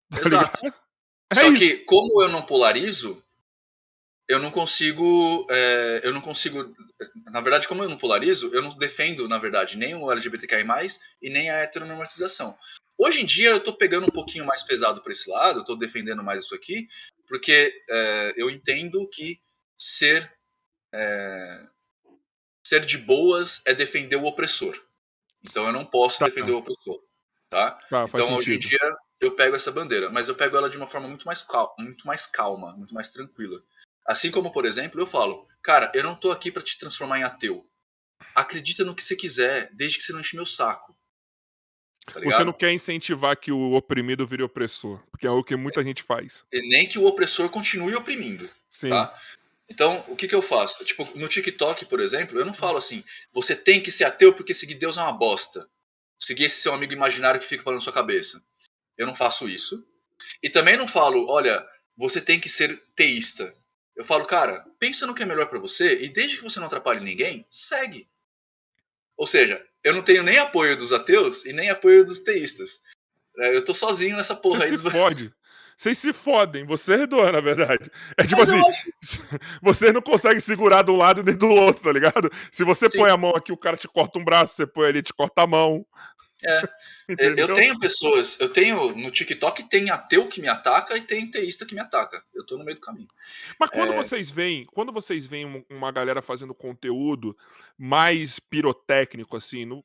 Tá Exato. ligado? É Só isso. que, como eu não polarizo, eu não consigo. é, eu não consigo. Na verdade, como eu não polarizo, eu não defendo, na verdade, nem o LGBTQI, e nem a heteronormatização. Hoje em dia eu tô pegando um pouquinho mais pesado para esse lado, tô defendendo mais isso aqui, porque é, eu entendo que ser. é, ser de boas é defender o opressor. Então eu não posso Tá. defender o opressor. Tá? Tá, Então, hoje em dia, eu pego essa bandeira, mas eu pego ela de uma forma muito mais, calma, muito mais calma, muito mais tranquila. Assim como, por exemplo, eu falo, cara, eu não tô aqui pra te transformar em ateu. Acredita no que você quiser, desde que você não enche meu saco. Tá Você não quer incentivar que o oprimido vire opressor, porque é o que muita gente faz. E nem que o opressor continue oprimindo. Sim. Tá? Então, o que, que eu faço? Tipo, no TikTok, por exemplo, eu não falo assim, você tem que ser ateu porque seguir Deus é uma bosta. Seguir esse seu amigo imaginário que fica falando na sua cabeça. Eu não faço isso. E também não falo, olha, você tem que ser teísta. Eu falo, cara, pensa no que é melhor pra você e desde que você não atrapalhe ninguém, segue. Ou seja, eu não tenho nem apoio dos ateus e nem apoio dos teístas. É, Eu tô sozinho nessa porra Você aí. se dos- fode. Vocês se fodem, você é doa, na verdade. É tipo Mas assim, acho- você não consegue segurar do lado nem do outro, tá ligado? Se você Sim. põe a mão aqui, o cara te corta um braço, você põe ali, te corta a mão. É. Entendeu? Eu tenho pessoas, eu tenho no TikTok tem ateu que me ataca e tem teísta que me ataca. Eu tô no meio do caminho. Mas quando É. vocês veem, quando vocês veem um- uma galera fazendo conteúdo mais pirotécnico, assim, no...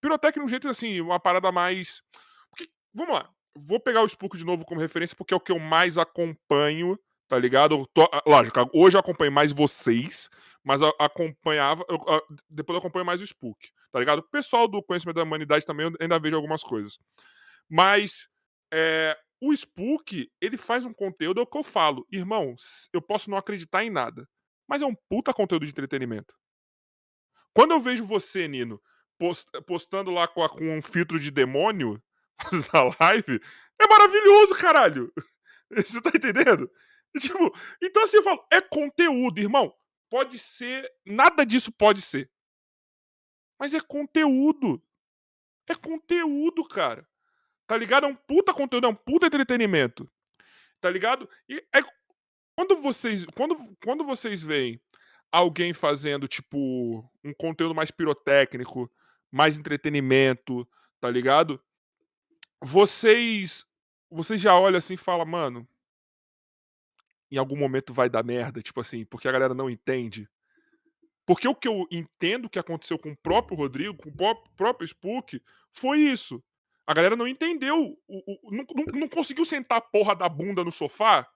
pirotécnico de um jeito assim, uma parada mais. Porque, vamos lá, vou pegar o Spook de novo como referência, porque é o que eu mais acompanho, tá ligado? Tô- ah, Lógico, hoje eu acompanho mais vocês, mas eu acompanhava. eu- ah, depois eu acompanho mais o Spook, tá ligado? O pessoal do conhecimento da humanidade também eu ainda vejo algumas coisas. Mas. é, o Spook, ele faz um conteúdo, é que eu falo. Irmão, eu posso não acreditar em nada, mas é um puta conteúdo de entretenimento. Quando eu vejo você, Nino, post- postando lá com, a- com um filtro de demônio na live, é maravilhoso, caralho. Você tá entendendo? Tipo, então assim eu falo, é conteúdo, irmão. Pode ser, nada disso pode ser. Mas é conteúdo. É conteúdo, cara. Tá ligado? É um puta conteúdo, é um puta entretenimento. Tá ligado? E é quando vocês, quando, quando vocês veem alguém fazendo tipo um conteúdo mais pirotécnico, mais entretenimento, tá ligado? Vocês vocês já olham assim e falam, mano, em algum momento vai dar merda, tipo assim, porque a galera não entende. Porque o que eu entendo que aconteceu com o próprio Rodrigo, com o pró- próprio Spook, foi isso. A galera não entendeu, o- o- não, não- não conseguiu sentar a porra da bunda no sofá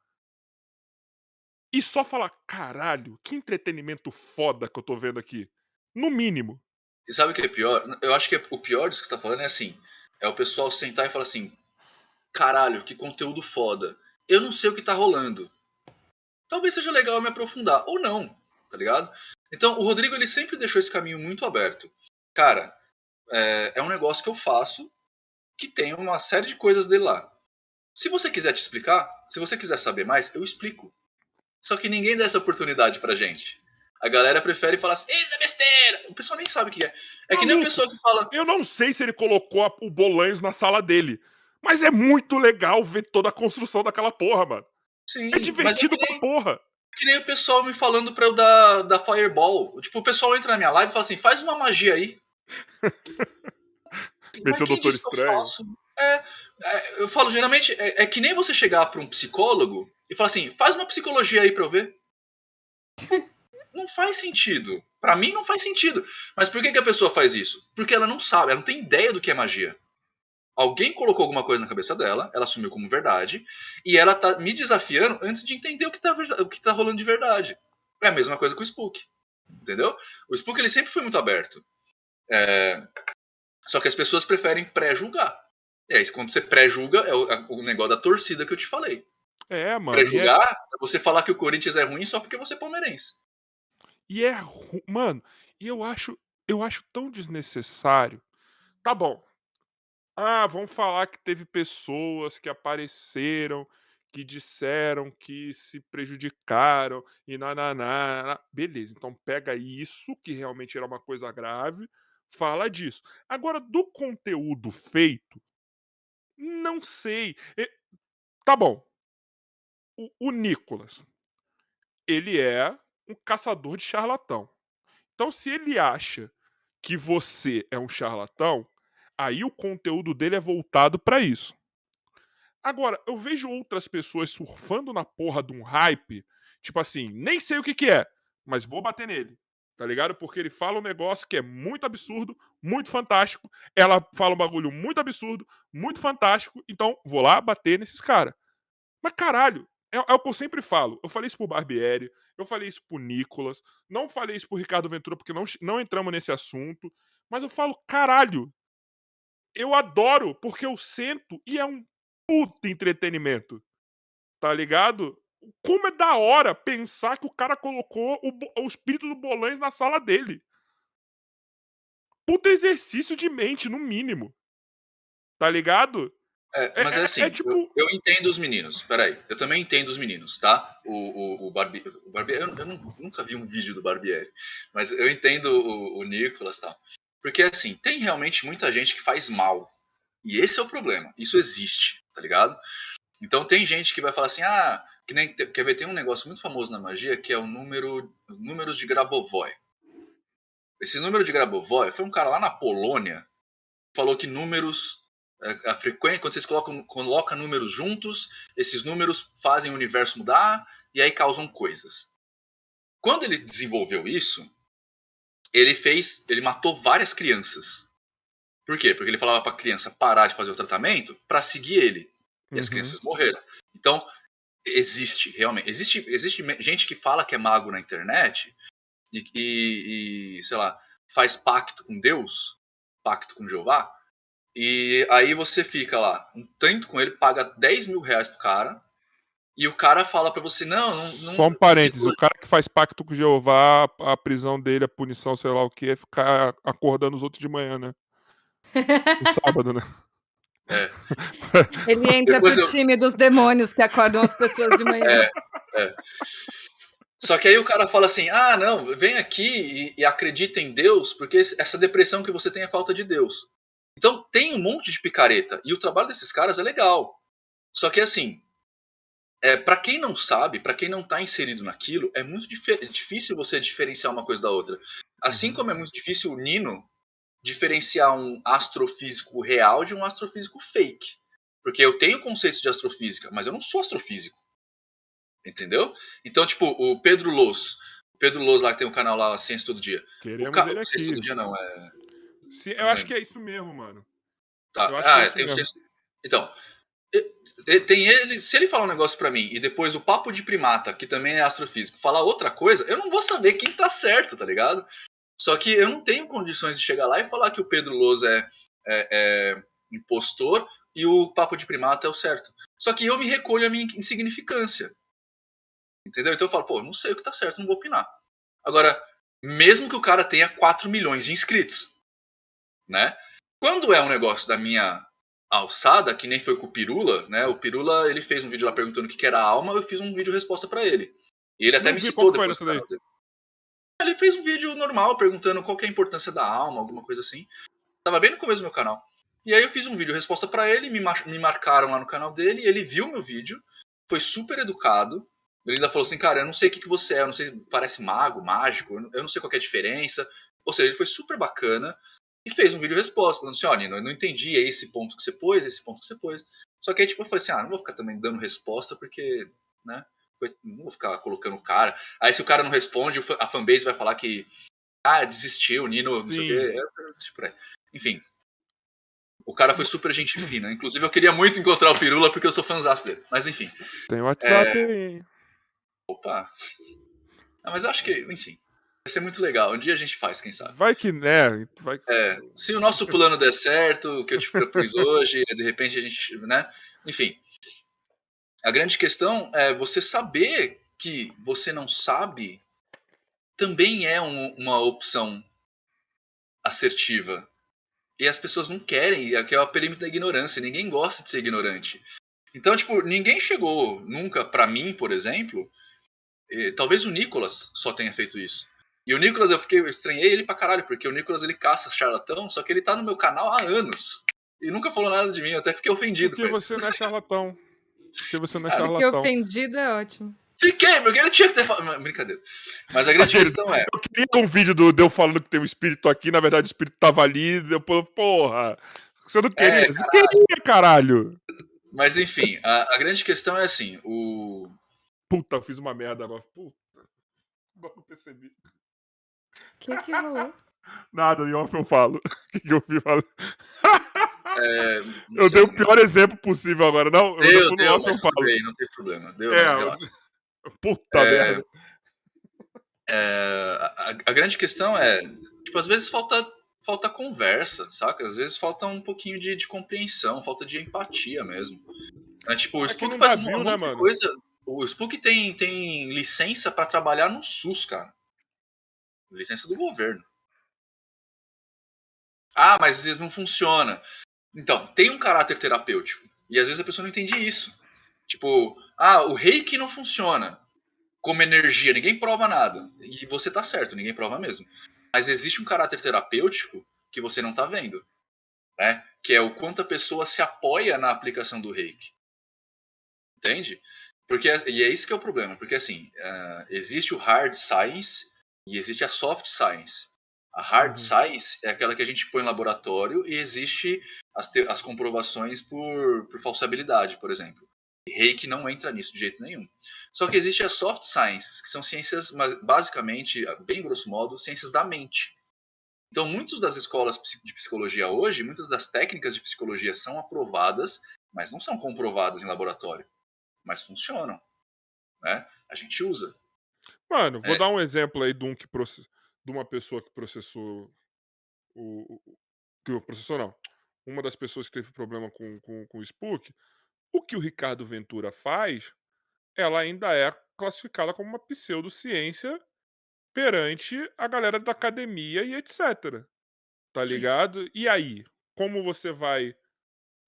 e só falar, caralho, que entretenimento foda que eu tô vendo aqui. No mínimo. E sabe o que é pior? Eu acho que o pior disso que você tá falando é assim: é o pessoal sentar e falar assim, caralho, que conteúdo foda. Eu não sei o que tá rolando. Talvez seja legal me aprofundar, ou não, tá ligado? Então, o Rodrigo ele sempre deixou esse caminho muito aberto. Cara, é, é um negócio que eu faço que tem uma série de coisas dele lá. Se você quiser te explicar, se você quiser saber mais, eu explico. Só que ninguém dá essa oportunidade pra gente. A galera prefere falar assim, é besteira! O pessoal nem sabe o que é. É que nem o Maluco. pessoal que fala, Eu não sei se ele colocou a- o Bolanhos na sala dele. Mas é muito legal ver toda a construção daquela porra, mano. Sim, É mas divertido é que pra porra. que nem o pessoal me falando pra eu dar, dar Fireball. Tipo, o pessoal entra na minha live e fala assim, faz uma magia aí. Meteu o Doutor eu Estranho. faço? É, é, eu falo, geralmente, é, é que nem você chegar pra um psicólogo e falar assim, faz uma psicologia aí pra eu ver. não faz sentido. Pra mim não faz sentido. Mas por que, que a pessoa faz isso? Porque ela não sabe, ela não tem ideia do que é magia. Alguém colocou alguma coisa na cabeça dela, ela assumiu como verdade, e ela tá me desafiando antes de entender o que tá, o que tá rolando de verdade. É a mesma coisa com o Spook. Entendeu? O Spook ele sempre foi muito aberto. É, Só que as pessoas preferem pré-julgar. E aí, quando você pré-julga, é o, a- o negócio da torcida que eu te falei. É, mano. É, Pré-julgar é você falar que o Corinthians é ruim só porque você é palmeirense. e é Mano, e eu acho, eu acho tão desnecessário. tá bom. Ah, vamos falar que teve pessoas que apareceram, que disseram que se prejudicaram e nananá. Beleza, então pega isso, que realmente era uma coisa grave, fala disso. Agora, do conteúdo feito, não sei. Tá bom. O, o Nicolas, ele é um caçador de charlatão. Então, se ele acha que você é um charlatão, aí o conteúdo dele é voltado pra isso. Agora, eu vejo outras pessoas surfando na porra de um hype, tipo assim, nem sei o que que é, mas vou bater nele. Tá ligado? Porque ele fala um negócio que é muito absurdo, muito fantástico. Ela fala um bagulho muito absurdo, muito fantástico. Então, vou lá bater nesses caras. Mas caralho, é, é o que eu sempre falo. Eu falei isso pro Barbieri, eu falei isso pro Nicolas, não falei isso pro Ricardo Ventura porque não, não entramos nesse assunto. Mas eu falo, caralho, eu adoro porque eu sento e é um puta entretenimento. Tá ligado? Como é da hora pensar que o cara colocou o, o espírito do Bolães na sala dele. Puta exercício de mente, no mínimo. Tá ligado? É, É- mas é- é assim, é tipo- eu, eu entendo os meninos. Peraí, eu também entendo os meninos, tá? O, o, o, Barbi, o Barbieri, eu, eu não- nunca vi um vídeo do Barbieri, mas eu entendo o, o Nicolas e tal. Porque assim, tem realmente muita gente que faz mal. E esse é o problema. Isso existe, tá ligado? Então tem gente que vai falar assim, ah, que nem, quer ver, tem um negócio muito famoso na magia que é o número, números de Grabovoi. Esse número de Grabovoi foi um cara lá na Polônia falou que números a, a frequência, quando vocês colocam, colocam números juntos, esses números fazem o universo mudar e aí causam coisas. Quando ele desenvolveu isso, ele fez, ele matou várias crianças. Por quê? Porque ele falava para a criança parar de fazer o tratamento para seguir ele. E as Uhum. crianças morreram. Então, existe, realmente. Existe, existe gente que fala que é mago na internet e, e, e, sei lá, faz pacto com Deus, pacto com Jeová, e aí você fica lá, um tanto com ele, paga 10 mil reais pro cara, e o cara fala pra você, não, não. não Só um parênteses, segura. o cara que faz pacto com Jeová, a prisão dele, a punição, sei lá o que, é ficar acordando os outros de manhã, né? No sábado, né? Ele entra Depois pro eu- time dos demônios que acordam as pessoas de manhã. Só que aí o cara fala assim: ah, não, vem aqui e, e acredita em Deus, porque essa depressão que você tem é falta de Deus. Então tem um monte de picareta, e o trabalho desses caras é legal. Só que assim, é, para quem não sabe, para quem não tá inserido naquilo, é muito dife- difícil você diferenciar uma coisa da outra. Assim como é muito difícil o Nino diferenciar um astrofísico real de um astrofísico fake. Porque eu tenho conceitos de astrofísica, mas eu não sou astrofísico. Entendeu? Então, tipo, o Pedro Loz, o Pedro Loz lá que tem o canal lá, Ciência Todo Dia. Queremos ca... ele Ciência aqui. Todo Dia não, é... Eu acho que é isso mesmo, mano. Tá. Eu acho Ah, que é é, isso tem o mesmo. Ciência... Então, tem ele, se ele falar um negócio pra mim e depois o Papo de Primata, que também é astrofísico, falar outra coisa, eu não vou saber quem tá certo, tá ligado? Só que eu não tenho condições de chegar lá e falar que o Pedro Loz é, é- é impostor e o Papo de Primata é o certo. Só que eu me recolho a minha insignificância. Entendeu? Então eu falo, pô, não sei o que tá certo, não vou opinar. Agora, mesmo que o cara tenha 4 milhões de inscritos, né? Quando é um negócio da minha alçada, que nem foi com o Pirula, né? O Pirula, ele fez um vídeo lá perguntando o que era alma, eu fiz um vídeo resposta pra ele. E ele até Não me citou depois. canal dele. Ele fez um vídeo normal perguntando qual que é a importância da alma, alguma coisa assim. Tava bem no começo do meu canal. E aí eu fiz um vídeo resposta pra ele, me, mar- me marcaram lá no canal dele, ele viu meu vídeo, foi super educado. Ele ainda falou assim, cara, eu não sei o que, que você é, eu não sei, parece mago, mágico, eu não- eu não sei qual que é a diferença. Ou seja, ele foi super bacana e fez um vídeo resposta, falando assim, olha, Nino, eu não entendi, é esse ponto que você pôs, esse ponto que você pôs. Só que aí, tipo, eu falei assim, ah, não vou ficar também dando resposta, porque, né, não vou ficar colocando o cara. Aí se o cara não responde, a fanbase vai falar que, ah, desistiu, Nino, não sei o Sim. quê. É, é, tipo, é. Enfim. O cara foi super gente fina. Inclusive, eu queria muito encontrar o Pirula porque eu sou fãzaço dele. Mas enfim. Tem WhatsApp É. aí. Opa. Ah, mas eu acho que, enfim. Vai ser muito legal. Um dia a gente faz, quem sabe. Vai que, né? Vai... É, se o nosso plano der certo, o que eu te propus hoje, de repente a gente, né? Enfim. A grande questão é você saber que você não sabe também é um- uma opção assertiva. E as pessoas não querem, que é o perímetro da ignorância, ninguém gosta de ser ignorante. Então, tipo, ninguém chegou nunca pra mim, por exemplo, e, talvez o Nicolas só tenha feito isso. E o Nicolas, eu fiquei, eu estranhei ele pra caralho, porque o Nicolas ele caça charlatão, só que ele tá no meu canal há anos. E nunca falou nada de mim, eu até fiquei ofendido. Porque você não é charlatão. Porque você não é Ah, Fiquei charlatão. ofendido é ótimo. Fiquei, porque ele tinha que ter falado. Brincadeira. Mas a grande questão é. Eu queria um vídeo do de eu falando que tem um espírito aqui, na verdade o espírito tava ali, depois, porra. Você não queria? É, você queria, caralho. Mas enfim, a, a grande questão é assim: o. Puta, eu fiz uma merda agora. Puta. Agora eu percebi. O que que rolou? Nada, em off eu falo. O que, que eu fiz? Falo? É, Eu dei o pior exemplo possível agora. Não, eu Deu, no deu, off eu falo. bem, não tem problema. Deu, É. Puta É, merda. É, a, a grande questão é, tipo, às vezes falta, falta conversa, saca? Às vezes falta um pouquinho de, de compreensão, falta de empatia mesmo. É, tipo, o É que Spook faz uma, um né, monte de mano? coisa. O Spook tem, tem licença pra trabalhar no SUS, cara. Licença do governo. Ah, mas não funciona. Então, tem um caráter terapêutico. E às vezes a pessoa não entende isso. Tipo, ah, o reiki não funciona como energia, ninguém prova nada. E você tá certo, ninguém prova mesmo. Mas existe um caráter terapêutico que você não tá vendo. Né? Que é o quanto a pessoa se apoia na aplicação do reiki. Entende? Porque, e é isso que é o problema. Porque assim, ah, existe o hard science e existe a soft science. A hard Uhum. science é aquela que a gente põe em laboratório e existe as, as comprovações por, por falsabilidade, por exemplo. E Reiki não entra nisso de jeito nenhum. Só que existe as soft sciences, que são ciências, mas basicamente, bem grosso modo, ciências da mente. Então, muitas das escolas de psicologia hoje, muitas das técnicas de psicologia são aprovadas, mas não são comprovadas em laboratório. Mas funcionam. Né? A gente usa. Mano, vou É. dar um exemplo aí de, um que proce- de uma pessoa que processou o. Que processou não. Uma das pessoas que teve problema com, com, com o Spook. O que o Ricardo Ventura faz, ela ainda é classificada como uma pseudociência perante a galera da academia e etc. Tá Sim. ligado? E aí? Como você vai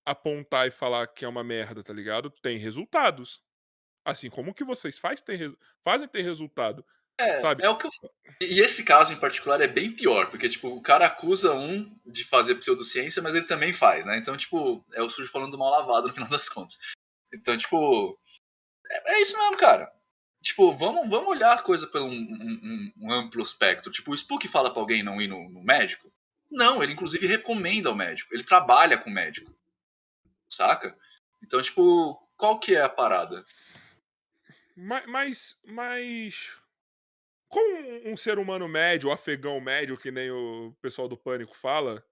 apontar e falar que é uma merda, tá ligado? Tem resultados. Assim como o que vocês faz, resu- fazem ter resultado. É, Sabe? é o que eu... E esse caso em particular é bem pior, porque tipo, o cara acusa um de fazer pseudociência, mas ele também faz, né? Então, tipo, é o sujo falando do mal lavado no final das contas. Então, tipo, é, é isso mesmo, cara. Tipo, vamos, vamos olhar a coisa pelo um, um- um amplo espectro. Tipo, o Spook fala pra alguém não ir no, no médico? Não, ele inclusive recomenda ao médico. Ele trabalha com o médico. Saca? Então, tipo, qual que é a parada? Ma- Mas, mas, como um- ser humano médio, afegão médio, que nem o pessoal do Pânico fala,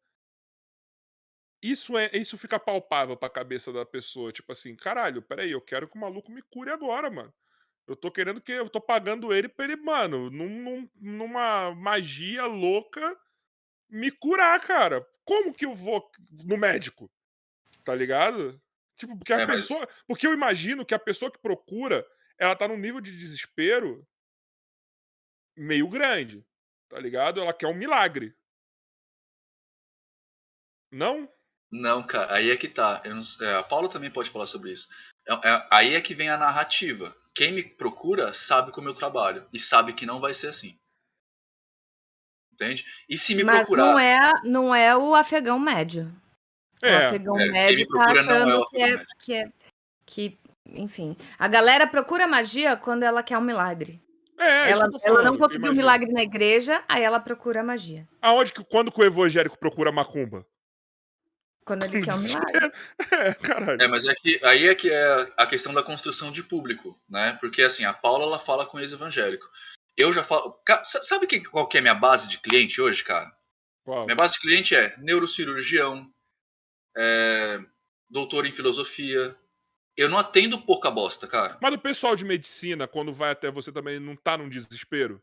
isso é isso fica palpável pra cabeça da pessoa. Tipo assim, caralho, peraí, eu quero que o maluco me cure agora, mano. Eu tô querendo que. Eu tô pagando ele pra ele, mano, num- num- numa magia louca, me curar, cara. Como que eu vou no médico? Tá ligado? Tipo, porque a É, mas- pessoa. Porque eu imagino que a pessoa que procura, ela tá num nível de desespero meio grande. Tá ligado? Ela quer um milagre. Não? Não, cara, aí é que tá. Eu não sei- é, a Paula também pode falar sobre isso. É- é- aí é que vem a narrativa. Quem me procura sabe como eu trabalho e sabe que não vai ser assim. Entende? E se me Mas procurar. não é, não é o afegão médio. o É. afegão é, quem me médio tá é o afegão é, médio. que é. Que, enfim. A galera procura magia quando ela quer um milagre. É, ela, ela não conseguiu um imagina. milagre na igreja, aí ela procura magia. Aonde que. Quando que o evangélico procura macumba? Quando ele quer um milagre. É, caralho. É, mas é que aí é que é a questão da construção de público, né? Porque assim, a Paula ela fala com ex-evangélico. Eu já falo. Sabe que, qual que é a minha base de cliente hoje, cara? Qual? Minha base de cliente é neurocirurgião, é, doutor em filosofia. Eu não atendo pouca bosta, cara. Mas o pessoal de medicina, quando vai até você também, não tá num desespero?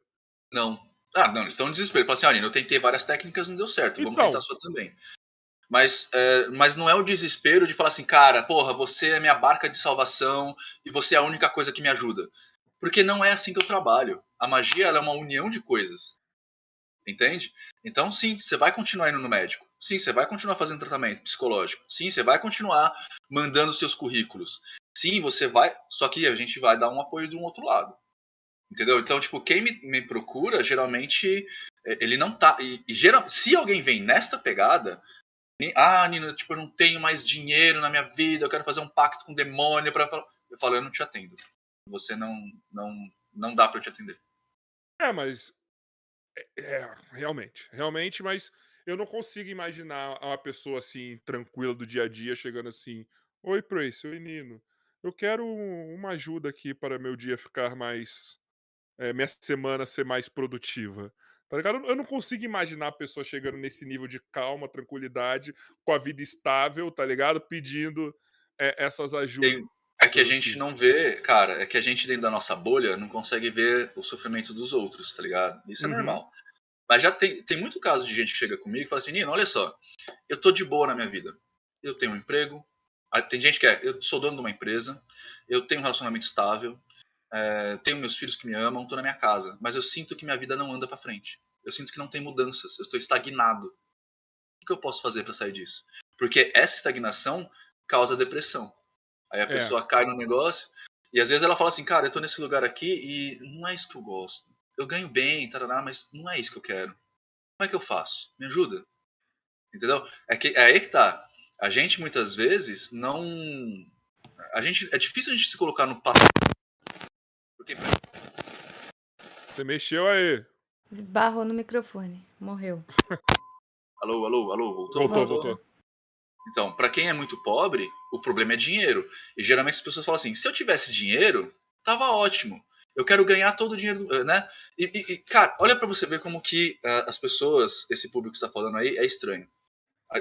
Não. Ah, não, eles estão em desespero. Fala assim, olha, eu tentei várias técnicas, não deu certo. Vamos Então. tentar a sua também. Mas, é, mas não é o desespero de falar assim, cara, porra, você é minha barca de salvação e você é a única coisa que me ajuda. Porque não é assim que eu trabalho. A magia ela é uma união de coisas. Entende? Então, sim, você vai continuar indo no médico. Sim, você vai continuar fazendo tratamento psicológico. Sim, você vai continuar mandando seus currículos. Sim, você vai. Só que a gente vai dar um apoio de um outro lado. Entendeu? Então, tipo, quem me, me procura, geralmente, é, ele não tá. E, e geral, se alguém vem nesta pegada, ah, Nina, tipo, eu não tenho mais dinheiro na minha vida, eu quero fazer um pacto com o demônio para Eu falo, eu não te atendo. Você não, não, não dá para te atender. É, mas é, é, realmente, realmente, mas eu não consigo imaginar uma pessoa assim tranquila do dia a dia chegando assim, oi Prace, oi Nino, eu quero uma ajuda aqui para meu dia ficar mais é, minha semana ser mais produtiva. Tá ligado? Eu não consigo imaginar a pessoa chegando nesse nível de calma, tranquilidade, com a vida estável, tá ligado? Pedindo é, essas ajudas. Tem, é que a gente não vê, cara, é que a gente dentro da nossa bolha não consegue ver o sofrimento dos outros, tá ligado? Isso é uhum. normal. Mas já tem, tem muito caso de gente que chega comigo e fala assim, Nino, olha só, eu tô de boa na minha vida. Eu tenho um emprego, tem gente que é, eu sou dono de uma empresa, eu tenho um relacionamento estável, é, tenho meus filhos que me amam, estou na minha casa, mas eu sinto que minha vida não anda para frente. Eu sinto que não tem mudanças, eu estou estagnado. O que eu posso fazer para sair disso? Porque essa estagnação causa depressão. Aí a é. pessoa cai no negócio e às vezes ela fala assim, cara, eu tô nesse lugar aqui e não é isso que eu gosto. Eu ganho bem, tarará, mas não é isso que eu quero. Como é que eu faço? Me ajuda. Entendeu? É, que, é aí que tá. A gente muitas vezes não. A gente, é difícil a gente se colocar no passado porque... Você mexeu aí. Barrou no microfone. Morreu. alô, alô, alô. Voltou? Voltou, voltou. Então, para quem é muito pobre, o problema é dinheiro. E geralmente as pessoas falam assim: se eu tivesse dinheiro, tava ótimo. Eu quero ganhar todo o dinheiro, eh, né? E, e cara, olha para você ver como que uh, as pessoas, esse público que está falando aí, é estranho.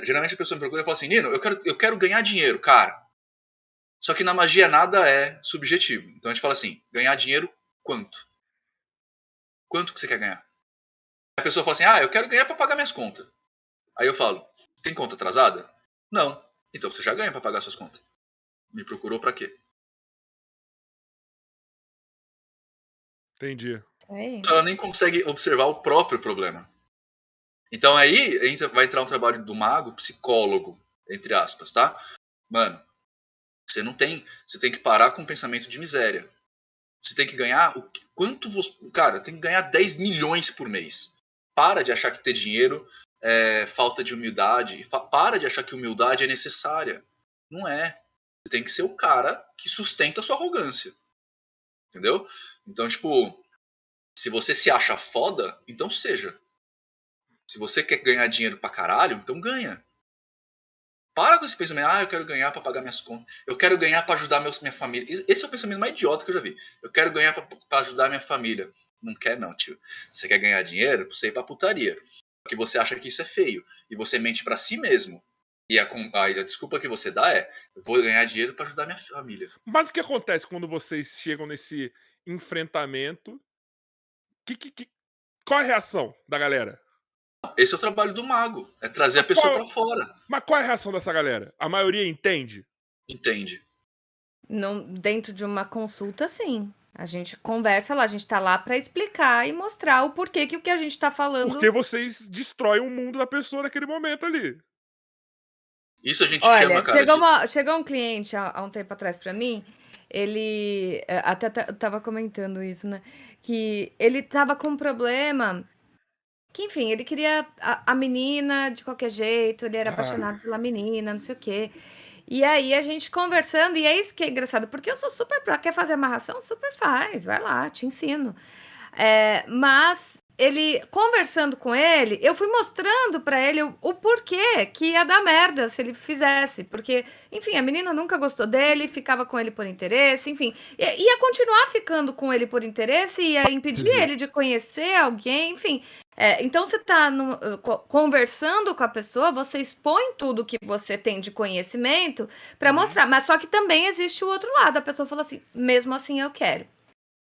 Geralmente a pessoa me procura e fala assim: Nino, eu quero, eu quero ganhar dinheiro, cara. Só que na magia nada é subjetivo. Então a gente fala assim: ganhar dinheiro quanto? Quanto que você quer ganhar? A pessoa fala assim: ah, eu quero ganhar para pagar minhas contas. Aí eu falo: tem conta atrasada? Não. Então você já ganha para pagar suas contas. Me procurou para quê? Entendi. Então ela nem consegue observar o próprio problema. Então aí vai entrar um trabalho do mago, psicólogo, entre aspas, tá? Mano, você não tem. Você tem que parar com o pensamento de miséria. Você tem que ganhar o quanto você. Cara, tem que ganhar 10 milhões por mês. Para de achar que ter dinheiro é falta de humildade. Para de achar que humildade é necessária. Não é. Você tem que ser o cara que sustenta a sua arrogância. Entendeu? Então, tipo, se você se acha foda, então seja. Se você quer ganhar dinheiro pra caralho, então ganha. Para com esse pensamento, ah, eu quero ganhar para pagar minhas contas, eu quero ganhar para ajudar meus, minha família. Esse é o pensamento mais idiota que eu já vi. Eu quero ganhar para ajudar minha família. Não quer, não, tio. Você quer ganhar dinheiro você ir pra putaria. Porque você acha que isso é feio. E você mente para si mesmo. E a, a, a, desculpa que você dá é: eu vou ganhar dinheiro para ajudar minha família. Mas o que acontece quando vocês chegam nesse enfrentamento? Que, que, que, qual é a reação da galera? Esse é o trabalho do mago, é trazer a pessoa para fora. Mas qual é a reação dessa galera? A maioria entende? Entende. Não, dentro de uma consulta, sim. A gente conversa lá, a gente tá lá para explicar e mostrar o porquê que o que a gente tá falando. Porque vocês destroem o mundo da pessoa naquele momento ali. Isso a gente Olha, chama, cara. Chegou, de... uma, chegou um cliente há, há um tempo atrás para mim, ele é, até tava comentando isso, né? Que ele tava com um problema que, enfim, ele queria a, a menina de qualquer jeito, ele era ah. apaixonado pela menina, não sei o quê. E aí a gente conversando, e é isso que é engraçado, porque eu sou super. Quer fazer amarração? Super faz, vai lá, te ensino. É, mas ele conversando com ele, eu fui mostrando para ele o, o, porquê que ia dar merda se ele fizesse, porque, enfim, a menina nunca gostou dele, ficava com ele por interesse, enfim, ia, ia continuar ficando com ele por interesse, ia impedir Sim. ele de conhecer alguém, enfim. É, então você está conversando com a pessoa, você expõe tudo que você tem de conhecimento para uhum. mostrar, mas só que também existe o outro lado. A pessoa falou assim: mesmo assim eu quero.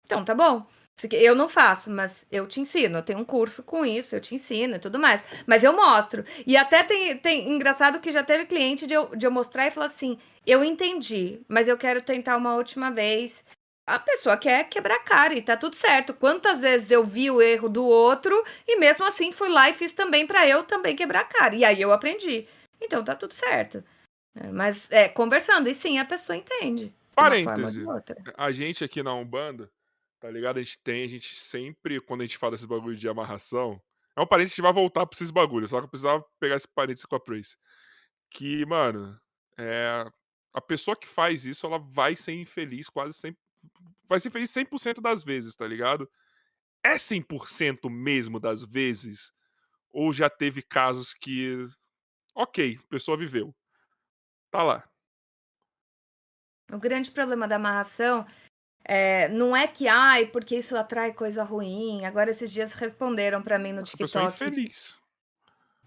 Então tá bom. Eu não faço, mas eu te ensino. Eu tenho um curso com isso, eu te ensino e tudo mais. Mas eu mostro. E até tem, tem engraçado que já teve cliente de eu, de eu mostrar e falar assim: eu entendi, mas eu quero tentar uma última vez. a pessoa quer quebrar a cara e tá tudo certo. Quantas vezes eu vi o erro do outro e mesmo assim fui lá e fiz também para eu também quebrar a cara. E aí eu aprendi. Então tá tudo certo. É, mas é, conversando, e sim, a pessoa entende. Parêntese. A gente aqui na Umbanda, tá ligado? A gente tem, a gente sempre, quando a gente fala desses bagulho de amarração, é um parênteses que vai voltar pra esses bagulhos, só que eu precisava pegar esse parênteses com a Praise. Que, mano, é, a pessoa que faz isso, ela vai ser infeliz quase sempre. Vai ser feliz 100% das vezes, tá ligado? É 100% mesmo das vezes? Ou já teve casos que. Ok, a pessoa viveu. Tá lá. O grande problema da amarração é, não é que, ai, porque isso atrai coisa ruim. Agora, esses dias responderam para mim no TikTok. A pessoa é infeliz.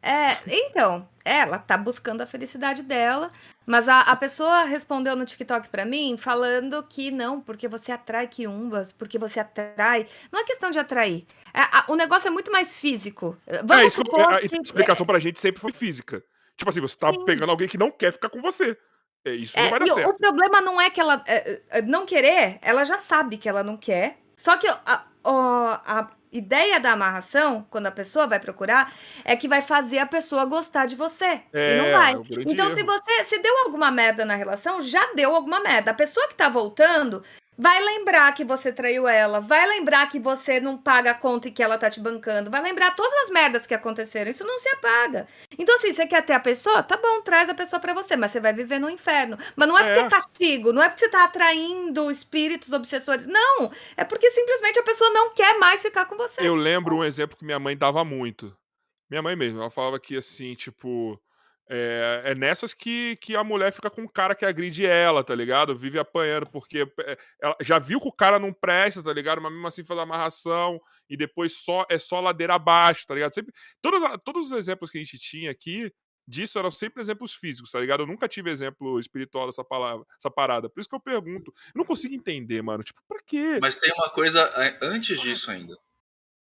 É, então, ela tá buscando a felicidade dela, mas a, a pessoa respondeu no TikTok para mim falando que não, porque você atrai quiumbas, porque você atrai. Não é questão de atrair. É, a, o negócio é muito mais físico. Vamos é, isso, supor a, a explicação pra gente sempre foi física. Tipo assim, você tá Sim. pegando alguém que não quer ficar com você. É, isso é, não vai dar certo. O problema não é que ela é, é, não querer, ela já sabe que ela não quer. Só que a, a, a ideia da amarração, quando a pessoa vai procurar, é que vai fazer a pessoa gostar de você. É, e não vai. Então, erro. se você se deu alguma merda na relação, já deu alguma merda. A pessoa que tá voltando Vai lembrar que você traiu ela, vai lembrar que você não paga a conta e que ela tá te bancando, vai lembrar todas as merdas que aconteceram. Isso não se apaga. Então, assim, você quer ter a pessoa? Tá bom, traz a pessoa para você, mas você vai viver no inferno. Mas não é, porque é castigo, não é porque você tá atraindo espíritos obsessores. Não, é porque simplesmente a pessoa não quer mais ficar com você. Eu lembro um exemplo que minha mãe dava muito. Minha mãe mesmo, ela falava que assim, tipo, é, é, nessas que, que a mulher fica com um cara que agride ela, tá ligado? Vive apanhando, porque é, ela já viu que o cara não presta, tá ligado? Mas mesmo assim faz amarração e depois só é só ladeira abaixo, tá ligado? Sempre, todos, todos os exemplos que a gente tinha aqui disso eram sempre exemplos físicos, tá ligado? Eu nunca tive exemplo espiritual dessa palavra, essa parada. Por isso que eu pergunto. Eu não consigo entender, mano. Tipo, pra quê? Mas tem uma coisa antes disso ainda.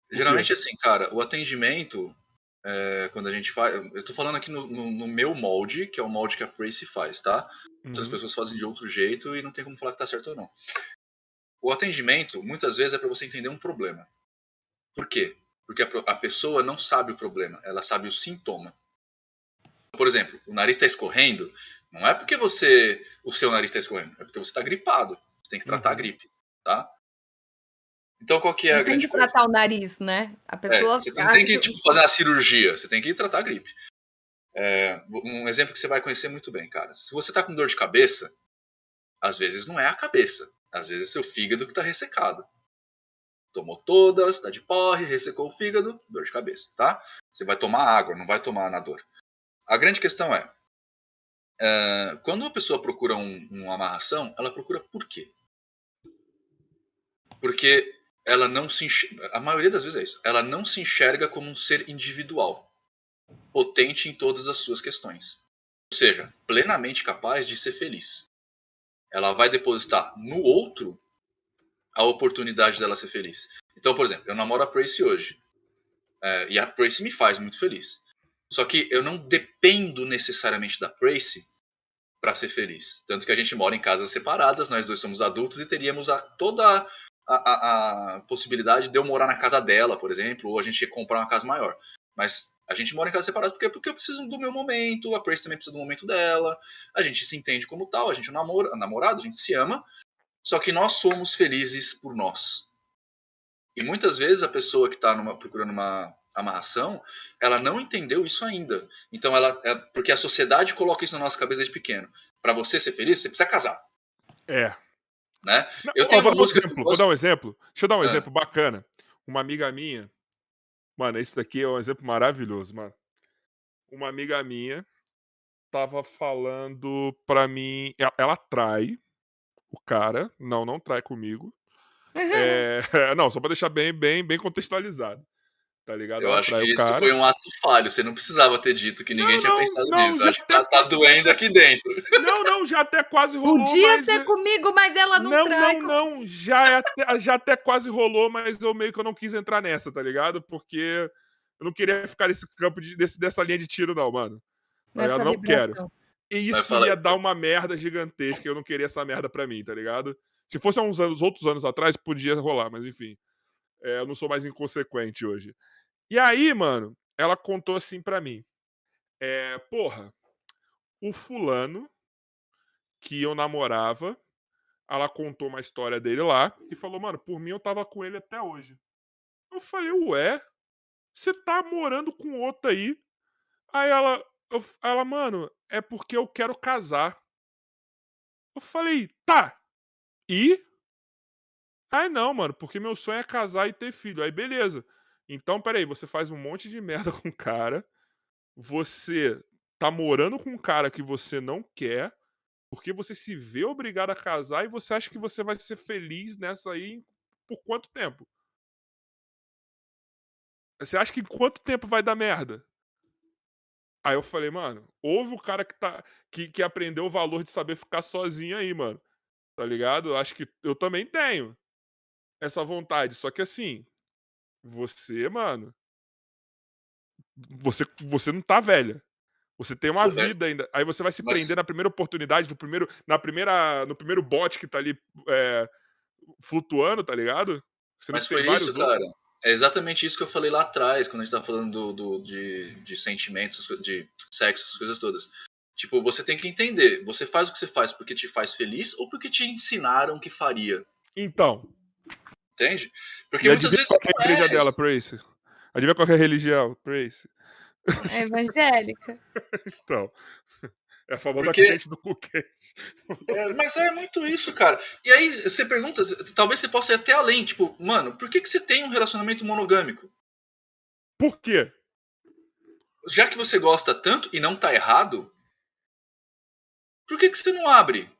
Geralmente, assim, cara, o atendimento é, quando a gente faz. Eu tô falando aqui no, no, no, meu molde, que é o molde que a Pracy faz, tá? Uhum. Outras pessoas fazem de outro jeito e não tem como falar que tá certo ou não. O atendimento, muitas vezes, é para você entender um problema. Por quê? Porque a, a, pessoa não sabe o problema, ela sabe o sintoma. Por exemplo, o nariz está escorrendo, não é porque você o seu nariz está escorrendo, é porque você está gripado. Você tem que tratar uhum. a gripe, tá? Então qual que é não a grande tem que tratar o nariz, né? A pessoa. É, você não tem que tipo, fazer uma cirurgia, você tem que tratar a gripe. É, um exemplo que você vai conhecer muito bem, cara. Se você tá com dor de cabeça, às vezes não é a cabeça, às vezes é seu fígado que tá ressecado. Tomou todas, tá de porre, ressecou o fígado, dor de cabeça, tá? Você vai tomar água, não vai tomar na dor. A grande questão é, é quando uma pessoa procura um, uma amarração, ela procura por quê? Porque ela não se enxerga, a maioria das vezes é isso, ela não se enxerga como um ser individual, potente em todas as suas questões. Ou seja, plenamente capaz de ser feliz. Ela vai depositar no outro a oportunidade dela ser feliz. Então, por exemplo, eu namoro a Tracy hoje. É, e a Tracy me faz muito feliz. Só que eu não dependo necessariamente da Tracy para ser feliz. Tanto que a gente mora em casas separadas, nós dois somos adultos e teríamos a, toda a, a, a, possibilidade de eu morar na casa dela, por exemplo, ou a gente comprar uma casa maior. Mas a gente mora em casa separada porque, porque eu preciso do meu momento, a Grace também precisa do momento dela, a gente se entende como tal, a gente é namora, namorado, a gente se ama, só que nós somos felizes por nós. E muitas vezes a pessoa que está procurando uma amarração, ela não entendeu isso ainda. Então ela, é, porque a sociedade coloca isso na nossa cabeça desde pequeno. Para você ser feliz, você precisa casar. É. Né? Eu tenho vou, um exemplo, vou dar um exemplo. Deixa eu dar um é. exemplo bacana. Uma amiga minha, mano, esse daqui é um exemplo maravilhoso, mano. Uma amiga minha tava falando pra mim, ela, ela trai o cara, não, não trai comigo. Uhum. É, não, só pra deixar bem, bem, bem contextualizado. Tá ligado? Eu acho que isso cara. foi um ato falho. Você não precisava ter dito que ninguém não, tinha não, pensado não, nisso. Acho que tá, tá, doendo aqui dentro. Não, não, já até quase rolou. Podia mas... ser comigo, mas ela não Não, trai. não, não. Já, é até, já até quase rolou, mas eu meio que eu não quis entrar nessa, tá ligado? Porque eu não queria ficar nesse campo, de, desse, dessa linha de tiro, não, mano. Tá eu não quero. E isso ia dar uma merda gigantesca. Eu não queria essa merda pra mim, tá ligado? Se fosse há uns anos, outros anos atrás, podia rolar, mas enfim. É, eu não sou mais inconsequente hoje. E aí, mano, ela contou assim pra mim. É, porra, o fulano que eu namorava, ela contou uma história dele lá e falou, mano, por mim eu tava com ele até hoje. Eu falei, ué, você tá morando com outro aí? Aí ela, eu, ela, mano, é porque eu quero casar. Eu falei, tá. E? Aí não, mano, porque meu sonho é casar e ter filho. Aí beleza. Então, peraí, você faz um monte de merda com o cara. Você tá morando com um cara que você não quer. Porque você se vê obrigado a casar e você acha que você vai ser feliz nessa aí por quanto tempo? Você acha que quanto tempo vai dar merda? Aí eu falei, mano, houve o cara que, tá, que, que aprendeu o valor de saber ficar sozinho aí, mano. Tá ligado? Acho que eu também tenho essa vontade. Só que assim, você, mano. Você, você não tá velha. Você tem uma vida ainda. Aí você vai se Mas... prender na primeira oportunidade, no primeiro, na primeira, no primeiro bot que tá ali é, flutuando, tá ligado? Mas foi isso, cara. Outros. É exatamente isso que eu falei lá atrás, quando a gente tava falando do, do de, de sentimentos, de sexo, essas coisas todas. Tipo, você tem que entender, você faz o que você faz porque te faz feliz ou porque te ensinaram que faria. Então. Entende? Porque e muitas vezes. Qual é a igreja é dela, Prace? Adivinha qual é a religião, Prace? É evangélica. então. É a famosa Porque... cliente do cookie. É, mas é muito isso, cara. E aí você pergunta, talvez você possa ir até além, tipo, mano, por que, que você tem um relacionamento monogâmico? Por quê? Já que você gosta tanto e não tá errado, por que, que você não abre?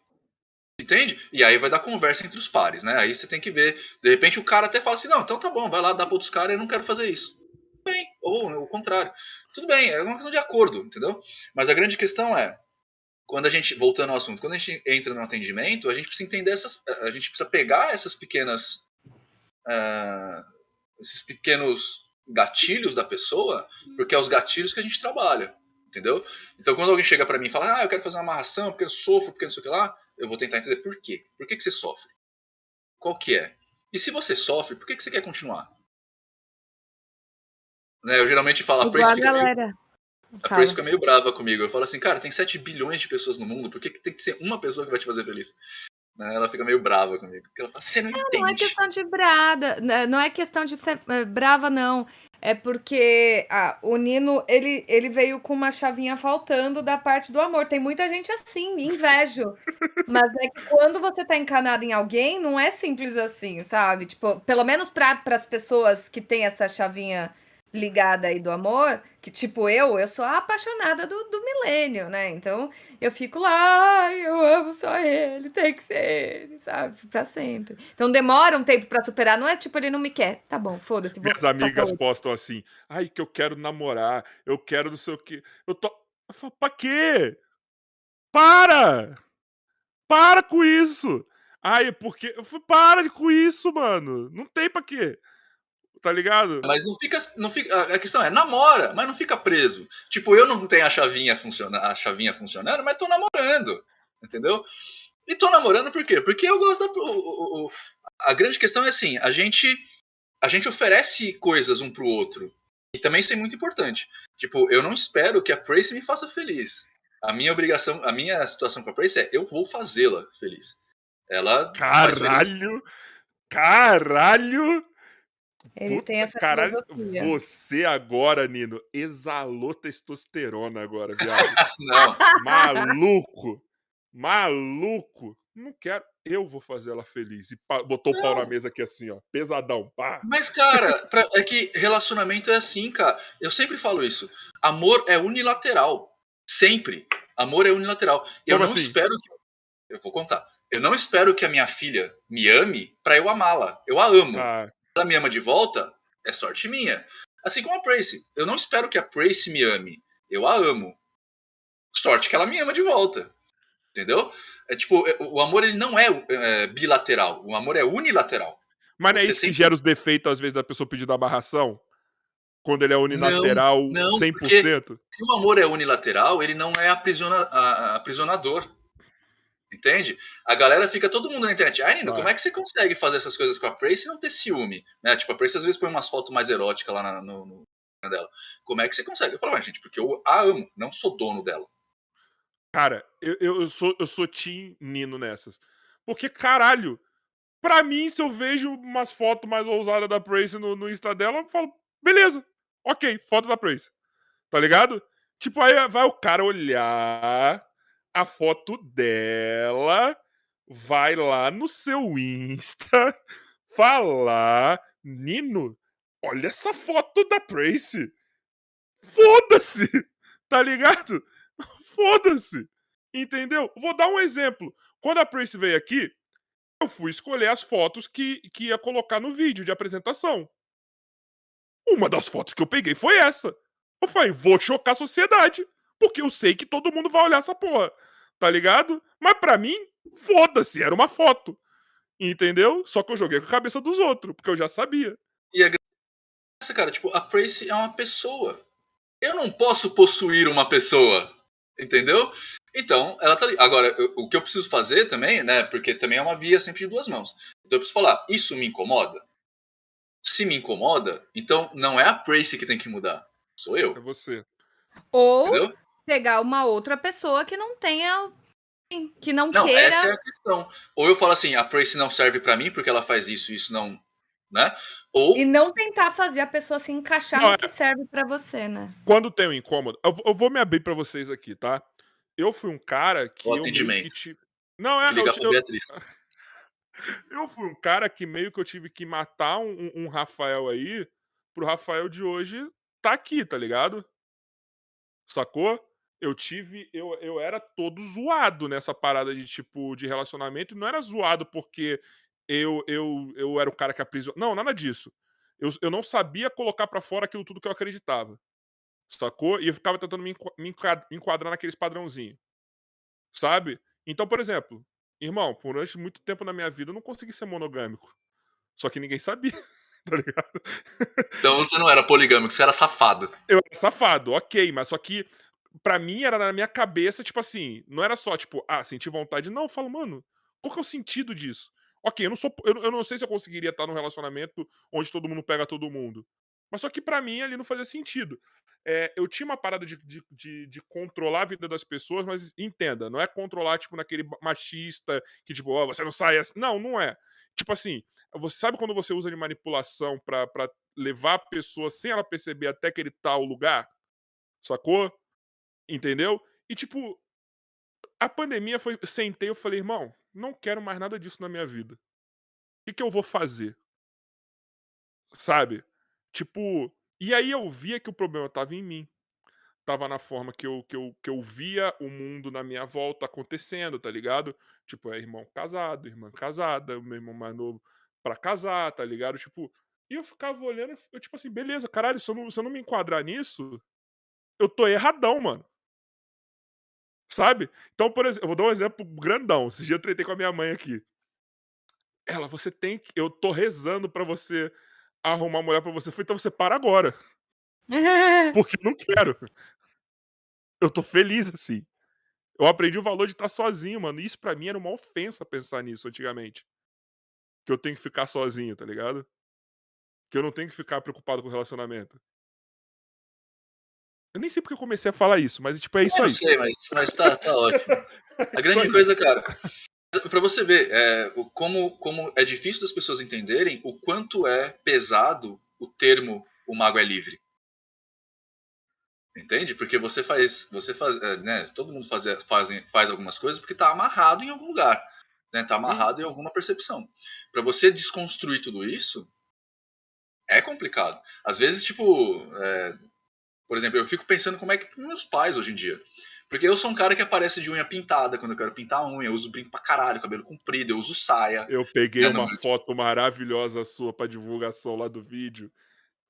Entende? E aí vai dar conversa entre os pares, né? Aí você tem que ver. De repente o cara até fala assim: não, então tá bom, vai lá, dá pra outros caras, eu não quero fazer isso. Bem, ou o contrário. Tudo bem, é uma questão de acordo, entendeu? Mas a grande questão é: quando a gente, voltando ao assunto, quando a gente entra no atendimento, a gente precisa entender essas, a gente precisa pegar essas pequenas, uh, esses pequenos gatilhos da pessoa, porque é os gatilhos que a gente trabalha, entendeu? Então, quando alguém chega para mim e fala, ah, eu quero fazer uma amarração porque eu sofro, porque não sei o que lá, eu vou tentar entender por quê. Por que, que você sofre? Qual que é? E se você sofre, por que, que você quer continuar? Né, eu geralmente falo, a galera. A Grace fica meio brava comigo. Eu falo assim, cara, tem 7 bilhões de pessoas no mundo, por que, que tem que ser uma pessoa que vai te fazer feliz? Né, ela fica meio brava comigo. Porque ela fala, você não, não entende. Não é questão de brada, né, não é questão de ser eh, brava, não. É porque ah, o Nino, ele, ele veio com uma chavinha faltando da parte do amor. Tem muita gente assim, invejo. Mas é que quando você tá encanado em alguém, não é simples assim, sabe? Tipo, pelo menos para as pessoas que têm essa chavinha ligada aí do amor, que tipo eu, eu sou a apaixonada do, do milênio, né? Então eu fico lá, ai, eu amo só ele, tem que ser ele, sabe? Pra sempre. Então demora um tempo para superar, não é tipo ele não me quer. Tá bom, foda-se. Minhas amigas postam assim, ai, que eu quero namorar, eu quero não sei o quê. Eu tô. Eu falo, pra quê? Para! Para com isso! Ai, porque. Eu falo, para com isso, mano. Não tem pra quê. Tá ligado? Mas não fica, não fica. A questão é, namora, mas não fica preso. Tipo, eu não tenho a chavinha, funciona, a chavinha funcionando, mas tô namorando. Entendeu? E tô namorando por quê? Porque eu gosto da. O, o, a grande questão é assim, a gente. A gente oferece coisas um pro outro. E também isso é muito importante. Tipo, eu não espero que a Prace me faça feliz. A minha obrigação, a minha situação com a Prace é eu vou fazê-la feliz. Ela. Caralho! Caralho! Ele Puta, tem essa caralho, Você agora, Nino, exalou testosterona agora, viado. Não. Maluco. Maluco. Não quero. Eu vou fazer ela feliz. E botou não. o pau na mesa aqui assim, ó. Pesadão. Pá. Mas, cara, pra... é que relacionamento é assim, cara. Eu sempre falo isso. Amor é unilateral. Sempre. Amor é unilateral. Eu Como não assim? espero que. Eu vou contar. Eu não espero que a minha filha me ame para eu amá-la. Eu a amo. Ah, ela me ama de volta, é sorte minha. Assim como a Prace. Eu não espero que a Prace me ame. Eu a amo. Sorte que ela me ama de volta. Entendeu? É tipo, é, o amor ele não é, é bilateral. O amor é unilateral. Mas não é isso sempre... que gera os defeitos, às vezes, da pessoa pedindo amarração? Quando ele é unilateral não, não, 100%? Se o amor é unilateral, ele não é aprisiona, aprisionador. Entende? A galera fica todo mundo na internet. Ai, Nino, Ah. como é que você consegue fazer essas coisas com a Prace e não ter ciúme? Né? Tipo, a Prace às vezes põe umas fotos mais eróticas lá na- no, no dela. Como é que você consegue? Eu falo, mas, gente, porque eu a amo, não sou dono dela. Cara, eu, eu, sou, eu sou Team Nino nessas. Porque, caralho, pra mim, se eu vejo umas fotos mais ousadas da Prace no, no Insta dela, eu falo, beleza, ok, foto da Prace. Tá ligado? Tipo, aí vai o cara olhar a foto dela, vai lá no seu Insta, falar, Nino, olha essa foto da Prace. Foda-se! Tá ligado? Foda-se! Entendeu? Vou dar um exemplo. Quando a Prace veio aqui, eu fui escolher as fotos que, que ia colocar no vídeo de apresentação. Uma das fotos que eu peguei foi essa. Eu falei, vou chocar a sociedade. Porque eu sei que todo mundo vai olhar essa porra. Tá ligado? Mas pra mim, foda-se, era uma foto. Entendeu? Só que eu joguei com a cabeça dos outros, porque eu já sabia. Essa, cara, tipo, a Prace é uma pessoa. Eu não posso possuir uma pessoa. Entendeu? Então, ela tá ali. Agora, eu- o que eu preciso fazer também, né? Porque também é uma via sempre de duas mãos. Então eu preciso falar, isso me incomoda? Se me incomoda, então não é a Prace que tem que mudar. Sou É eu. você. Ou Entendeu? Pegar uma outra pessoa que não tenha. que não, Não, queira. essa é a questão. Ou eu falo assim, a Prace não serve pra mim porque ela faz isso e isso não. Né? Ou. E não tentar fazer a pessoa se encaixar Não, no é- que serve pra você, né? Quando tem um incômodo, eu, vou- eu vou me abrir pra vocês aqui, tá? Eu fui um cara que O eu meio que atendimento. tive... Não, é, eu, ligar pra eu, Beatriz. eu fui um cara que meio que eu tive que matar um, um- um Rafael aí pro Rafael de hoje tá aqui, tá ligado? Sacou? Eu tive. Eu, eu era todo zoado nessa parada de tipo de relacionamento. Não era zoado porque eu, eu, eu era o cara que aprisionou. Não, nada disso. Eu, eu não sabia colocar pra fora aquilo tudo que eu acreditava. Sacou? E eu ficava tentando me me enquad- me enquadrar naqueles padrãozinhos. Sabe? Então, por exemplo, irmão, por durante muito tempo na minha vida eu não consegui ser monogâmico. Só que ninguém sabia, tá ligado? Então você não era poligâmico, você era safado. Eu era safado, ok, mas só que pra mim era na minha cabeça, tipo assim, não era só, tipo, ah, senti vontade. Não, eu falo, mano, qual que é o sentido disso? Ok, eu não sou. Eu, eu não sei se eu conseguiria estar num relacionamento onde todo mundo pega todo mundo. Mas só que pra mim ali não fazia sentido. É, eu tinha uma parada de, de, de, de controlar a vida das pessoas, mas entenda, não é controlar, tipo, naquele machista que, tipo, ó, você não sai assim. Não, não é. Tipo assim, você sabe quando você usa de manipulação pra levar a pessoa sem ela perceber até aquele tal lugar? Sacou? Entendeu? E tipo, a pandemia foi. Sentei eu falei, irmão, não quero mais nada disso na minha vida. O que, que eu vou fazer? Sabe? Tipo. E aí eu via que o problema tava em mim. Tava na forma que eu, que eu, que eu via o mundo na minha volta acontecendo, tá ligado? Tipo, é irmão casado, irmã casada, meu irmão mais novo pra casar, tá ligado? Tipo, e eu ficava olhando, eu, tipo assim, beleza, caralho, se eu, não, se eu não me enquadrar nisso, eu tô erradão, mano. Sabe? Então, por exemplo, eu vou dar um exemplo grandão. Esse dia eu tretei com a minha mãe aqui. Ela, você tem que. Eu tô rezando pra você arrumar uma mulher pra você. Eu falei, então você para agora. Porque eu não quero. Eu tô feliz assim. Eu aprendi o valor de estar sozinho, mano. Isso pra mim era uma ofensa pensar nisso antigamente. Que eu tenho que ficar sozinho, tá ligado? Que eu não tenho que ficar preocupado com o relacionamento. Eu nem sei porque eu comecei a falar isso, mas tipo, é isso eu aí. não sei, mas, mas tá, tá ótimo. A grande coisa, cara, pra você ver, é, como, como é difícil das pessoas entenderem o quanto é pesado o termo o mago é livre. Entende? Porque você faz, você faz, é, né? Todo mundo faz, faz, faz algumas coisas porque tá amarrado em algum lugar, né? Tá amarrado em alguma percepção. Pra você desconstruir tudo isso é complicado. Às vezes, tipo, é, por exemplo, eu fico pensando como é que meus pais hoje em dia. Porque eu sou um cara que aparece de unha pintada quando eu quero pintar a unha, eu uso brinco pra caralho, cabelo comprido, eu uso saia. Eu peguei É, não, uma foto maravilhosa sua pra divulgação lá do vídeo.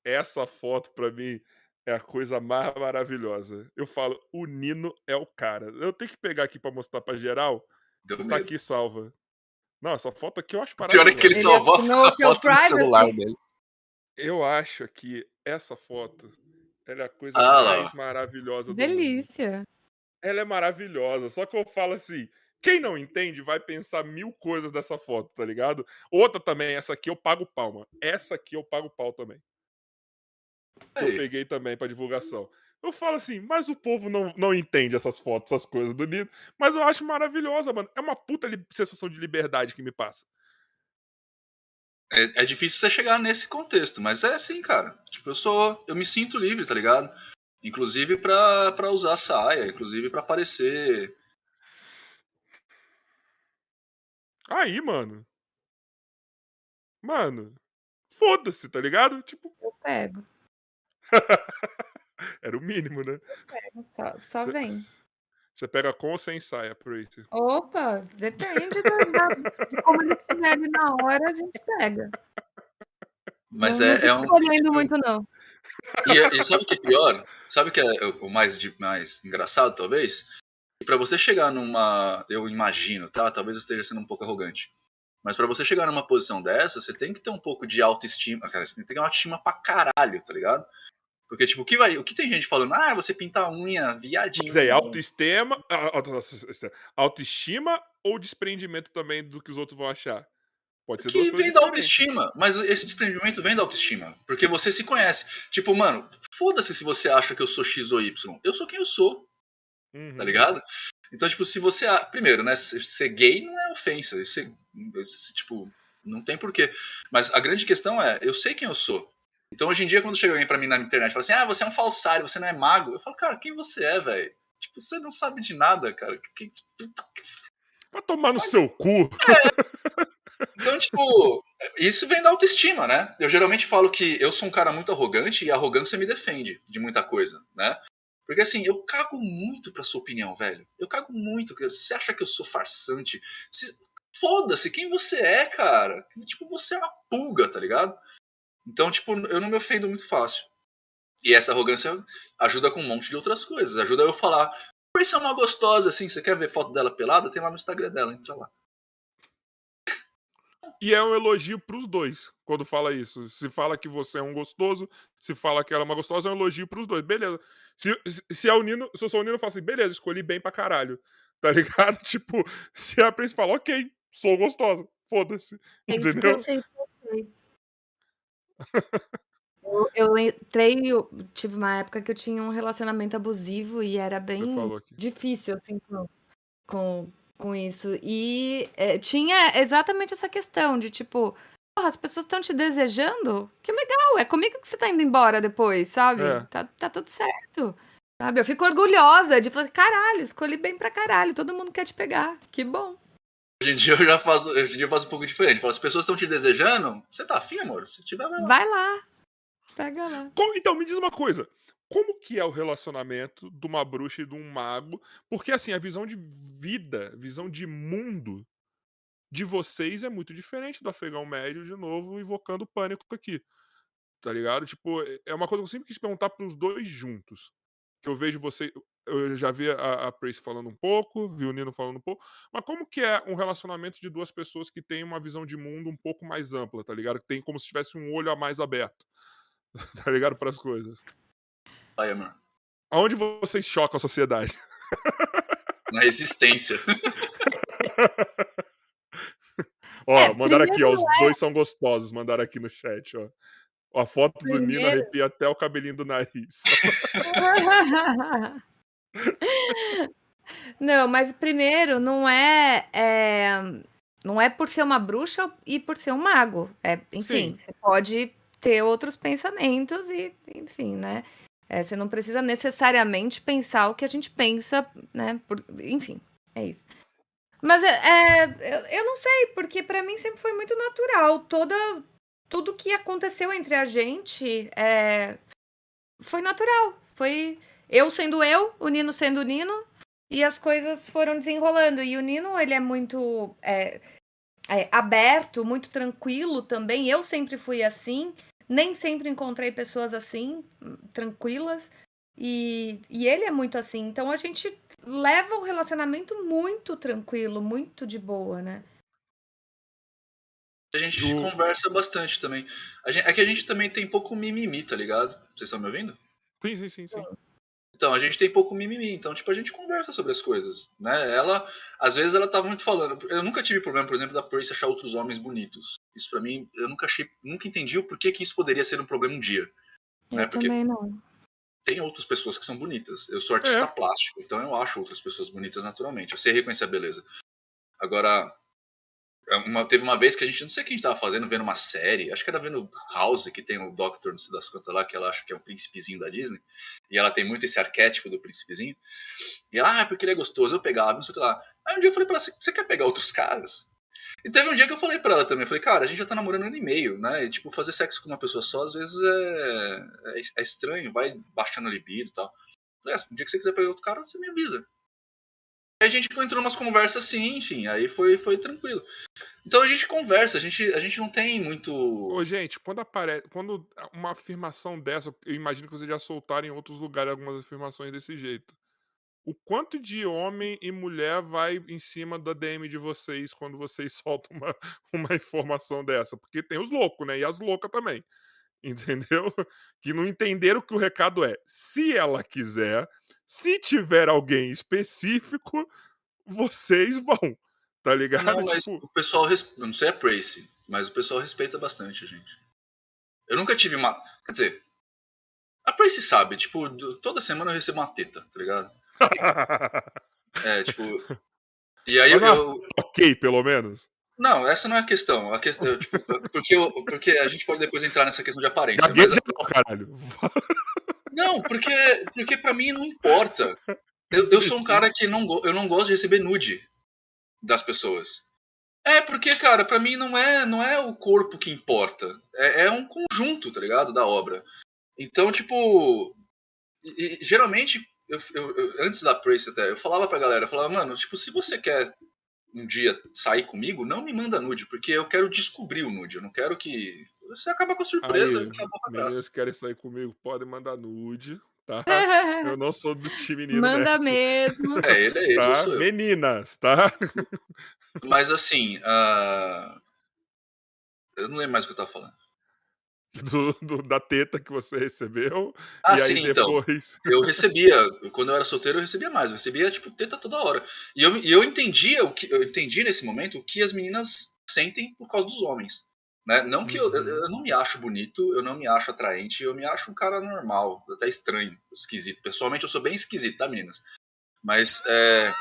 Essa foto pra mim é a coisa mais maravilhosa. Eu falo, o Nino é o cara. Eu tenho que pegar aqui pra mostrar pra geral. Deu Tá medo. aqui salva. Não, essa foto aqui eu acho O pior é que ele Ele só mostra assinou a o seu foto do celular dele. Eu acho que essa foto ela é a coisa Ah, mais maravilhosa do mundo. Delícia. Ela é maravilhosa. Só que eu falo assim, Quem não entende vai pensar mil coisas dessa foto, tá ligado? Outra também, essa aqui eu pago pau, mano. Essa aqui eu pago pau também. Que eu peguei também pra divulgação. Eu falo assim, mas o povo não, não entende essas fotos, essas coisas do Nino. Mas eu acho maravilhosa, mano. É uma puta sensação de liberdade que me passa. É, é difícil você chegar nesse contexto, mas é assim, cara. Tipo, eu sou. Eu me sinto livre, tá ligado? Inclusive pra, pra usar saia, inclusive pra aparecer. Aí, mano. Mano. Foda-se, tá ligado? Tipo, Eu pego. era o mínimo, né? Só, só Cê- vem. Você pega com ou sem saia, Prater? Opa, depende da, da- de como ele ali na hora, a gente pega. Mas não, é, não é um. olhando muito, não. E, e sabe o que é pior? Sabe o que é o mais, de- mais engraçado, talvez? Que Pra você chegar numa. Eu imagino, tá? Talvez eu esteja sendo um pouco arrogante. Mas pra você chegar numa posição dessa, você tem que ter um pouco de autoestima. Cara, você tem que ter uma autoestima pra caralho, tá ligado? Porque, tipo, o que, vai, o que tem gente falando? Ah, você pinta a unha, viadinho. Mas aí, autoestima, auto- autoestima ou desprendimento também do que os outros vão achar? Pode ser que vem da autoestima, mas esse desprendimento vem da autoestima, porque você se conhece. Tipo, mano, foda-se se você acha que eu sou X ou Y. Eu sou quem eu sou, Uhum. tá ligado? Então, tipo, se você. Primeiro, né? Ser ser gay não é ofensa. Ser, tipo, não tem porquê. Mas a grande questão é, eu sei quem eu sou. Então, hoje em dia, quando chega alguém pra mim na internet e fala assim, ah, você é um falsário, você não é mago, eu falo, cara, quem você é, velho? Tipo, você não sabe de nada, cara. Que- Vai tomar no seu cu. Então, tipo, isso vem da autoestima, né? Eu geralmente falo que eu sou um cara muito arrogante e a arrogância me defende de muita coisa, né? Porque assim, eu cago muito pra sua opinião, velho. Eu cago muito. Você acha que eu sou farsante? Se- Foda-se, quem você é, cara? Tipo, você é uma pulga, tá ligado? Então, tipo, eu não me ofendo muito fácil. E essa arrogância ajuda com um monte de outras coisas. Ajuda eu a falar, por isso é uma gostosa, assim, você quer ver foto dela pelada? Tem lá no Instagram dela, entra lá. E é um elogio pros dois quando fala isso. Se fala que você é um gostoso, se fala que ela é uma gostosa, é um elogio pros dois. Beleza. Se, se, se é o Nino, se eu sou o Nino, eu falo assim, beleza, escolhi bem pra caralho. Tá ligado? Tipo, se a Prince fala, ok, sou gostosa, foda-se. É Entendeu? Eu. Eu, entrei, eu tive uma época que eu tinha um relacionamento abusivo e era Você bem falou aqui. difícil, assim, com, com, com isso. E é, tinha exatamente essa questão de, tipo, "Porra, as pessoas estão te desejando? Que legal, é comigo que você tá indo embora depois, sabe? É. Tá, tá tudo certo. Sabe? Eu fico orgulhosa de falar, caralho, escolhi bem pra caralho, todo mundo quer te pegar. Que bom. Hoje em dia eu já faço, hoje em dia eu faço um pouco diferente. Falo, as pessoas estão te desejando, você tá afim, amor? Se tiver, vai lá. Vai lá. Pega lá. Co- Então, me diz uma coisa. Como que é o relacionamento de uma bruxa e de um mago? Porque, assim, a visão de vida, visão de mundo de vocês é muito diferente do afegão médio, de novo, invocando pânico aqui. Tá ligado? Tipo, é- é uma coisa que eu sempre quis perguntar pros dois juntos. Que eu vejo você. Eu já vi a, a Prace falando um pouco, vi o Nino falando um pouco. Mas como que é um relacionamento de duas pessoas que têm uma visão de mundo um pouco mais ampla, tá ligado? Que tem como se tivesse um olho a mais aberto. Tá ligado? Para as coisas. Vai, amor. Aonde vocês chocam a sociedade? Na resistência. Ó, É, mandaram aqui, ó. primeiro Os dois são gostosos, mandaram aqui no chat, ó. A foto do Nino Primeiro- arrepia até o cabelinho do nariz. Não, mas primeiro não é, é, não é por ser uma bruxa e por ser um mago. É, enfim, Sim. você pode ter outros pensamentos e, enfim, né? É, você não precisa necessariamente pensar o que a gente pensa, né? por- enfim, é isso. Mas é, é, eu, eu não sei, porque pra mim sempre foi muito natural. Toda, tudo que aconteceu entre a gente é, foi natural. Foi eu sendo eu, o Nino sendo o Nino, e as coisas foram desenrolando. E o Nino, ele é muito é, é, aberto, muito tranquilo também. Eu sempre fui assim. Nem sempre encontrei pessoas assim, tranquilas. E, e ele é muito assim. Então a gente leva o relacionamento muito tranquilo, muito de boa, né? A gente conversa bastante também. A gente- é que a gente também tem pouco mimimi, tá ligado? Vocês estão me ouvindo? Sim, sim, sim, sim. Então, a gente tem pouco mimimi, então, tipo, a gente conversa sobre as coisas, né? Ela, às vezes, ela tá muito falando. Eu nunca tive problema, por exemplo, da Percy achar outros homens bonitos. Isso para mim, eu nunca achei, nunca entendi o porquê que isso poderia ser um problema um dia. Eu né? Porque também não. tem outras pessoas que são bonitas. Eu sou artista É. plástico, então eu acho outras pessoas bonitas naturalmente. Eu sei reconhecer a beleza. Agora, uma- teve uma vez que a gente, não sei o que a gente tava fazendo, vendo uma série, acho que era vendo House, que tem o Doctor, não sei das quantas lá, que ela acha que é um príncipezinho da Disney, e ela tem muito esse arquétipo do príncipezinho. E ela, ah, porque ele é gostoso, eu pegava, não sei o que lá. Aí um dia eu falei pra ela, "Você- quer pegar outros caras? E teve um dia que eu falei pra ela também, eu falei, cara, a gente já tá namorando ano e meio, né? E, tipo, fazer sexo com uma pessoa só, às vezes é, é, é estranho, vai baixando a libido e tal. Falei, ah, um dia que você quiser pegar outro cara, você me avisa. A gente entrou umas conversas assim, enfim, aí foi, foi tranquilo. Então a gente conversa, a gente, a gente não tem muito. Ô, gente, quando aparece. Quando uma afirmação dessa, eu imagino que vocês já soltaram em outros lugares algumas afirmações desse jeito. O quanto de homem e mulher vai em cima da DM de vocês quando vocês soltam uma, uma informação dessa? Porque tem os loucos, né? E as loucas também. Entendeu? Que não entenderam que o recado é: se ela quiser, se tiver alguém específico, vocês vão. Tá ligado? Não, mas Tipo, o pessoal. res- eu Não sei a Prace, mas o pessoal respeita bastante a gente. Eu nunca tive uma. Quer dizer. A Prace sabe, tipo, toda semana eu recebo uma teta, tá ligado? É, tipo. E aí eu. Mas eu- ok, pelo menos. Não, essa não é a questão. A questão tipo, porque, eu- porque a gente pode depois entrar nessa questão de aparência. Mas, Gagueja não, caralho. não, porque, porque pra mim não importa. Eu, eu sou um cara que não, eu não gosto de receber nude das pessoas. É, porque, cara, pra mim não é, não é o corpo que importa. É, é um conjunto, tá ligado? Da obra. Então, tipo. e- e, geralmente, eu, eu- eu- antes da Prace até, eu falava pra galera, eu falava, mano, tipo, se você quer um dia sair comigo, não me manda nude, porque eu quero descobrir o nude. Eu não quero que. Você acaba com a surpresa Aí, graça. Meninas que querem sair comigo, podem mandar nude, tá? Eu não sou do time menino Manda nessa, mesmo. É, ele é ele, eu tá? Meninas, tá? Mas assim, ah, eu não lembro mais o que eu tava falando. Do, do- da teta que você recebeu. Ah, e aí sim, então. depois. Eu recebia, quando eu era solteiro, eu recebia mais. Eu recebia, tipo, teta toda hora. E eu, e eu entendia o que eu entendi nesse momento o que as meninas sentem por causa dos homens. Né? Não que eu, eu, eu não me acho bonito, eu não me acho atraente, eu me acho um cara normal, até estranho, esquisito. Pessoalmente, eu sou bem esquisito, tá, meninas? Mas é.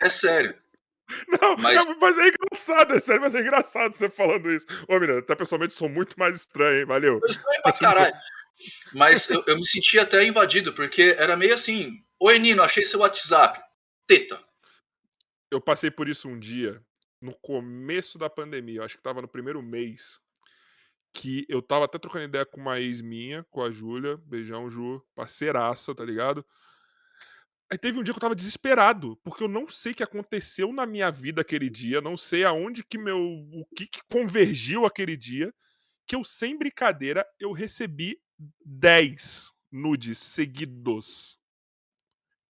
É sério. Não, Mas- é- mas... é engraçado, é sério, mas é engraçado você falando isso. Ô, menina, até pessoalmente sou muito mais estranho, hein? Valeu. Eu estranho pra caralho. Mas eu, eu me senti até invadido, porque era meio assim: Oi, Nino, achei seu WhatsApp. Teta. Eu passei por isso um dia, no começo da pandemia, eu acho que tava no primeiro mês, que eu tava até trocando ideia com uma ex minha, com a Júlia, beijão, Ju, parceiraça, tá ligado? Aí teve um dia que eu tava desesperado, porque eu não sei o que aconteceu na minha vida aquele dia, não sei aonde que meu. o que, que convergiu aquele dia, que eu, sem brincadeira, eu recebi 10 nudes seguidos.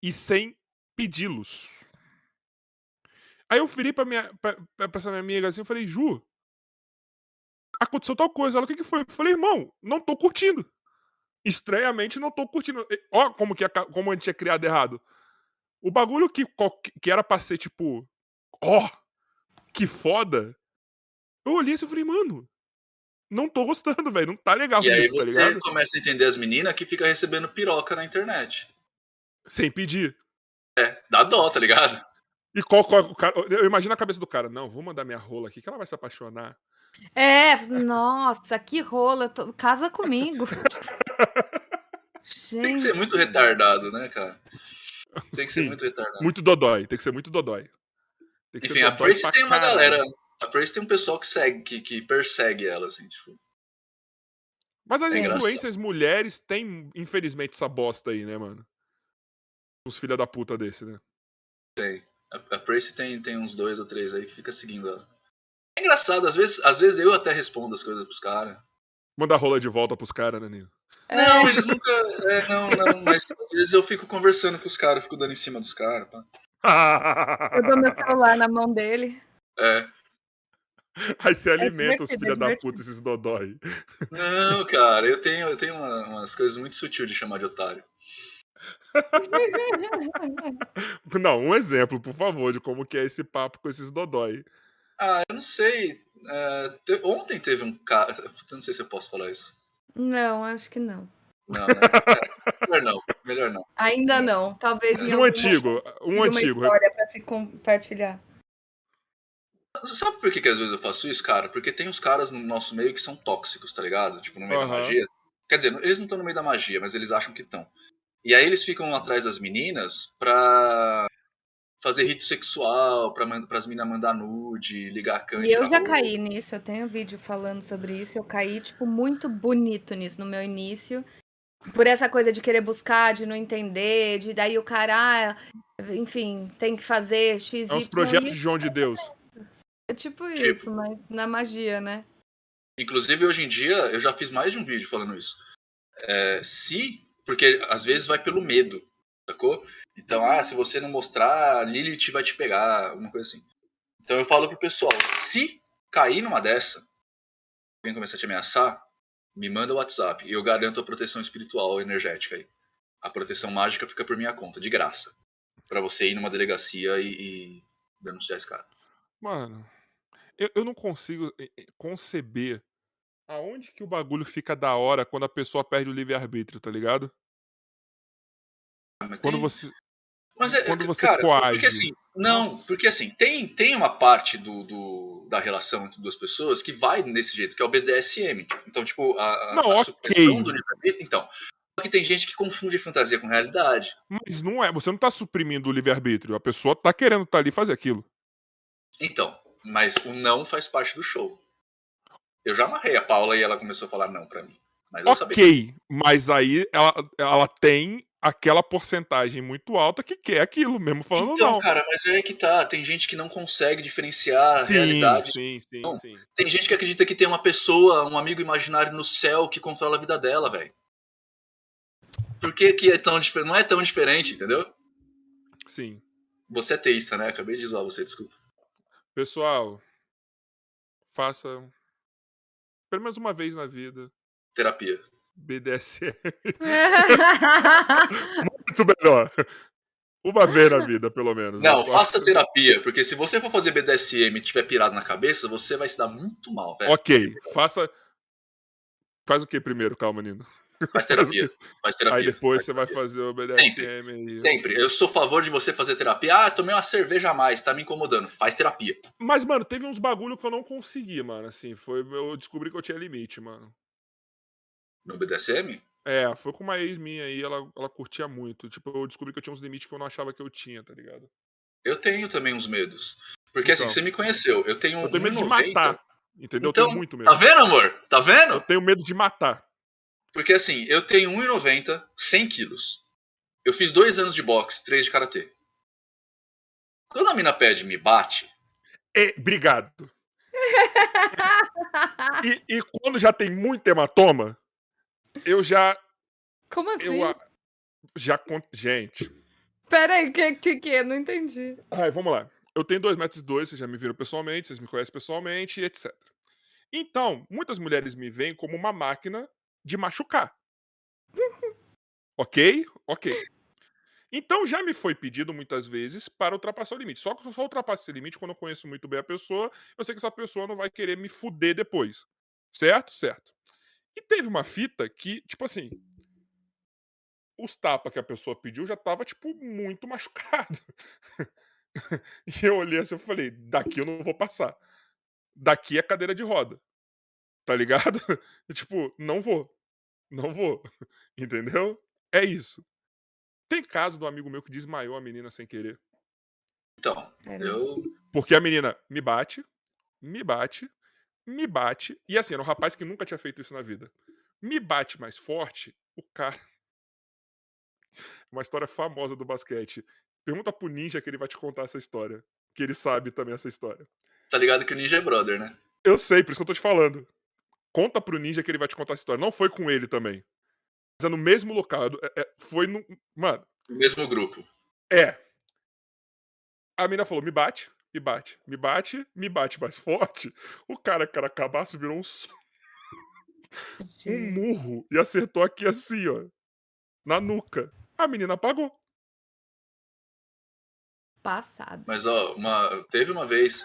E sem pedi-los. Aí eu virei pra, minha, pra, pra essa minha amiga assim, eu falei, Ju, aconteceu tal coisa. Ela, o que, que foi? Eu falei, irmão, não tô curtindo. Estranhamente, não tô curtindo. Ó, como, que, como a gente tinha criado errado. O bagulho que, que era pra ser tipo, ó, que foda. Eu olhei assim e falei, mano, não tô gostando, velho. Não tá legal E aí isso, tá você ligado? começa a entender as meninas que ficam recebendo piroca na internet. Sem pedir. Dá dó, tá ligado? E qual, qual o cara. Eu imagino a cabeça do cara. Não, vou mandar minha rola aqui, que ela vai se apaixonar. É, nossa, que rola. tô- Casa comigo. Gente. Tem que ser muito retardado, né, cara? Tem que ser Sim, muito retardado. muito dodói. Tem que ser muito dodói. Tem que Enfim, ser a dodói Prace pra tem uma caralho. galera. A Prace tem um pessoal que segue, que, que persegue ela, assim, tipo. Mas as É influências mulheres têm, infelizmente, essa bosta aí, né, mano? Os filha da puta desse, né? Tem. A, a Prace tem, tem uns dois ou três aí que fica seguindo ela. É engraçado, às vezes, às vezes eu até respondo as coisas pros caras. Manda rola de volta pros caras, né, Nino? Não, eles nunca. É, não, não, mas às vezes eu fico conversando com os caras, fico dando em cima dos caras. Eu dou meu celular na mão dele. É. Aí você alimenta os filha é da puta, esses dodói. Não, cara, eu tenho, eu tenho uma- umas coisas muito sutis de chamar de otário. Não, um exemplo, por favor, de como que é esse papo com esses dodói. Ah, eu não sei. É, te- ontem teve um cara. Eu não sei se eu posso falar isso. Não, acho que não. Não, né? É, melhor não, melhor não. Ainda não. Talvez Mas um antigo, um uma antigo. história pra se compartilhar. Sabe por que, que às vezes eu faço isso, cara? Porque tem uns caras no nosso meio que são tóxicos, tá ligado? Tipo, no meio da Aham. magia. Quer dizer, eles não estão no meio da magia, mas eles acham que estão. E aí eles ficam atrás das meninas pra fazer rito sexual, pra, man- pras meninas mandar nude, ligar cante. E eu já rua. caí nisso, eu tenho vídeo falando sobre isso. Eu caí, tipo, muito bonito nisso no meu início. Por essa coisa de querer buscar, de não entender, de daí o cara, ah, enfim, tem que fazer X, É uns projetos de João de Deus. É tipo Tipo. isso, mas na magia, né? Inclusive, hoje em dia, eu já fiz mais de um vídeo falando isso. É, se, porque às vezes vai pelo medo, sacou? Então, ah, se você não mostrar, Lilith vai te pegar, alguma coisa assim. Então eu falo pro pessoal, se cair numa dessa, alguém começar a te ameaçar, me manda o WhatsApp e eu garanto a proteção espiritual energética aí. A proteção mágica fica por minha conta, de graça. Pra você ir numa delegacia e, e denunciar esse cara. Mano, eu, eu não consigo eh, eh, conceber aonde que o bagulho fica da hora quando a pessoa perde o livre-arbítrio, tá ligado? Mas Quando tem- você. Mas é, Quando você cara, coage. Porque assim, não, Nossa. porque assim, tem, tem uma parte do, do- da relação entre duas pessoas que vai nesse jeito, que é o BDSM. Então, tipo, a, Não, a ok. supressão do livre-arbítrio. Então, só que tem gente que confunde fantasia com realidade. Mas não é, você não tá suprimindo o livre-arbítrio. A pessoa tá querendo estar ali e fazer aquilo. Então, mas o não faz parte do show. Eu já amarrei a Paula e ela começou a falar não pra mim. Mas. Ok, mas aí ela, ela tem aquela porcentagem muito alta que quer aquilo, mesmo falando Então, não. cara, mas é que tá. Tem gente que não consegue diferenciar a sim, realidade. sim, sim, Não. sim. Tem gente que acredita que tem uma pessoa, um amigo imaginário no céu que controla a vida dela, velho. Por que, que é tão diferente? Não é tão diferente, entendeu? Sim. Você é teísta, né? Acabei de zoar você, desculpa. Pessoal, faça pelo menos uma vez na vida Terapia. BDSM. Muito melhor. Uma vez na vida, pelo menos. Não, Eu faça gosto- terapia, porque se você for fazer BDSM e tiver pirado na cabeça, você vai se dar muito mal, velho. Ok, faça. Faz o que primeiro, calma, Nino? Faz terapia. Faz terapia. Aí depois Faz você vai terapia. fazer o BDSM aí. Sempre. Eu sou a favor de você fazer terapia. Ah, tomei uma cerveja a mais, tá me incomodando. Faz terapia. Mas, mano, teve uns bagulho que eu não consegui, mano. Assim, foi. Eu descobri que eu tinha limite, mano. No BDSM? É, foi com uma ex minha aí, ela, ela curtia muito. Tipo, eu descobri que eu tinha uns limites que eu não achava que eu tinha, tá ligado? Eu tenho também uns medos. Porque assim, Então. você me conheceu. Eu tenho Eu tenho medo de 1,90. matar. Entendeu? eu Então, tenho muito medo. Tá vendo, amor? Tá Eu vendo? tenho medo de matar. Porque assim, eu tenho 1,90, 100 quilos. Eu fiz dois anos de boxe, três de karatê. Quando a mina pede e me bate, E, obrigado. E, e quando já tem muito hematoma, eu já. Como assim? Eu já. Gente. Pera aí, que que que? é? Não entendi. Ai, vamos lá. Eu tenho 2 metros e dois, vocês já me viram pessoalmente, vocês me conhecem pessoalmente, etc. Então, muitas mulheres me veem como uma máquina de machucar. ok? Ok. Então já me foi pedido muitas vezes para ultrapassar o limite. Só que eu só ultrapasso esse limite quando eu conheço muito bem a pessoa, eu sei que essa pessoa não vai querer me fuder depois. Certo? Certo. E teve uma fita que, tipo assim, os tapas que a pessoa pediu já tava, tipo, muito machucado. e eu olhei assim e falei, daqui eu não vou passar. Daqui é cadeira de roda. Tá ligado? E, tipo, não vou. Não vou. Entendeu? É isso. Tem caso do amigo meu que desmaiou a menina sem querer. então, Pera. eu. Porque a menina me bate, me bate, me bate. E assim, era um rapaz que nunca tinha feito isso na vida. Me bate mais forte, o cara. Uma história famosa do basquete. Pergunta pro Ninja que ele vai te contar essa história. Que ele sabe também essa história. Tá ligado que o Ninja é brother, né? Eu sei, por isso que eu tô te falando. Conta pro Ninja que ele vai te contar essa história. Não foi com ele também. Mas é no mesmo local. é- é- foi no. Mano, O mesmo grupo. É. A mina falou: me bate, me bate, me bate, me bate mais forte. O cara, cara, cabaço virou um, um murro e acertou aqui assim, ó. Na nuca. A menina pagou. Passado. Mas, ó, uma, teve uma vez.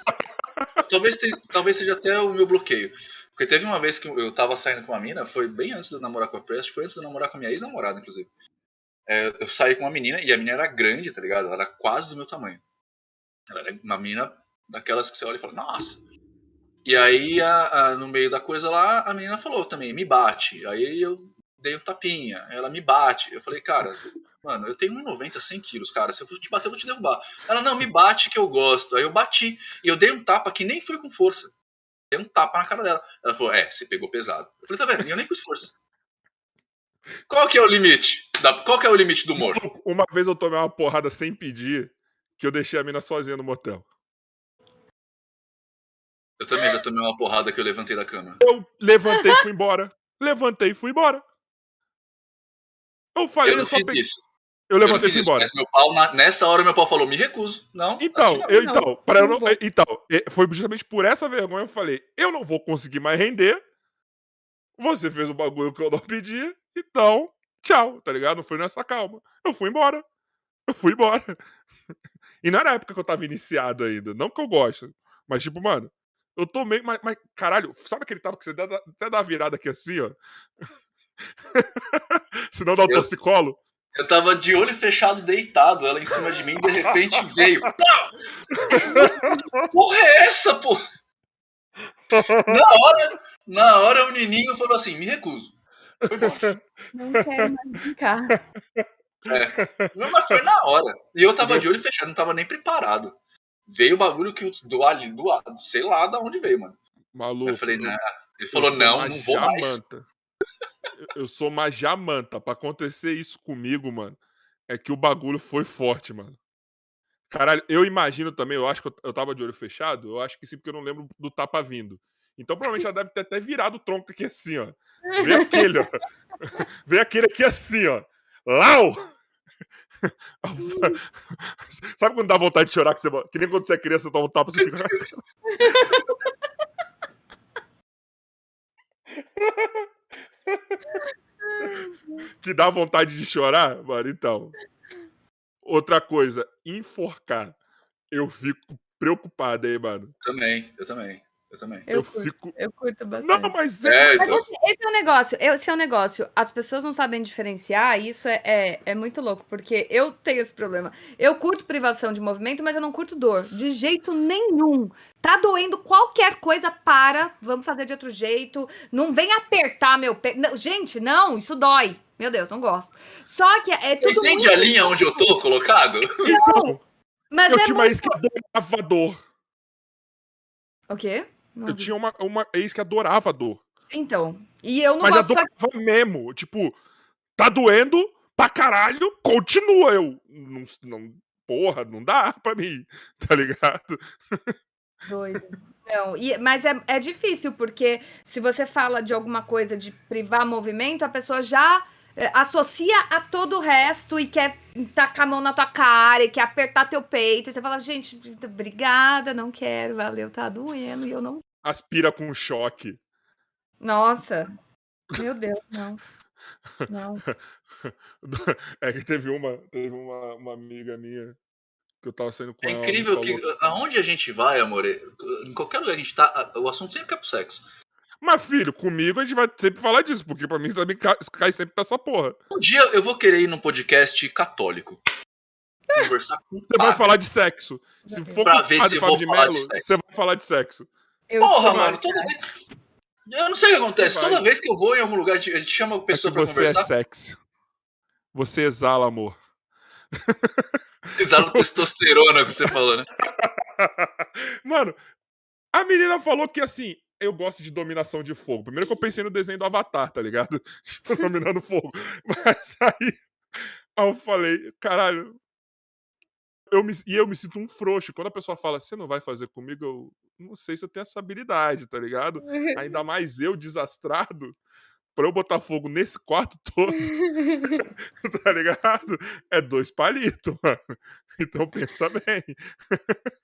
talvez, te- talvez seja até o meu bloqueio. Porque teve uma vez que eu tava saindo com uma mina, foi bem antes de eu namorar com a Press, foi antes de eu namorar com a minha ex-namorada, inclusive. É, eu saí com uma menina e a menina era grande, tá ligado? Ela era quase do meu tamanho. Ela era uma menina daquelas que você olha e fala, nossa. E aí, a- a- no meio da coisa lá, a menina falou também, me bate. Aí eu dei um tapinha, ela me bate. Eu falei, cara, mano, eu tenho 1,90, 100 quilos, cara. Se eu te bater, eu vou te derrubar. Ela, não, me bate que eu gosto. Aí eu bati. E eu dei um tapa que nem foi com força. Dei um tapa na cara dela. Ela falou, é, você pegou pesado. Eu falei, tá vendo? E eu nem pus força. Qual que é o limite? Da, qual que é o limite do humor? Uma vez eu tomei uma porrada sem pedir, que eu deixei a mina sozinha no motel. Eu também já tomei uma porrada que eu levantei da cama. Eu levantei e fui embora. Levantei e fui embora. Eu falei, Eu eu, só peguei. isso. Eu levantei e isso. embora. Pau, na- nessa hora, meu pau falou, me recuso. Não. Então, assim eu, não. então, para eu Não não, vou. então, eh, foi justamente por essa vergonha eu falei, eu não vou conseguir mais render. Você fez o bagulho que eu não pedi, então, tchau, tá ligado? Não foi nessa calma. Eu fui embora. Eu fui embora. E não era a época que eu tava iniciado ainda, não que eu gosto, mas tipo, mano, eu tomei, mas, mas caralho, sabe aquele tapa que você dá, até dá virada aqui assim, ó? Senão dá o torcicolo? Eu tava de olho fechado, deitado, ela em cima de mim, de repente veio. Pá! Porra é essa, pô? Na hora, na hora o Nininho falou assim, me recuso. Não quero mais brincar. Não, Mas foi na hora. E eu tava de olho fechado, não tava nem preparado. Veio o bagulho que o- do ali, do lado, sei lá da onde veio, mano. Maluco. Eu falei, não. Ele falou, não, não vou mais. jamanta. Eu- sou uma jamanta. Pra acontecer isso comigo, mano, é que o bagulho foi forte, mano. Caralho, eu imagino também, eu acho que eu, eu tava de olho fechado, eu acho que sim, porque eu não lembro do tapa vindo. Então provavelmente já deve ter até virado o tronco aqui assim, ó. Vem aquele, ó. Vem aquele aqui assim, ó. Lau! Sabe quando dá vontade de chorar? Que, você, que nem quando você é criança, você toma um tapa, você fica. que dá vontade de chorar, mano, então. Outra coisa, enforcar. Eu fico preocupado aí, mano. Também, eu também, eu também. Eu, Eu, curto, fico. eu curto bastante. Não, mas é. É, Mas então, esse, esse é o negócio, esse é o negócio. As pessoas não sabem diferenciar, e isso é, é, é muito louco, porque eu tenho esse problema. Eu curto privação de movimento, mas eu não curto dor. De jeito nenhum. Tá doendo qualquer coisa, para. Vamos fazer de outro jeito. Não vem apertar meu pé. Não, gente, não, isso dói. Meu Deus, não gosto. Só que é Você tudo entende muito. a linha onde eu tô colocado? Então, Mas eu é tinha uma muito... ex que adorava dor. O quê? Não Eu vi. tinha uma, uma ex que adorava dor. Então. E eu não Mas gosto. Só adorava mesmo. Tipo, tá doendo pra caralho, continua. Eu. Não, não, porra, não dá pra mim, tá ligado? Doido. Não, e- mas é, é difícil, porque se você fala de alguma coisa de privar movimento, a pessoa já associa a todo o resto e quer tacar a mão na tua cara e quer apertar teu peito. E você fala, gente, obrigada, não quero, valeu, tá doendo e eu não. Aspira com choque. Nossa, meu Deus, não. Não. É que teve uma, teve uma, uma amiga minha que eu tava saindo com É ela. me incrível que aonde a gente vai, amor, em qualquer lugar que a gente tá, a- o assunto sempre é pro sexo. Mas, filho, comigo a gente vai sempre falar disso, porque pra mim também cai, cai sempre pra essa porra. Um dia eu vou querer ir num podcast católico. Conversar com Você vai falar de sexo. Se for Pra com ver se eu Fábio vou de falar de Mello, sexo. você vai falar de sexo. Eu Porra, mano, toda vez. Eu não sei o que acontece. Você vai. Toda vez que eu vou em algum lugar, a gente chama a É pessoa pra você é conversar, sexy. Você exala amor. exala testosterona que você falou, né? Mano, a menina falou que assim, eu gosto de dominação de fogo. Primeiro que eu pensei no desenho do Avatar, tá ligado? Tipo, dominando fogo. Mas aí, aí eu falei, caralho. Eu me, e eu me sinto um frouxo. Quando a pessoa fala, você não vai fazer comigo, eu não sei se eu tenho essa habilidade, tá ligado? Ainda mais eu, desastrado, pra eu botar fogo nesse quarto todo, tá ligado? É dois palitos, mano. Então pensa bem.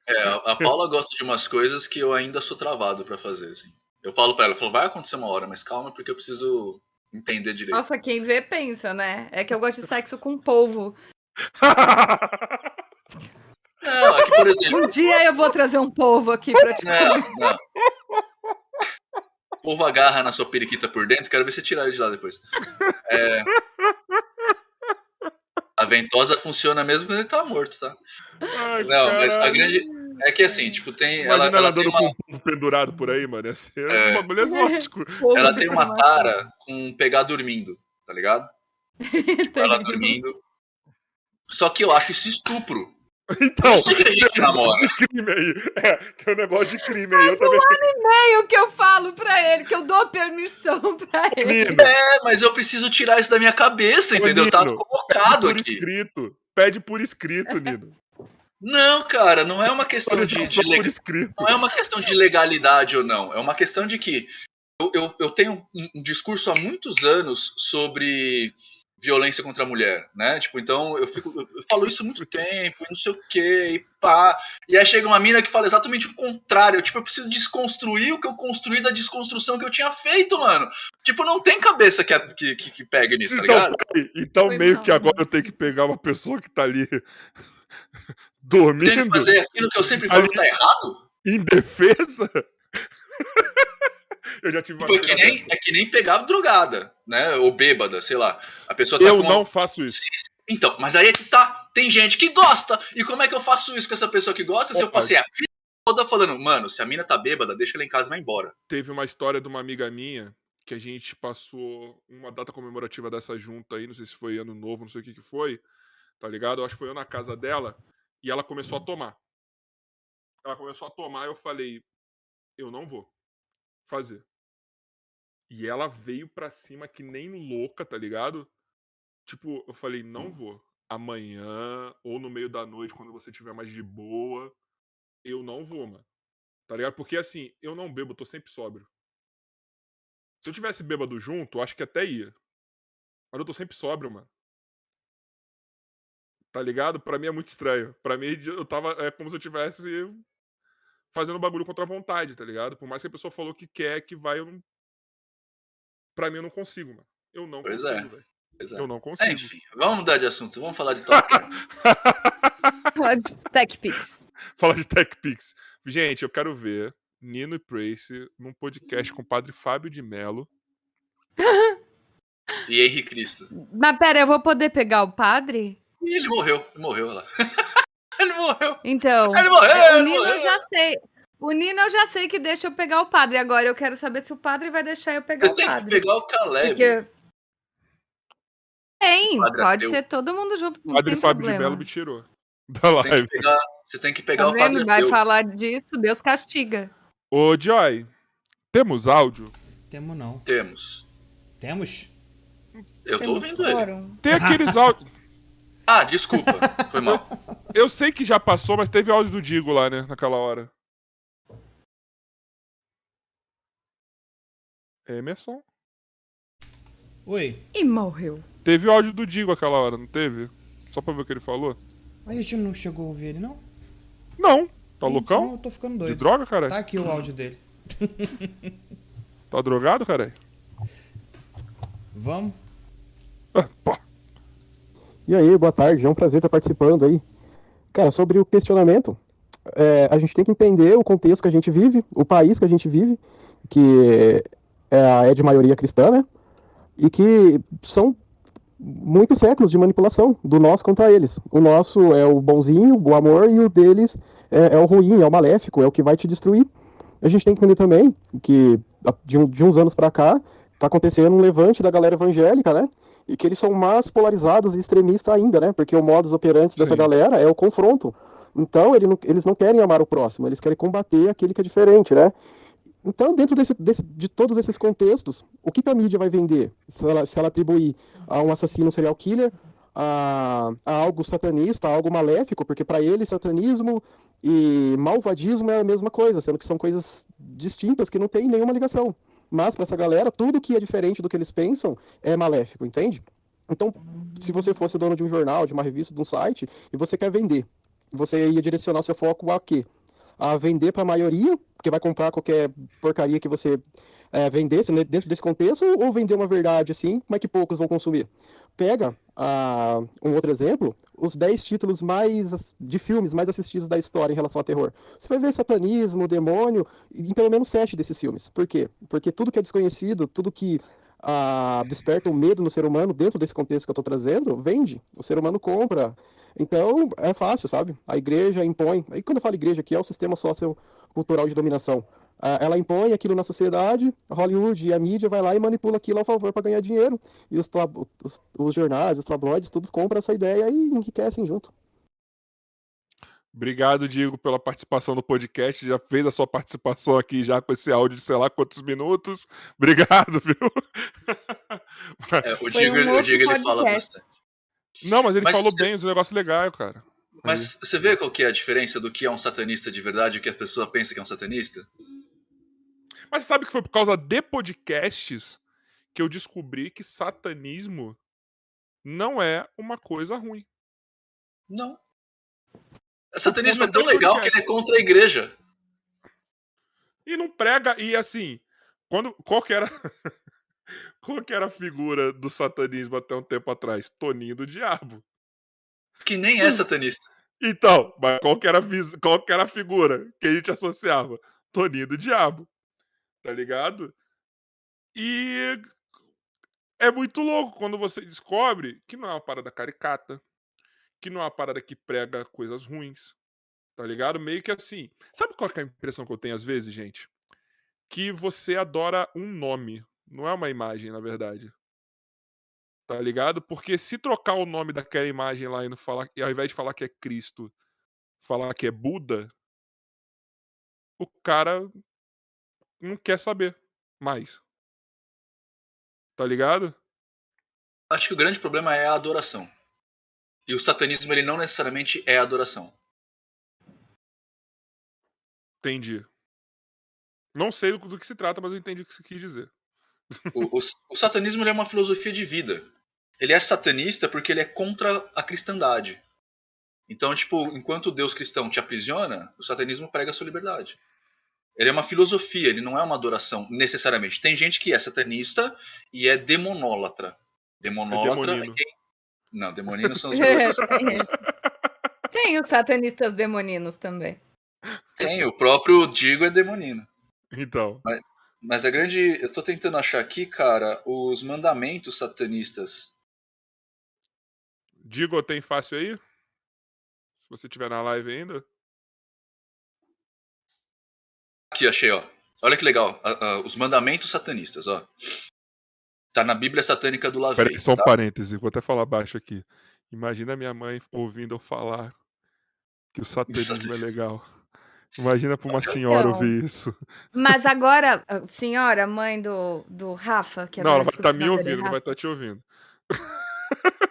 É, a, Paula gosta de umas coisas que eu ainda sou travado pra fazer, assim. Eu falo pra ela, eu falo, vai acontecer uma hora, mas calma, porque eu preciso entender direito. Nossa, quem vê pensa, né? É que eu gosto de sexo com polvo. Não, é que, por exemplo. Um dia eu vou trazer um polvo aqui pra te Não, não. O povo agarra na sua periquita por dentro, quero ver você tirar ele de lá depois. É, A ventosa funciona mesmo quando ele tá morto, tá? Ai, Não, mas a caralho. grande. É que assim, tipo, tem. Imagina Ela, ela, ela tem andando uma, com um povo pendurado por aí, mano. Ia ser É. um bagulho exótico. Ela tem uma tara com pegar dormindo, tá ligado? Tipo, ela dormindo. Só que eu acho isso estupro. Então, gente tem um negócio de crime aí. É, tem um negócio de crime aí. Eu também. É o que eu falo pra ele, que eu dou permissão pra ele. Nino, É, mas eu preciso tirar isso da minha cabeça, entendeu? Tá colocado por aqui. escrito. Pede por escrito, Nino. Não, cara, não é uma questão de, de Autorização le- por escrito. não é uma questão de legalidade ou não. É uma questão de que eu, eu, eu tenho um, um discurso há muitos anos sobre violência contra a mulher, né? Tipo, então eu, fico, eu falo isso há muito tempo, e não sei o quê, e pá. E aí chega uma mina que fala exatamente o contrário. Tipo, eu preciso desconstruir o que eu construí da desconstrução que eu tinha feito, mano. Tipo, não tem cabeça que, que, que, que pegue nisso, tá Então, ligado? peraí, então Foi meio mal, que agora eu tenho que pegar uma pessoa que tá ali Tem que dormindo, fazer aquilo que eu sempre falo que tá errado. indefesa. eu já tive uma Tipo, é que nem, é que nem pegar drogada, né? Ou bêbada, sei lá. A pessoa tá Eu com uma- não faço isso. Então, mas aí é que tá. Tem gente que gosta. E como é que eu faço isso com essa pessoa que gosta se eu Opa. passei a vida toda falando, mano, se a mina tá bêbada, deixa ela em casa e vai embora. Teve uma história de uma amiga minha que a gente passou uma data comemorativa dessa junta aí, não sei se foi ano novo, não sei o que que foi, tá ligado? Eu acho que foi eu na casa dela e ela começou a tomar. Ela começou a tomar, eu falei, eu não vou fazer. E ela veio pra cima que nem louca, tá ligado? Tipo, eu falei, não vou. Amanhã ou no meio da noite, quando você tiver mais de boa, eu não vou, mano. Tá ligado? Porque assim, eu não bebo, eu tô sempre sóbrio. Se eu tivesse bêbado junto, eu acho que até ia. Mas eu tô sempre sóbrio, mano. Tá ligado? Pra mim é muito estranho. Pra mim, eu tava. É como se eu tivesse fazendo bagulho contra a vontade, tá ligado? Por mais que a pessoa falou que quer, que vai, eu não. Pra mim, eu não consigo, mano. Eu não Pois consigo, é. velho. É. Eu não consigo. Enfim, vamos mudar de assunto. Vamos falar de Top Term. TechPix. Fala de TechPix. Gente, eu quero ver Nino e Prace num podcast com o padre Fábio de Mello. e Henri Cristo. Mas pera, eu vou poder pegar o padre? E ele morreu. Ele morreu olha lá. ele morreu. Então, Ele morreu. o ele Nino morreu. eu já sei. O Nino eu já sei que deixa eu pegar o padre. Agora eu quero saber se o padre vai deixar eu pegar Você o tem que padre. pegar o Caleb. Porque... Tem, Padre pode ateu. ser todo mundo junto. Não Padre tem Fábio de problema. Mello me tirou da Você tem live. que pegar, você tem que pegar Tá o padre? Vai ateu. falar disso, Deus castiga. Ô, Joy, temos áudio? Temos não. Temos. Temos? Eu tô Temos ouvindo ele. Tem aqueles áudios. Ah, desculpa. Foi mal. Eu sei que já passou, mas teve áudio do Digo lá, né? Naquela hora. Emerson? Oi. E morreu. Teve áudio do Digo aquela hora, não teve? Só pra ver o que ele falou? Mas a gente não chegou a ouvir ele, não? Não. Tá Então loucão? eu tô ficando De doido. droga, cara? Tá aqui o áudio dele. Tá drogado, cara? Vamos? Ah, pô. E aí, boa tarde, é um prazer estar participando aí. Cara, sobre o questionamento, é, a gente tem que entender o contexto que a gente vive, o país que a gente vive, que é, é de maioria cristã, né? E que são muitos séculos de manipulação do nosso contra eles. O nosso é o bonzinho, o amor, e o deles é, é o ruim, é o maléfico, é o que vai te destruir. A gente tem que entender também que de, de uns anos para cá tá acontecendo um levante da galera evangélica, né? E que eles são mais polarizados e extremistas ainda, né? Porque o modus operandi dessa galera é o confronto. Então, ele não- eles não querem amar o próximo, eles querem combater aquele que é diferente, né? Então, dentro desse- desse- de todos esses contextos, o que, que a mídia vai vender? Se ela, se ela atribuir a um assassino serial killer, a, a algo satanista, a algo maléfico, porque para ele satanismo e malvadismo é a mesma coisa, sendo que são coisas distintas que não têm nenhuma ligação. Mas para essa galera, tudo que é diferente do que eles pensam é maléfico, entende? Então, se você fosse dono de um jornal, de uma revista, de um site, e você quer vender, você ia direcionar seu foco a quê? a vender para a maioria, que vai comprar qualquer porcaria que você é, vendesse dentro desse contexto, ou vender uma verdade assim, mas que poucos vão consumir. Pega um outro exemplo, os 10 títulos mais de filmes mais assistidos da história em relação a terror. Você vai ver satanismo, demônio, em pelo menos sete desses filmes. Por quê? Porque tudo que é desconhecido, tudo que desperta o medo no ser humano, dentro desse contexto que eu estou trazendo, vende. O ser humano compra. Então, é fácil, sabe? A igreja impõe. E quando eu falo igreja aqui, é o sistema sociocultural de dominação. Ah, ela impõe aquilo na sociedade, Hollywood e a mídia vai lá e manipula aquilo a favor para ganhar dinheiro. E os, os, os, jornais, os tabloides, todos compram essa ideia e enriquecem junto. Obrigado, Diego, pela participação no podcast. Já fez a sua participação aqui já com esse áudio de sei lá quantos minutos. Obrigado, viu? É, o, Diego, um o Diego ele fala bastante. Não, mas ele mas falou você... bem, os negócios legais, cara. Mas Aí. você vê qual que é a diferença do que é um satanista de verdade e o que a pessoa pensa que é um satanista? Mas você sabe que foi por causa de podcasts que eu descobri que satanismo não é uma coisa ruim. Não. O satanismo é tão legal que ele é contra a igreja. E não prega. E assim, quando. Qual que era. qual que era a figura do satanismo até um tempo atrás? Toninho do Diabo. Que nem é satanista. Então, mas qual que era, qual que era a figura que a gente associava? Toninho do Diabo tá ligado? E é muito louco quando você descobre que não é uma parada caricata, que não é uma parada que prega coisas ruins, tá ligado? Meio que assim. Sabe qual é a impressão que eu tenho às vezes, gente? Que você adora um nome, não é uma imagem, na verdade. Tá ligado? Porque se trocar o nome daquela imagem lá e não falar, e ao invés de falar que é Cristo, falar que é Buda, o cara não quer saber mais. Tá ligado? Acho que o grande problema é a adoração. E o satanismo ele não necessariamente é adoração. Entendi. Não sei do, do que se trata, mas eu entendi o que você quis dizer. O, o, o satanismo é uma filosofia de vida. Ele é satanista porque ele é contra a cristandade. Então, tipo, enquanto o Deus cristão te aprisiona, o satanismo prega a sua liberdade. Ele é uma filosofia, ele não é uma adoração necessariamente. Tem gente que é satanista e é demonólatra. Demonólatra é, é quem... Não, demoninos são os Tem os satanistas demoninos também. Tem, o próprio Digo é demonino. Então. Mas, mas a grande. Eu tô tentando achar aqui, cara, os mandamentos satanistas. Digo tem fácil aí? Se você tiver na live ainda. Aqui, achei, ó. Olha que legal. Uh, uh, os mandamentos satanistas, ó. Tá na Bíblia Satânica do Lavey. Peraí, só um tá? parêntese, vou até falar baixo aqui. Imagina minha mãe ouvindo eu falar que o satanismo é legal. Imagina para uma senhora então, ouvir isso. Mas agora, senhora, mãe do, do Rafa, que Não, ela vai estar tá me ouvindo, não vai estar tá te ouvindo.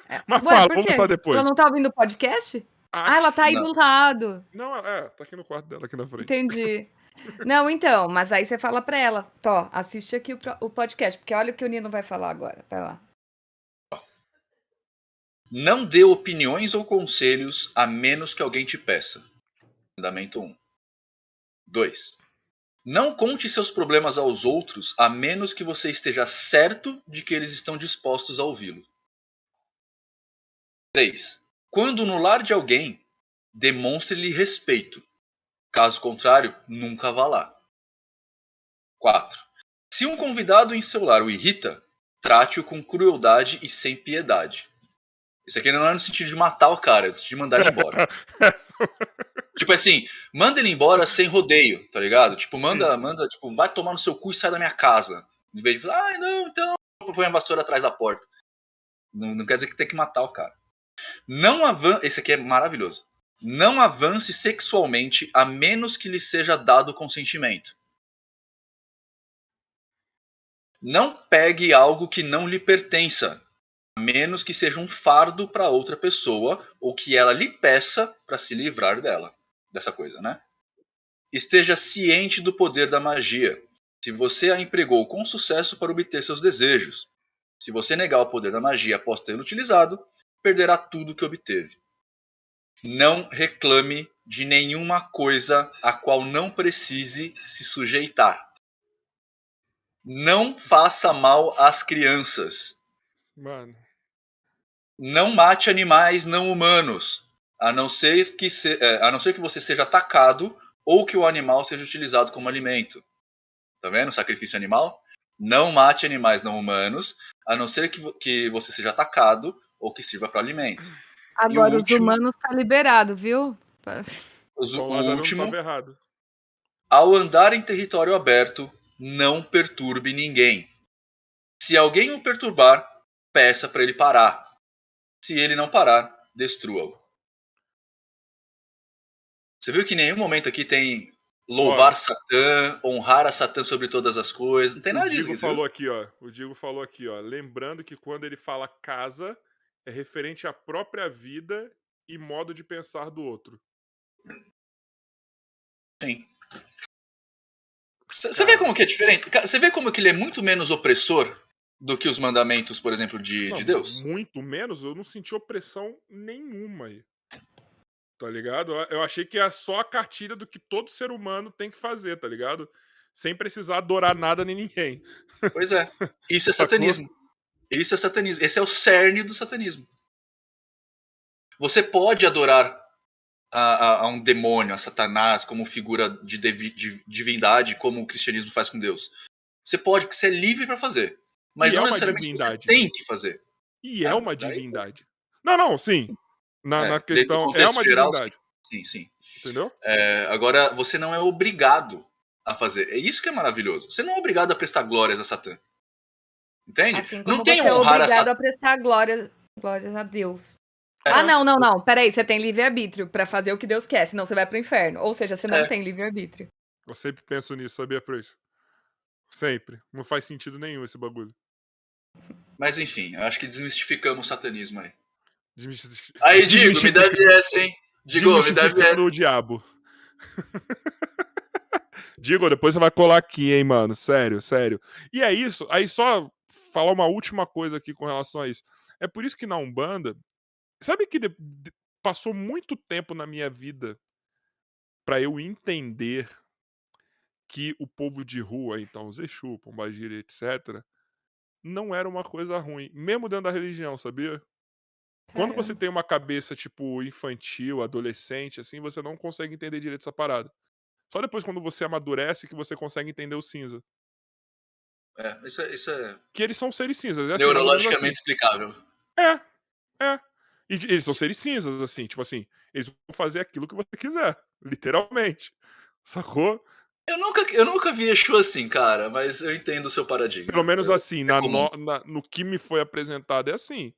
É. Mas Ué, fala, vamos passar depois. Ela não tá ouvindo o podcast? Acho... Ah, ela tá aí não. do lado. Não, é, tá aqui no quarto dela, aqui na frente. Entendi. Não, então, mas aí você fala pra ela, Tó, assiste aqui o, o podcast, porque olha o que o Nino vai falar agora. Vai lá. Não dê opiniões ou conselhos a menos que alguém te peça. Mandamento 1. 2. Não conte seus problemas aos outros a menos que você esteja certo de que eles estão dispostos a ouvi-lo. 3. Quando no lar de alguém, demonstre-lhe respeito, Caso contrário, nunca vá lá. 4. Se um convidado em seu lar o irrita, trate-o com crueldade e sem piedade. Isso aqui não é no sentido de matar o cara, é no sentido de mandar ele embora. tipo assim, manda ele embora sem rodeio, tá ligado? Tipo, manda, Sim. manda, tipo, vai tomar no seu cu e sai da minha casa. Em vez de falar, ai não, então, põe a vassoura atrás da porta. Não, não quer dizer que tem que matar o cara. Não avança. Esse aqui é maravilhoso. Não avance sexualmente a menos que lhe seja dado consentimento. Não pegue algo que não lhe pertença, a menos que seja um fardo para outra pessoa ou que ela lhe peça para se livrar dela, dessa coisa, né? Esteja ciente do poder da magia. Se você a empregou com sucesso para obter seus desejos, se você negar o poder da magia após tê-lo utilizado, perderá tudo que obteve. Não reclame de nenhuma coisa a qual não precise se sujeitar. Não faça mal às crianças. Mano. Não mate animais não humanos, a não ser que, se, é, a não ser que você seja atacado ou que o animal seja utilizado como alimento. Tá vendo? Sacrifício animal. Não mate animais não humanos, a não ser que, que você seja atacado ou que sirva para alimento. Agora, os último- humanos tá liberado, viu? Os- Então, o não último, ao andar em território aberto, não perturbe ninguém. Se alguém o perturbar, peça para ele parar. Se ele não parar, destrua-o. Você viu que em nenhum momento aqui tem louvar Ó. Satã, honrar a Satã sobre todas as coisas. Não tem nada o disso. Digo você viu? falou aqui, ó. O Digo falou aqui, ó. Lembrando que quando ele fala casa, é referente à própria vida e modo de pensar do outro. Sim. Você vê como que é diferente? Você vê como que ele é muito menos opressor do que os mandamentos, por exemplo, de, Não, de Deus? Muito menos, eu não senti opressão nenhuma aí. Tá ligado? Eu- achei que é só a cartilha do que todo ser humano tem que fazer, tá ligado? Sem precisar adorar nada nem ninguém. Pois é. Isso é satanismo. Isso é satanismo. Esse é o cerne do satanismo. Você pode adorar a, a- a um demônio, a Satanás, como figura de, devi- de divindade, como o cristianismo faz com Deus. Você pode, porque você é livre para fazer. Mas E é não uma necessariamente divindade. você tem que fazer. E é Ah, uma daí- divindade. Não, não, sim. Na, É, na questão, é uma geral, divindade. Sim, sim. Entendeu? É, agora, você não é obrigado a fazer. É isso que é maravilhoso. Você não é obrigado a prestar glórias a Satã. Entende? Assim como não tem você é honrar a obrigado Satã. a prestar glórias, glórias a Deus. É. Ah, não, não, não. Peraí, você tem livre-arbítrio pra fazer o que Deus quer, senão você vai pro inferno. Ou seja, você não É. tem livre-arbítrio. Eu sempre penso nisso, sabia, Preço? Sempre. Não faz sentido nenhum esse bagulho. Mas enfim, eu acho que desmistificamos o satanismo aí. Desmisti- Aí, Digo, me deve essa, hein? Digo, me deve essa. o diabo. Digo, depois você vai colar aqui, hein, mano. Sério, sério. E é isso. Aí só falar uma última coisa aqui com relação a isso. É por isso que na Umbanda, sabe que de- de- passou muito tempo na minha vida pra eu entender que o povo de rua, então os Exu, Pombagira, etc, não era uma coisa ruim, mesmo dentro da religião, sabia? Quando você tem uma cabeça, tipo, infantil, adolescente, assim, você não consegue entender direito essa parada. Só depois, quando você amadurece, que você consegue entender o cinza. É, isso é, isso é Que eles são seres cinzas. É assim, neurologicamente explicável. assim. É, é. E eles são seres cinzas, assim, tipo assim, eles vão fazer aquilo que você quiser, literalmente. Sacou? Eu nunca, eu nunca vi Exu assim, cara, mas eu entendo o seu paradigma. Pelo menos Eu- assim, na, comum. no, na- no que me foi apresentado é assim.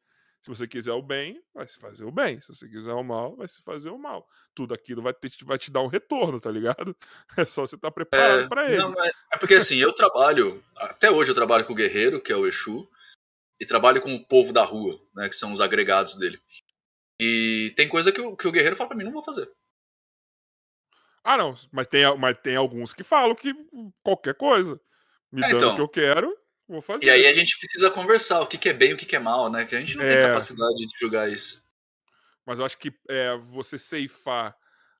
Se você quiser o bem, vai se fazer o bem. Se você quiser o mal, vai se fazer o mal. Tudo aquilo vai, ter, vai te dar um retorno, tá ligado? É só você estar preparado É, pra ele. Não, é, é porque assim, eu trabalho, até hoje eu trabalho com o guerreiro, que é o Exu, e trabalho com o povo da rua, né, que são os agregados dele. E tem coisa que o, que o guerreiro fala pra mim, não vou fazer. Ah, não, mas tem, mas tem alguns que falam que qualquer coisa. Me É, dando então. o que eu quero, vou fazer. E aí a gente precisa conversar o que, que é bem e o que, que é mal, né? Que a gente não tem É. capacidade de julgar isso. Mas eu acho que é, você ceifar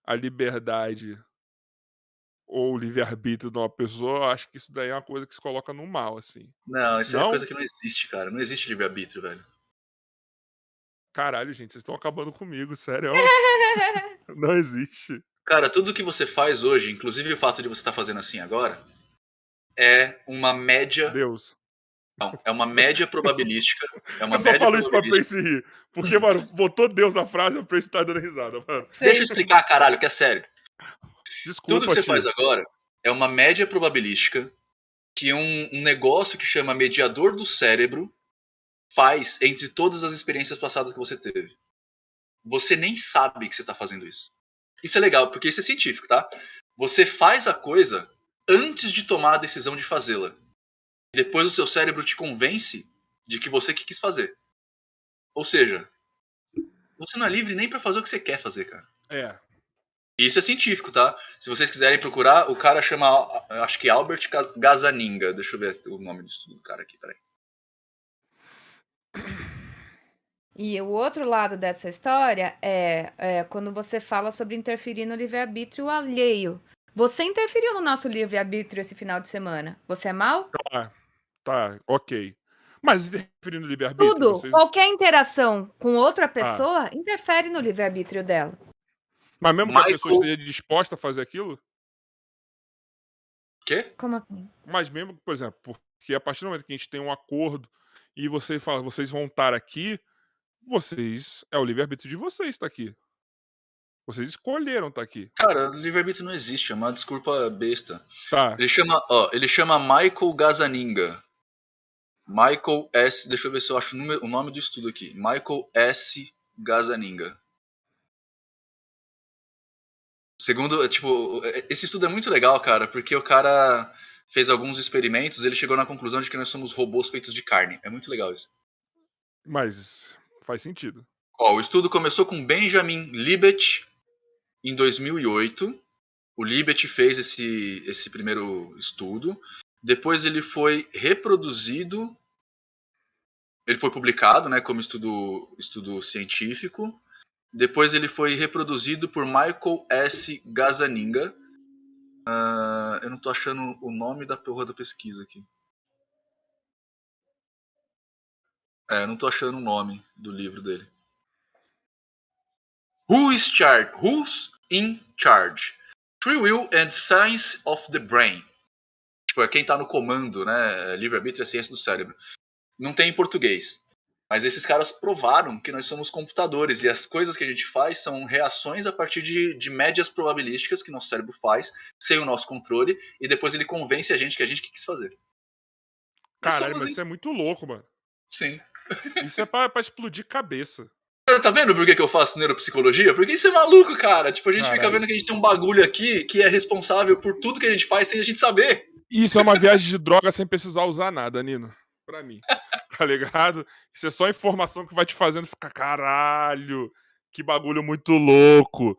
a liberdade ou o livre-arbítrio de uma pessoa, eu acho que isso daí é uma coisa que se coloca no mal, assim. Não, isso é Não? coisa que não existe, cara. Não existe livre-arbítrio, velho. Caralho, gente, vocês estão acabando comigo, sério. Não existe. Cara, tudo que você faz hoje, inclusive o fato de você estar fazendo assim agora, é uma média. Deus. Não, é uma média probabilística. É uma eu só falo isso pra. Prince rir. Porque, mano, botou Deus na frase, a Prince tá dando risada, mano. Deixa eu explicar, caralho, que é sério. Desculpa, Tudo que você tio. faz agora é uma média probabilística que um, um negócio que chama mediador do cérebro faz entre todas as experiências passadas que você teve. Você nem sabe que você está fazendo isso. Isso é legal, porque isso é científico, tá? Você faz a coisa antes de tomar a decisão de fazê-la. Depois o seu cérebro te convence de que você que quis fazer. Ou seja, você não é livre nem para fazer o que você quer fazer, cara. É. Isso é científico, tá? Se vocês quiserem procurar, o cara chama, acho que Albert Ga- Gazaninga. Deixa eu ver o nome do estudo do cara aqui, peraí. E o outro lado dessa história é, é quando você fala sobre interferir no livre-arbítrio alheio. Você interferiu no nosso livre-arbítrio esse final de semana. Você é mal? Tá, tá, ok. Mas interferir no livre-arbítrio. Tudo, vocês- qualquer interação com Ah. outra pessoa interfere no livre-arbítrio dela. Mas mesmo que a pessoa esteja disposta a fazer aquilo, Quê? Como assim? mas mesmo, por exemplo, porque a partir do momento que a gente tem um acordo e você fala, vocês vão estar aqui, vocês. É o livre-arbítrio de vocês estar aqui. Vocês escolheram estar aqui. Cara, livre-arbítrio não existe, é uma desculpa besta. Tá. Ele chama, ó, ele chama Michael Gazaninga. Michael S. Deixa eu ver se eu acho o nome do estudo aqui. Michael S. Gazaninga. Segundo, é, tipo, é, esse estudo é muito legal, cara, porque o cara fez alguns experimentos e ele chegou na conclusão de que nós somos robôs feitos de carne. É muito legal isso. Mas faz sentido. Ó, o estudo começou com Benjamin Libet em 2008. O Libet fez esse, esse primeiro estudo. Depois ele foi reproduzido. Ele foi publicado né, como estudo, estudo científico. Depois ele foi reproduzido por Michael S. Gazaninga. Ah, eu não tô achando o nome da porra da pesquisa aqui. É, eu não tô achando o nome do livro dele. Who is charged? Who's in charge? Free Will and Science of the Brain. Tipo, é quem tá no comando, né? Livre-arbítrio é ciência do cérebro. Não tem em português. Mas esses caras provaram que nós somos computadores e as coisas que a gente faz são reações a partir de, de médias probabilísticas que nosso cérebro faz sem o nosso controle e depois ele convence a gente que a gente que quis fazer. Caralho, mas isso. isso é muito louco, mano. Sim. Isso é pra, pra explodir cabeça. Tá vendo por que, que eu faço neuropsicologia? Porque isso é maluco, cara. Tipo, a gente fica Caralho. vendo que a gente tem um bagulho aqui que é responsável por tudo que a gente faz sem a gente saber. Isso é uma viagem de droga sem precisar usar nada, Nino. Pra mim. Tá ligado? Isso é só informação que vai te fazendo ficar, caralho, que bagulho muito louco.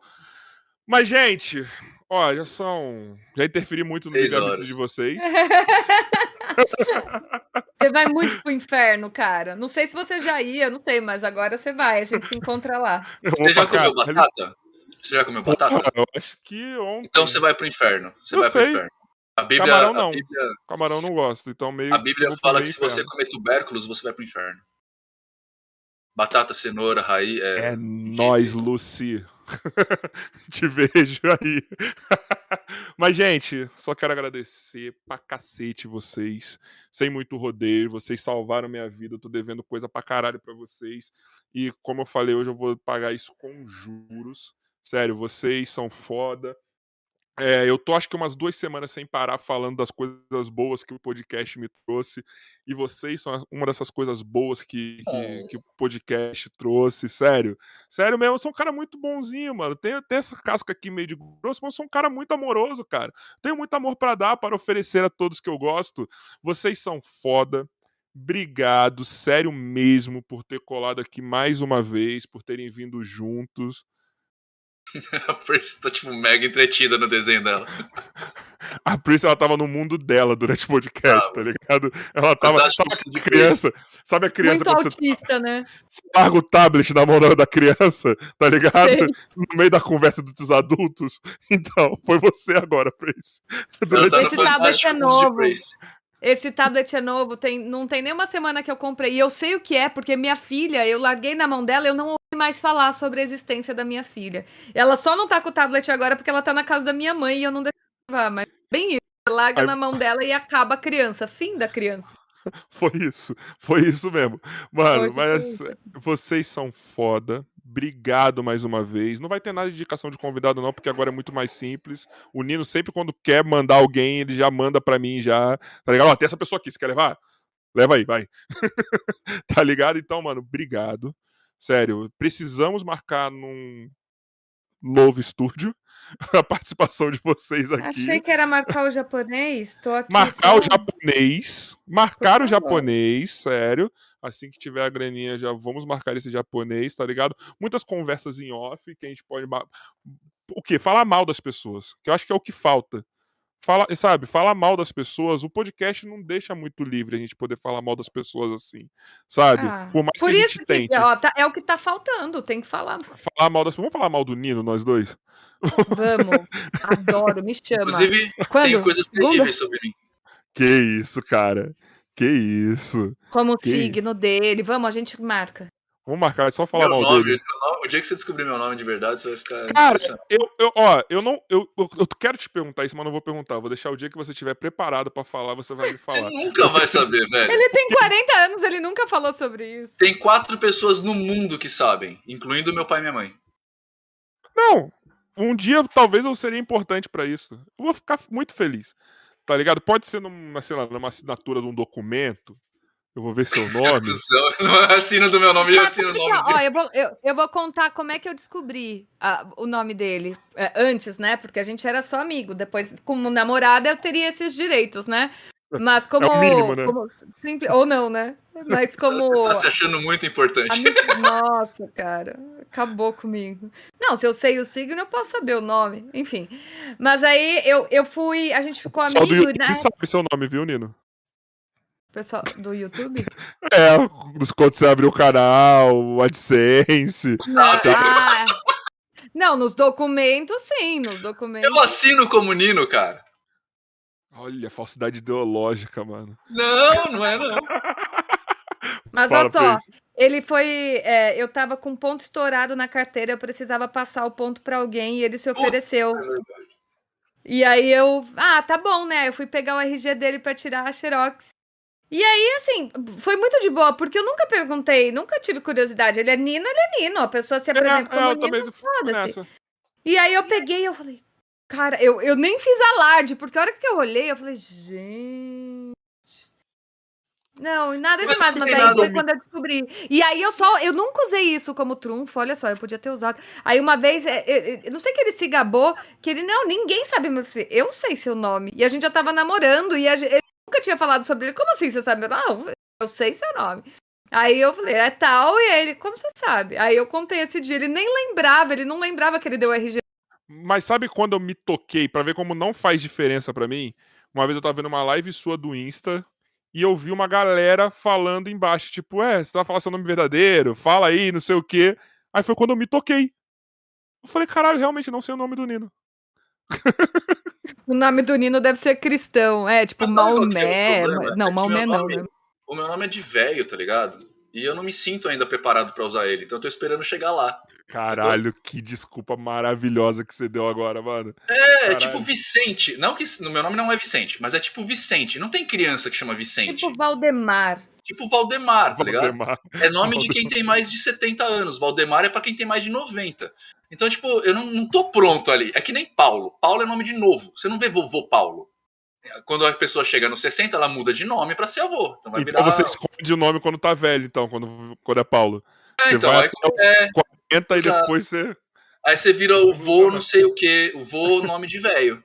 Mas, gente, ó, já são. Já interferi muito no horas. de vocês. Você vai muito pro inferno, cara. Não sei se você já ia, não sei, mas agora você vai. A gente se encontra lá. Você já comeu batata? Você já comeu batata? Eu acho que ontem. Então você vai pro inferno. Você Eu vai pro sei. inferno. A Bíblia, Camarão a não. Bíblia, Camarão não gosto, então meio. a Bíblia fala que se você comer tubérculos, você vai pro inferno. Batata, cenoura, raiz. É... É nóis, Lucy. Te vejo aí. Mas, gente, só quero agradecer pra cacete vocês. Sem muito rodeio. Vocês salvaram minha vida. Eu tô devendo coisa pra caralho pra vocês. E, como eu falei, hoje eu vou pagar isso com juros. Sério, vocês são foda. É, eu tô acho que umas duas semanas sem parar falando das coisas boas que o podcast me trouxe. E vocês são uma dessas coisas boas que, que, Oh. que o podcast trouxe, sério. Sério mesmo, eu sou um cara muito bonzinho, mano. Tenho, tenho essa casca aqui meio de grosso, mas eu sou um cara muito amoroso, cara. Tenho muito amor pra dar, para oferecer a todos que eu gosto. Vocês são foda. Obrigado, sério mesmo, por ter colado aqui mais uma vez, por terem vindo juntos. A Percy tá tipo mega entretida no desenho dela. A Prince, ela tava no mundo dela durante o podcast, tá ligado? Ela tava. Sabe de a criança? Sabe a criança Muito quando você autista, né? você larga o tablet na mão da- criança, tá ligado? Sei. No meio da conversa dos adultos. Então, foi você agora, Durante tá no Esse tablet é de novo. Esse tablet é novo, tem, não tem nenhuma semana que eu comprei. E eu sei o que é, porque minha filha, eu larguei na mão dela, eu não ouvi mais falar sobre a existência da minha filha. Ela só não tá com o tablet agora porque ela tá na casa da minha mãe e eu não deixei levar, mas bem isso. Larga Aí- na mão dela e acaba a criança. Fim da criança. Foi isso. Foi isso mesmo. Mano, mas vocês são foda. Obrigado mais uma vez. Não vai ter nada de indicação de convidado, não, porque agora é muito mais simples. O Nino sempre, quando quer mandar alguém, ele já manda pra mim já. Tá ligado? Ó, tem essa pessoa aqui, você quer levar? Leva aí, vai. tá ligado? Então, mano, obrigado. Sério, precisamos marcar num novo estúdio a participação de vocês aqui. Achei que era marcar o japonês. Tô aqui Marcar só- o japonês. Marcar o japonês, sério. Assim que tiver a graninha, já vamos marcar esse japonês, tá ligado? Muitas conversas em off que a gente pode. O quê? Falar mal das pessoas. Que eu acho que é o que falta. Fala, sabe, falar mal das pessoas, o podcast não deixa muito livre a gente poder falar mal das pessoas assim, sabe? Ah, Por mais Por que a isso gente que tente ó, tá- é o que tá faltando, tem que falar. falar mal das pessoas. Vamos falar mal do Nino, nós dois? Vamos. Adoro, me chama. Inclusive, Quando? tenho coisas terríveis sobre mim. Que isso, cara. Que isso. Como o Que signo dele. Vamos, a gente marca. Vamos marcar, é só falar Meu mal nome, dele. o dia que você descobrir meu nome de verdade, você vai ficar Cara, eu, eu, ó, eu não. Eu, eu, eu quero te perguntar isso, mas não vou perguntar. Vou deixar o dia que você estiver preparado pra falar, você vai me Você falar. nunca vai saber, velho. Ele tem 40 anos, ele nunca falou sobre isso. Tem quatro pessoas no mundo que sabem, incluindo meu pai e minha mãe. Não, um dia talvez eu seria importante pra isso. Eu vou ficar muito feliz. Tá ligado? Pode ser numa, sei lá, numa assinatura de um documento. Eu vou ver seu nome. Assino do meu nome, eu Mas assino o nome que, ó, dele. eu, vou, eu, eu vou contar como é que eu descobri ah, o nome dele é, antes, né? Porque a gente era só amigo. Depois, como namorada, eu teria esses direitos, né? Mas como. mínimo, né? como simples, ou não, né? Mas como. Você tá se achando muito importante. Amigo- Nossa, cara, acabou comigo. Não, se eu sei o signo, eu posso saber o nome. Enfim. Mas aí eu, eu fui. A gente ficou O pessoal do amigo, YouTube né? sabe seu nome, viu, Nino? Pessoal do YouTube? É, dos quando você abriu o canal, o AdSense. Não, Sabe? ah, não, nos documentos, sim, nos documentos. Eu assino como Nino, cara. Olha, falsidade ideológica, mano. Não, não é não. Mas, eles. ele foi. é, eu tava com ponto estourado na carteira, eu precisava passar o ponto pra alguém e ele se ofereceu. E aí eu. Ah, tá bom, né? Eu fui pegar o RG dele pra tirar a Xerox. E aí, assim, foi muito de boa, porque eu nunca perguntei, nunca tive curiosidade. Ele é Nino, ele é Nino. A pessoa se apresenta É, é, como eu também Nino, foda-se. E aí eu peguei e eu falei, cara, eu, eu nem fiz alarde, porque a hora que eu olhei, eu falei, gente. Não, e nada Mas demais, mas aí foi quando eu descobri. E aí eu só, eu nunca usei isso como trunfo, olha só, eu podia ter usado. Aí uma vez, é, é, é, eu não sei que ele se gabou, que ele, não, ninguém sabe meu filho. Eu sei seu nome. E a gente já tava namorando, e a gente, ele nunca tinha falado sobre ele. Como assim você sabe meu nome? Não, eu sei seu nome. Aí eu falei, é tal, e ele, como você sabe? Aí eu contei esse dia, ele nem lembrava, ele não lembrava que ele deu RG. Mas sabe quando eu me toquei pra ver como não faz diferença pra mim? Uma vez eu tava vendo uma live sua do Insta e eu vi uma galera falando embaixo, tipo, é, você vai falar seu nome verdadeiro, fala aí, não sei o quê. Aí foi quando eu me toquei. Eu falei, caralho, realmente não sei o nome do Nino. O nome do Nino deve ser cristão, é, tipo sabe é Maomé. Não, É Maomé meu não, nome- né? O meu nome é de velho, tá ligado? E eu não me sinto ainda preparado pra usar ele, então eu tô esperando chegar lá. Caralho, que desculpa maravilhosa que você deu agora, mano. É, Caralho. tipo Vicente. Não que no meu nome não é Vicente, mas é tipo Vicente. Não tem criança que chama Vicente. Tipo Valdemar. Tipo Valdemar, tá ligado? Valdemar. É nome de quem tem mais de 70 anos. Valdemar é pra quem tem mais de 90. Então, tipo, eu não, não tô pronto ali. É que nem Paulo. Paulo é nome de novo. Você não vê vovô Paulo. Quando a pessoa chega nos 60, ela muda de nome pra ser avô. Então vai Então virar. você esconde o nome quando tá velho, então, quando, quando é Paulo. É, Você então, vai aí, é, 40 e exato. depois você. aí você vira o vô não sei o que, o vô nome de velho.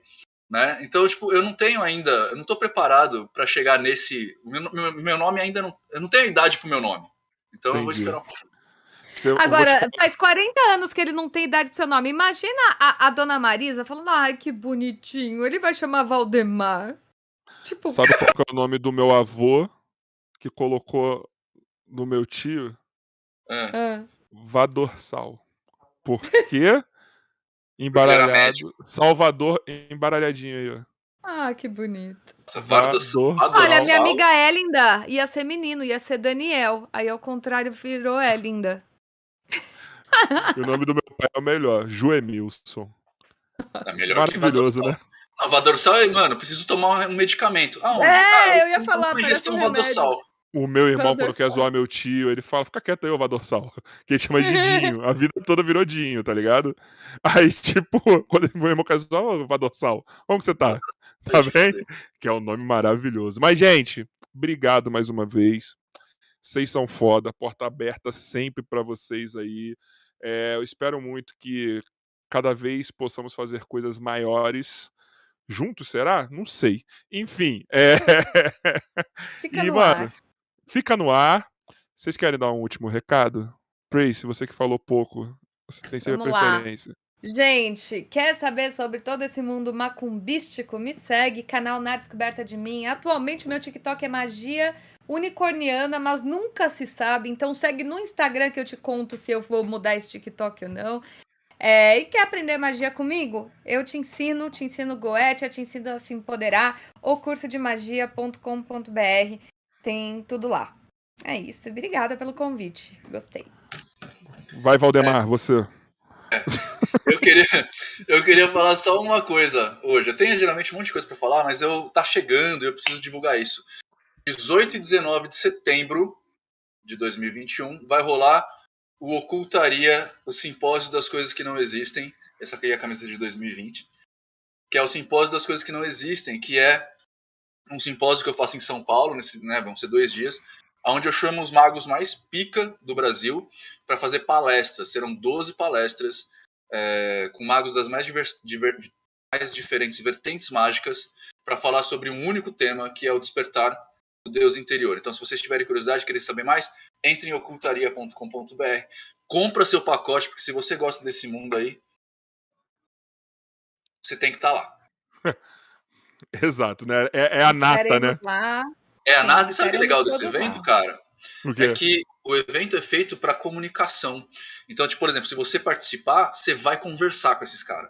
Né? Então, tipo, eu não tenho ainda, eu não tô preparado pra chegar nesse. Meu, meu, meu nome ainda não. Eu não tenho idade pro meu nome. Então eu vou Entendi. esperar um pouquinho. Eu Agora, faz 40 anos que ele não tem idade pro seu nome. Imagina a, a dona Marisa falando, ai, que bonitinho, ele vai chamar Valdemar. Tipo, Sabe qual que é o nome do meu avô que colocou no meu tio? Ah, ah, Vadorsal. Por quê? Embaralhado. Salvador embaralhadinho aí, ó. ah, que bonito. essa varda- Vador- varda- Olha, minha amiga Elinda ia ser menino, ia ser Daniel. Aí, ao contrário, virou Elinda. E o nome do meu pai é o melhor, Joemilson. É melhor Maravilhoso, que né? A Vadorsal mano, eu preciso tomar um medicamento. Aonde? É, Ah, eu ia tomo falar, uma injeção um. Vadorsal. O meu irmão, quando quer zoar meu tio, ele fala, fica quieto aí, ô Vadorsal. Que ele chama de Dinho. A vida toda virou Dinho, tá ligado? Aí, tipo, quando meu irmão quer zoar, ô Vadorsal, como que você tá? Tá bem? Que é um nome maravilhoso. Mas, gente, obrigado mais uma vez. Vocês são foda, porta aberta sempre pra vocês aí. É, eu espero muito que cada vez possamos fazer coisas maiores. Juntos, será? Não sei. Enfim, é... Fica E, no mano, ar. fica no ar. Vocês querem dar um último recado? Prace, você que falou pouco, você tem sempre preferência. Gente, quer saber sobre todo esse mundo macumbístico? Me segue, canal Na Descoberta de Mim. Atualmente meu TikTok é magia unicorniana, mas nunca se sabe. Então segue no Instagram que eu te conto se eu vou mudar esse TikTok ou não. É, e quer aprender magia comigo? Eu te ensino, te ensino Goethe, te ensino a se empoderar, ou curso de magia.com.br. Tem tudo lá. É isso. Obrigada pelo convite. Gostei. Vai, Valdemar, é. você. Queria, eu queria falar só uma coisa hoje. Eu tenho geralmente um monte de coisa para falar, mas eu tá chegando e eu preciso divulgar isso. 18 e 19 de setembro de 2021 vai rolar o Ocultaria, o Simpósio das Coisas que Não Existem. Essa aqui é a camisa de 2020. Que é o Simpósio das Coisas que Não Existem, que é um simpósio que eu faço em São Paulo, nesse, né, vão ser dois dias, onde eu chamo os magos mais pica do Brasil para fazer palestras. Serão 12 palestras é, com magos das mais, divers, diver, mais diferentes vertentes mágicas para falar sobre um único tema, que é o despertar do Deus interior. Então, se vocês tiverem curiosidade, querer saber mais, entre em ocultaria.com.br, compra seu pacote, porque se você gosta desse mundo aí, você tem que estar tá lá. Exato, né? É, é a nata, né? Lá. É a nata. E sabe o que é legal desse evento, cara? É que o evento é feito para comunicação. Então, tipo, por exemplo, se você participar, você vai conversar com esses caras.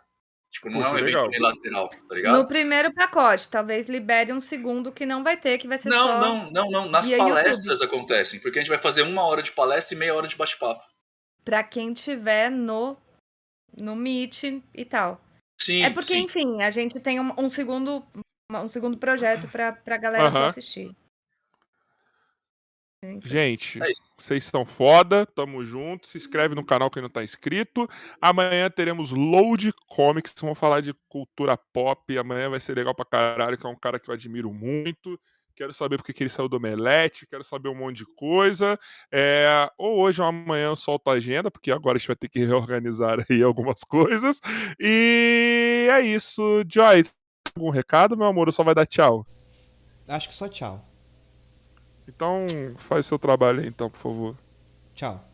Tipo, não Puxa, é um evento legal. unilateral, tá ligado? No primeiro pacote, talvez libere um segundo que não vai ter, que vai ser não, só... Não, não, não, Nas palestras YouTube. acontecem, porque a gente vai fazer uma hora de palestra e meia hora de bate-papo. Pra quem tiver no, no Meet e tal. Sim, É porque, sim. enfim, a gente tem um, um segundo um segundo projeto pra, pra galera uh -huh. assistir. Gente, é vocês são foda, tamo junto. Se inscreve no canal quem não tá inscrito. Amanhã teremos Load Comics, vamos falar de cultura pop. Amanhã vai ser legal pra caralho, que é um cara que eu admiro muito. Quero saber porque que ele saiu do Omelete, quero saber um monte de coisa. É, ou hoje ou amanhã eu solto a agenda, porque agora a gente vai ter que reorganizar aí algumas coisas. E é isso. Joyce, algum recado, meu amor? Ou só vai dar tchau? Acho que só tchau. Então, faz seu trabalho aí, então, por favor. Tchau.